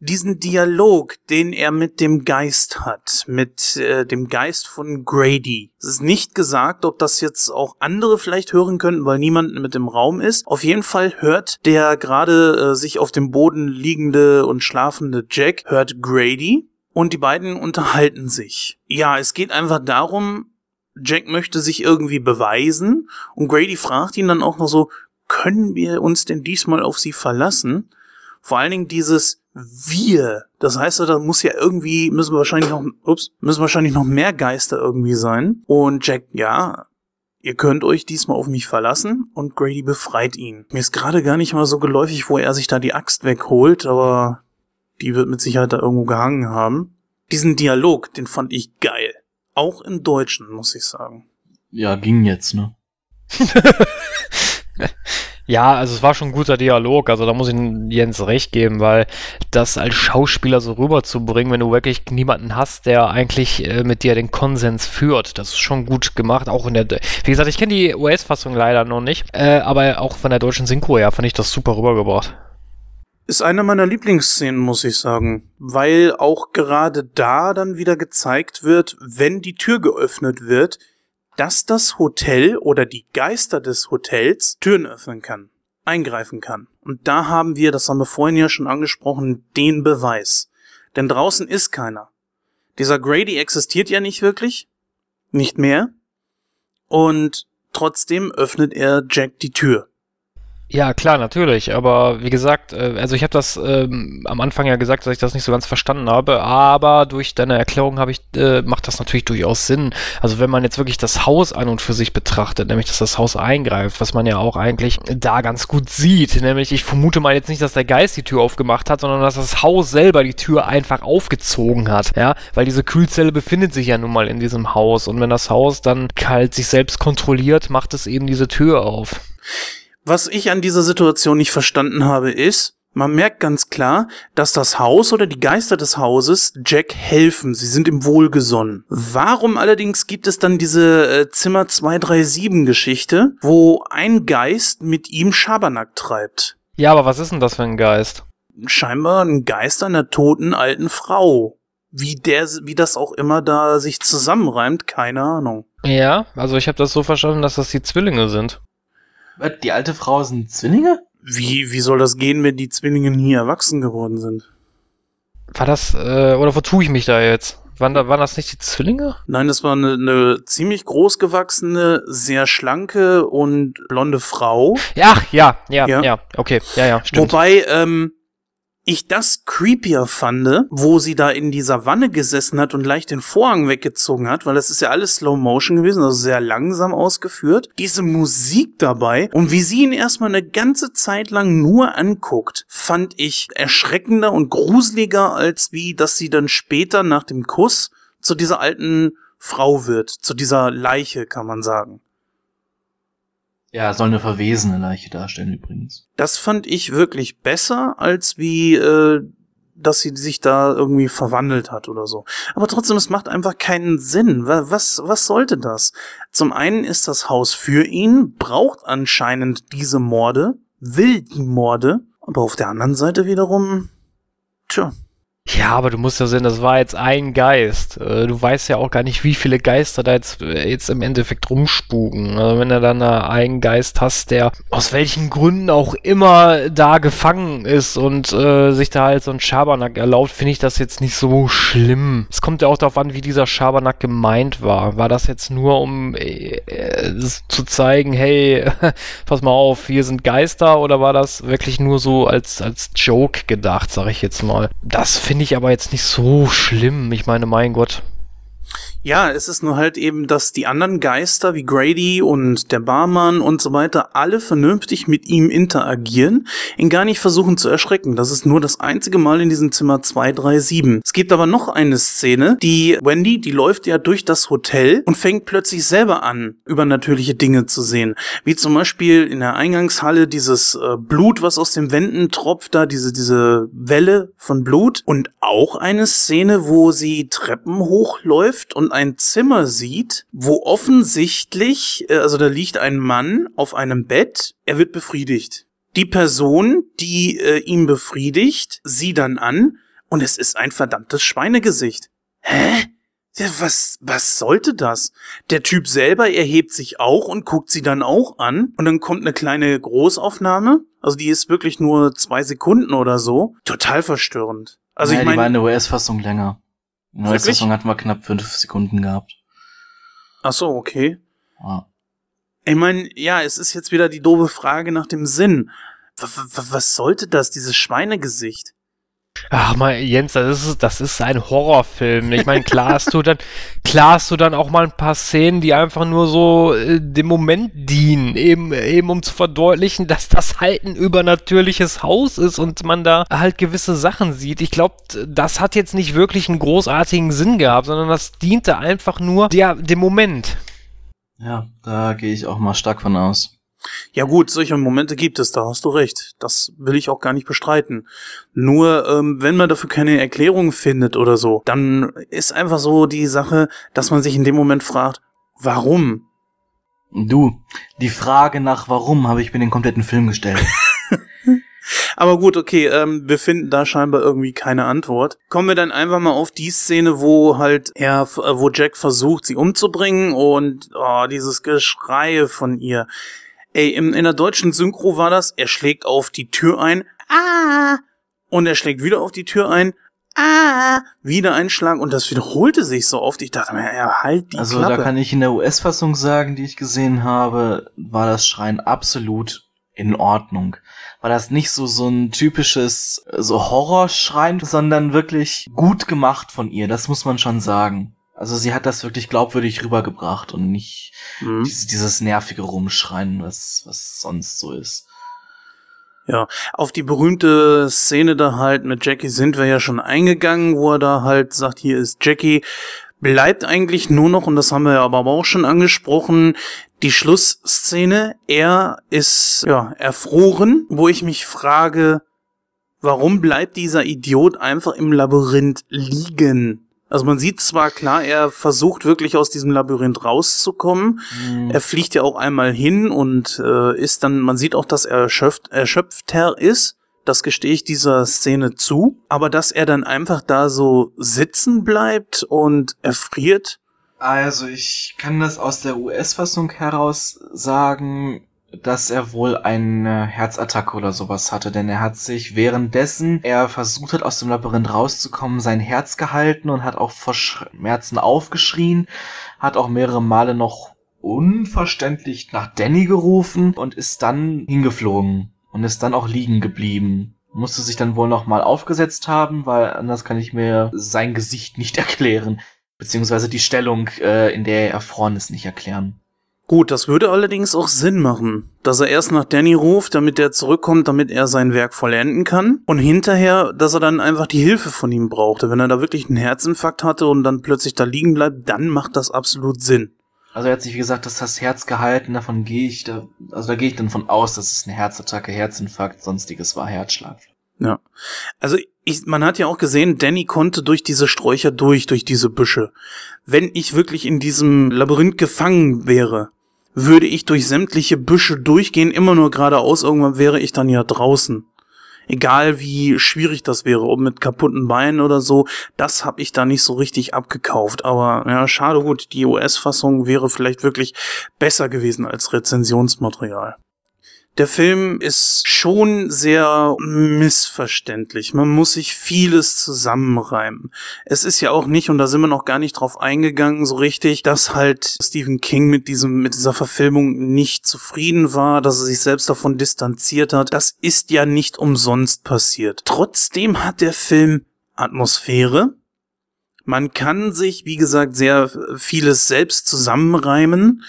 diesen Dialog, den er mit dem Geist hat, mit äh, dem Geist von Grady. Es ist nicht gesagt, ob das jetzt auch andere vielleicht hören könnten, weil niemand mit im Raum ist. Auf jeden Fall hört der gerade äh, sich auf dem Boden liegende und schlafende Jack, hört Grady und die beiden unterhalten sich. Ja, es geht einfach darum, Jack möchte sich irgendwie beweisen und Grady fragt ihn dann auch noch so, können wir uns denn diesmal auf sie verlassen? Vor allen Dingen dieses wir. Das heißt, da muss ja irgendwie, müssen wahrscheinlich noch, ups, müssen wahrscheinlich noch mehr Geister irgendwie sein. Und Jack, ja, ihr könnt euch diesmal auf mich verlassen und Grady befreit ihn. Mir ist gerade gar nicht mal so geläufig, wo er sich da die Axt wegholt, aber die wird mit Sicherheit da irgendwo gehangen haben. Diesen Dialog, den fand ich geil. Auch im Deutschen, muss ich sagen.
Ja, ging jetzt, ne? [LAUGHS]
Ja, also es war schon ein guter Dialog, also da muss ich Jens recht geben, weil das als Schauspieler so rüberzubringen, wenn du wirklich niemanden hast, der eigentlich äh, mit dir den Konsens führt, das ist schon gut gemacht, auch in der, wie gesagt, ich kenne die US-Fassung leider noch nicht, äh, aber auch von der deutschen Synchro her fand ich das super rübergebracht.
Ist eine meiner Lieblingsszenen, muss ich sagen, weil auch gerade da dann wieder gezeigt wird, wenn die Tür geöffnet wird, dass das Hotel oder die Geister des Hotels Türen öffnen kann, eingreifen kann. Und da haben wir, das haben wir vorhin ja schon angesprochen, den Beweis. Denn draußen ist keiner. Dieser Grady existiert ja nicht wirklich, nicht mehr. Und trotzdem öffnet er Jack die Tür.
Ja, klar, natürlich. Aber wie gesagt, äh, also ich habe das ähm, am Anfang ja gesagt, dass ich das nicht so ganz verstanden habe. Aber durch deine Erklärung habe ich äh, macht das natürlich durchaus Sinn. Also wenn man jetzt wirklich das Haus an und für sich betrachtet, nämlich dass das Haus eingreift, was man ja auch eigentlich da ganz gut sieht. Nämlich ich vermute mal jetzt nicht, dass der Geist die Tür aufgemacht hat, sondern dass das Haus selber die Tür einfach aufgezogen hat. Ja, weil diese Kühlzelle befindet sich ja nun mal in diesem Haus und wenn das Haus dann kalt sich selbst kontrolliert, macht es eben diese Tür auf.
Was ich an dieser Situation nicht verstanden habe, ist, man merkt ganz klar, dass das Haus oder die Geister des Hauses Jack helfen. Sie sind ihm wohlgesonnen. Warum allerdings gibt es dann diese äh, Zimmer 237 Geschichte, wo ein Geist mit ihm Schabernack treibt?
Ja, aber was ist denn das für ein Geist?
Scheinbar ein Geist einer toten alten Frau. Wie der, wie das auch immer da sich zusammenreimt, keine Ahnung.
Ja, also ich habe das so verstanden, dass das die Zwillinge sind.
Die alte Frau sind Zwillinge?
Wie, wie soll das gehen, wenn die Zwillinge nie erwachsen geworden sind?
War das, äh, oder vertue ich mich da jetzt? Waren, da, waren das nicht die Zwillinge?
Nein, das war eine, eine ziemlich großgewachsene, sehr schlanke und blonde Frau.
Ja, ach, ja, ja,
Ja.
ja, okay, ja, ja, stimmt.
Wobei ähm, ich das creepier fand, wo sie da in dieser Wanne gesessen hat und leicht den Vorhang weggezogen hat, weil das ist ja alles Slow Motion gewesen, also sehr langsam ausgeführt. Diese Musik dabei und wie sie ihn erstmal eine ganze Zeit lang nur anguckt, fand ich erschreckender und gruseliger, als wie, dass sie dann später nach dem Kuss zu dieser alten Frau wird, zu dieser Leiche, kann man sagen.
Ja, soll eine verwesene Leiche darstellen übrigens.
Das fand ich wirklich besser, als wie, äh, dass sie sich da irgendwie verwandelt hat oder so. Aber trotzdem, es macht einfach keinen Sinn. Wa- Was, was sollte das? Zum einen ist das Haus für ihn, braucht anscheinend diese Morde, will die Morde, aber auf der anderen Seite wiederum, tja,
Ja, aber du musst ja sehen, das war jetzt ein Geist. Äh, Du weißt ja auch gar nicht, wie viele Geister da jetzt, äh, jetzt im Endeffekt rumspuken. Also wenn du dann da einen Geist hast, der aus welchen Gründen auch immer da gefangen ist und äh, sich da halt so ein Schabernack erlaubt, finde ich das jetzt nicht so schlimm. Es kommt ja auch darauf an, wie dieser Schabernack gemeint war. War das jetzt nur, um äh, äh, zu zeigen, hey, [LAUGHS] pass mal auf, hier sind Geister, oder war das wirklich nur so als, als Joke gedacht, sag ich jetzt mal? Das finde ich aber jetzt nicht so schlimm. Ich meine, mein Gott.
Ja, es ist nur halt eben, dass die anderen Geister wie Grady und der Barmann und so weiter alle vernünftig mit ihm interagieren, ihn gar nicht versuchen zu erschrecken. Das ist nur das einzige Mal in diesem Zimmer 237. Es gibt aber noch eine Szene, die Wendy, die läuft ja durch das Hotel und fängt plötzlich selber an, übernatürliche Dinge zu sehen. Wie zum Beispiel in der Eingangshalle dieses äh, Blut, was aus den Wänden tropft, da diese, diese Welle von Blut. Und auch eine Szene, wo sie Treppen hochläuft und ein Zimmer sieht, wo offensichtlich, äh, also da liegt ein Mann auf einem Bett, er wird befriedigt. Die Person, die äh, ihn befriedigt, sie dann an und es ist ein verdammtes Schweinegesicht. Hä? Was, was sollte das? Der Typ selber erhebt sich auch und guckt sie dann auch an und dann kommt eine kleine Großaufnahme. Also die ist wirklich nur zwei Sekunden oder so. Total verstörend. Also
naja,
ich
die war in
meine,
der US-Fassung länger. Der
Wirklich?
US-Fassung hatten wir knapp fünf Sekunden gehabt.
ach so, okay.
Ja.
Ich meine, ja, es ist jetzt wieder die doofe Frage nach dem Sinn. W- was sollte das, dieses Schweinegesicht?
Ach mal, Jens, das ist, das ist ein Horrorfilm. Ich meine, klar hast du dann, klar hast du dann auch mal ein paar Szenen, die einfach nur so äh, dem Moment dienen, eben, eben um zu verdeutlichen, dass das halt ein übernatürliches Haus ist und man da halt gewisse Sachen sieht. Ich glaube, das hat jetzt nicht wirklich einen großartigen Sinn gehabt, sondern das diente einfach nur der, dem Moment.
Ja, da gehe ich auch mal stark von aus.
Ja gut, solche Momente gibt es, da hast du recht. Das will ich auch gar nicht bestreiten. Nur, ähm, wenn man dafür keine Erklärung findet oder so, dann ist einfach so die Sache, dass man sich in dem Moment fragt, warum?
Du, die Frage nach warum habe ich mir den kompletten Film gestellt. [LAUGHS] [LAUGHS]
Aber gut, okay, ähm, wir finden da scheinbar irgendwie keine Antwort. Kommen wir dann einfach mal auf die Szene, wo halt er, äh, wo Jack versucht, sie umzubringen und oh, dieses Geschrei von ihr. Ey, im, in der deutschen Synchro war das, er schlägt auf die Tür ein, ah, und er schlägt wieder auf die Tür ein, ah, wieder ein Schlag und das wiederholte sich so oft. Ich dachte mir, ja, halt die
also
Klappe.
da kann ich in der US-Fassung sagen, die ich gesehen habe, war das Schreien absolut in Ordnung. War das nicht so so ein typisches so Horrorschreien, sondern wirklich gut gemacht von ihr. Das muss man schon sagen. Also sie hat das wirklich glaubwürdig rübergebracht und nicht
Mhm.
dieses, dieses nervige Rumschreien, was, was sonst so ist.
Ja, auf die berühmte Szene da halt mit Jackie sind wir ja schon eingegangen, wo er da halt sagt, hier ist Jackie. Bleibt eigentlich nur noch, und das haben wir ja aber auch schon angesprochen, die Schlussszene. Er ist, ja, erfroren, wo ich mich frage, warum bleibt dieser Idiot einfach im Labyrinth liegen? Also man sieht zwar klar, er versucht wirklich aus diesem Labyrinth rauszukommen,
Hm.
er fliegt ja auch einmal hin und äh, ist dann, man sieht auch, dass er erschöpft, erschöpfter ist. das gestehe ich dieser Szene zu, aber dass er dann einfach da so sitzen bleibt und erfriert.
Also ich kann das aus der US-Fassung heraus sagen, dass er wohl eine Herzattacke oder sowas hatte, denn er hat sich währenddessen er versucht hat, aus dem Labyrinth rauszukommen, sein Herz gehalten und hat auch vor Schmerzen aufgeschrien, hat auch mehrere Male noch unverständlich nach Danny gerufen und ist dann hingeflogen und ist dann auch liegen geblieben. Musste sich dann wohl nochmal aufgesetzt haben, weil anders kann ich mir sein Gesicht nicht [LAUGHS] erklären. Beziehungsweise die Stellung, äh, in der er erfroren ist, nicht erklären.
Gut, das würde allerdings auch Sinn machen, dass er erst nach Danny ruft, damit er zurückkommt, damit er sein Werk vollenden kann. Und hinterher, dass er dann einfach die Hilfe von ihm brauchte. Wenn er da wirklich einen Herzinfarkt hatte und dann plötzlich da liegen bleibt, dann macht das absolut Sinn.
Also er hat sich, wie gesagt, das, das Herz gehalten, davon gehe ich, da, also da gehe ich dann von aus, dass es eine Herzattacke, Herzinfarkt, sonstiges war, Herzschlag.
Ja. Also ich, man hat ja auch gesehen, Danny konnte durch diese Sträucher durch, durch diese Büsche. Wenn ich wirklich in diesem Labyrinth gefangen wäre, würde ich durch sämtliche Büsche durchgehen, immer nur geradeaus, irgendwann wäre ich dann ja draußen. Egal wie schwierig das wäre, ob mit kaputten Beinen oder so, das habe ich da nicht so richtig abgekauft. Aber ja, schade gut, die US-Fassung wäre vielleicht wirklich besser gewesen als Rezensionsmaterial. Der Film ist schon sehr missverständlich. Man muss sich vieles zusammenreimen. Es ist ja auch nicht, und da sind wir noch gar nicht drauf eingegangen, so richtig, dass halt Stephen King mit diesem, mit dieser Verfilmung nicht zufrieden war, dass er sich selbst davon distanziert hat. Das ist ja nicht umsonst passiert. Trotzdem hat der Film Atmosphäre. Man kann sich, wie gesagt, sehr vieles selbst zusammenreimen.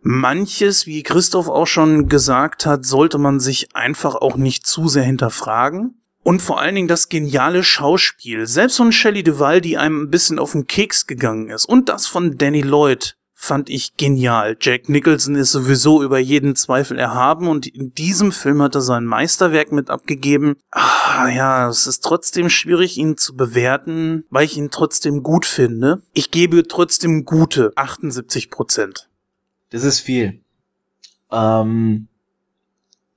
Manches, wie Christoph auch schon gesagt hat, sollte man sich einfach auch nicht zu sehr hinterfragen. Und vor allen Dingen das geniale Schauspiel. Selbst von Shelley Duvall, die einem ein bisschen auf den Keks gegangen ist. Und das von Danny Lloyd fand ich genial. Jack Nicholson ist sowieso über jeden Zweifel erhaben und in diesem Film hat er sein Meisterwerk mit abgegeben. Ah, ja, es ist trotzdem schwierig, ihn zu bewerten, weil ich ihn trotzdem gut finde. Ich gebe trotzdem gute 78 Prozent.
Das ist viel. Ähm,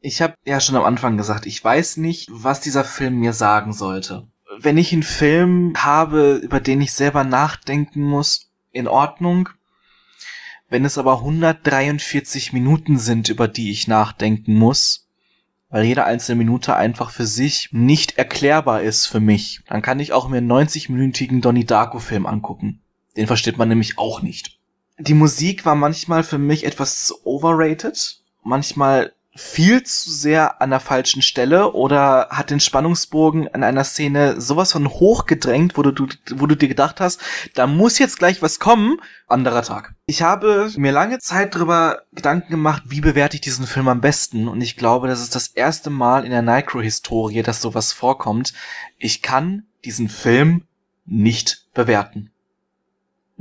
ich habe ja schon am Anfang gesagt, ich weiß nicht, was dieser Film mir sagen sollte. Wenn ich einen Film habe, über den ich selber nachdenken muss, in Ordnung. Wenn es aber 143 Minuten sind, über die ich nachdenken muss, weil jede einzelne Minute einfach für sich nicht erklärbar ist für mich, dann kann ich auch mir einen 90-minütigen Donnie Darko Film angucken. Den versteht man nämlich auch nicht die Musik war manchmal für mich etwas zu overrated, manchmal viel zu sehr an der falschen Stelle oder hat den Spannungsbogen an einer Szene sowas von hochgedrängt, wo du, wo du dir gedacht hast, da muss jetzt gleich was kommen. Anderer Tag. Ich habe mir lange Zeit darüber Gedanken gemacht, wie bewerte ich diesen Film am besten und ich glaube, das ist das erste Mal in der Nightcrow-Historie, dass sowas vorkommt. Ich kann diesen Film nicht bewerten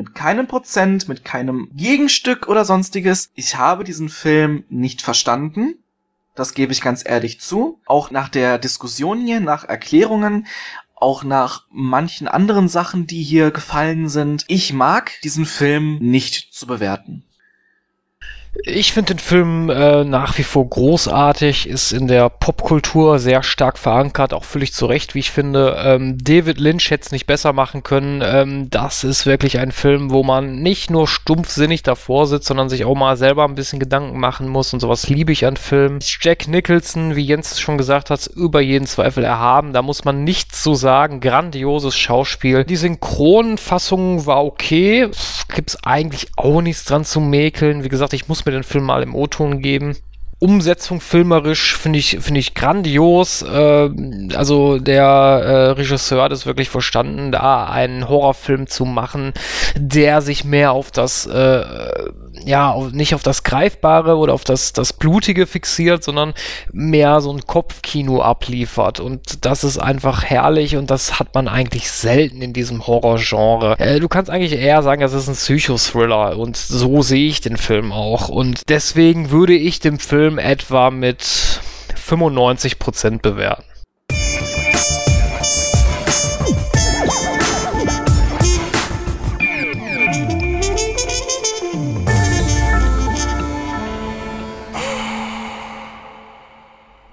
mit keinem Prozent, mit keinem Gegenstück oder sonstiges. Ich habe diesen Film nicht verstanden. Das gebe ich ganz ehrlich zu. Auch nach der Diskussion hier, nach Erklärungen, auch nach manchen anderen Sachen, die hier gefallen sind. Ich mag diesen Film nicht zu bewerten.
Ich finde den Film äh, nach wie vor großartig, ist in der Popkultur sehr stark verankert, auch völlig zu Recht, wie ich finde. Ähm, David Lynch hätte es nicht besser machen können. Ähm, das ist wirklich ein Film, wo man nicht nur stumpfsinnig davor sitzt, sondern sich auch mal selber ein bisschen Gedanken machen muss und sowas liebe ich an Filmen. Jack Nicholson, wie Jens schon gesagt hat, über jeden Zweifel erhaben. Da muss man nichts zu sagen. Grandioses Schauspiel. Die Synchronfassung war okay. Gibt es eigentlich auch nichts dran zu mäkeln. Wie gesagt, ich muss muss mir den Film mal im O-Ton geben. Umsetzung filmerisch finde ich, finde ich grandios. Äh, also der äh, Regisseur hat es wirklich verstanden, da einen Horrorfilm zu machen, der sich mehr auf das, äh, ja, nicht auf das Greifbare oder auf das, das Blutige fixiert, sondern mehr so ein Kopfkino abliefert. Und das ist einfach herrlich und das hat man eigentlich selten in diesem Horrorgenre. Äh, du kannst eigentlich eher sagen, es ist ein Psychothriller und so sehe ich den Film auch. Und deswegen würde ich Film Film etwa mit 95% bewerten.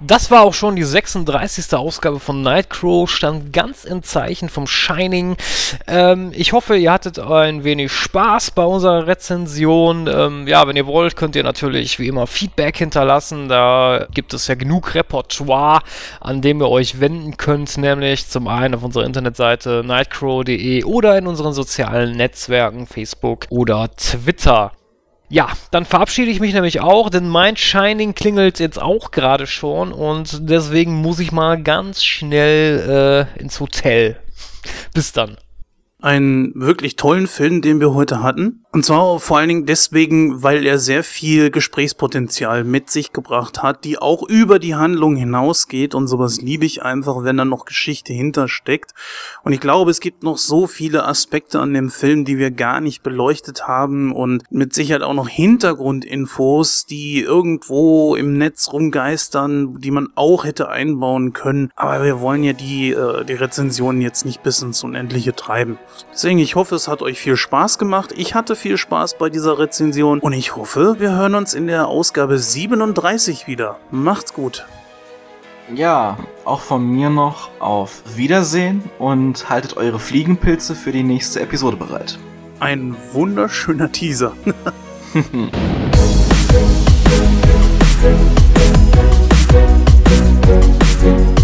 Das war auch schon die 36. Ausgabe von Nightcrow, stand ganz im Zeichen vom Shining. Ähm, ich hoffe, ihr hattet ein wenig Spaß bei unserer Rezension. Ähm, ja, wenn ihr wollt, könnt ihr natürlich wie immer Feedback hinterlassen. Da gibt es ja genug Repertoire, an dem ihr euch wenden könnt, nämlich zum einen auf unserer Internetseite nightcrow.de oder in unseren sozialen Netzwerken Facebook oder Twitter. Ja, dann verabschiede ich mich nämlich auch, denn mein Shining klingelt jetzt auch gerade schon und deswegen muss ich mal ganz schnell äh, ins Hotel. Bis dann
einen wirklich tollen Film, den wir heute hatten. Und zwar vor allen Dingen deswegen, weil er sehr viel Gesprächspotenzial mit sich gebracht hat, die auch über die Handlung hinausgeht. Und sowas liebe ich einfach, wenn da noch Geschichte hintersteckt. Und ich glaube, es gibt noch so viele Aspekte an dem Film, die wir gar nicht beleuchtet haben und mit Sicherheit auch noch Hintergrundinfos, die irgendwo im Netz rumgeistern, die man auch hätte einbauen können. Aber wir wollen ja die, äh, die Rezensionen jetzt nicht bis ins Unendliche treiben. Deswegen, ich hoffe, es hat euch viel Spaß gemacht. Ich hatte viel Spaß bei dieser Rezension und ich hoffe, wir hören uns in der Ausgabe 37 wieder. Macht's gut.
Ja, auch von mir noch auf Wiedersehen und haltet eure Fliegenpilze für die nächste Episode bereit.
Ein wunderschöner Teaser. [LAUGHS] [LAUGHS]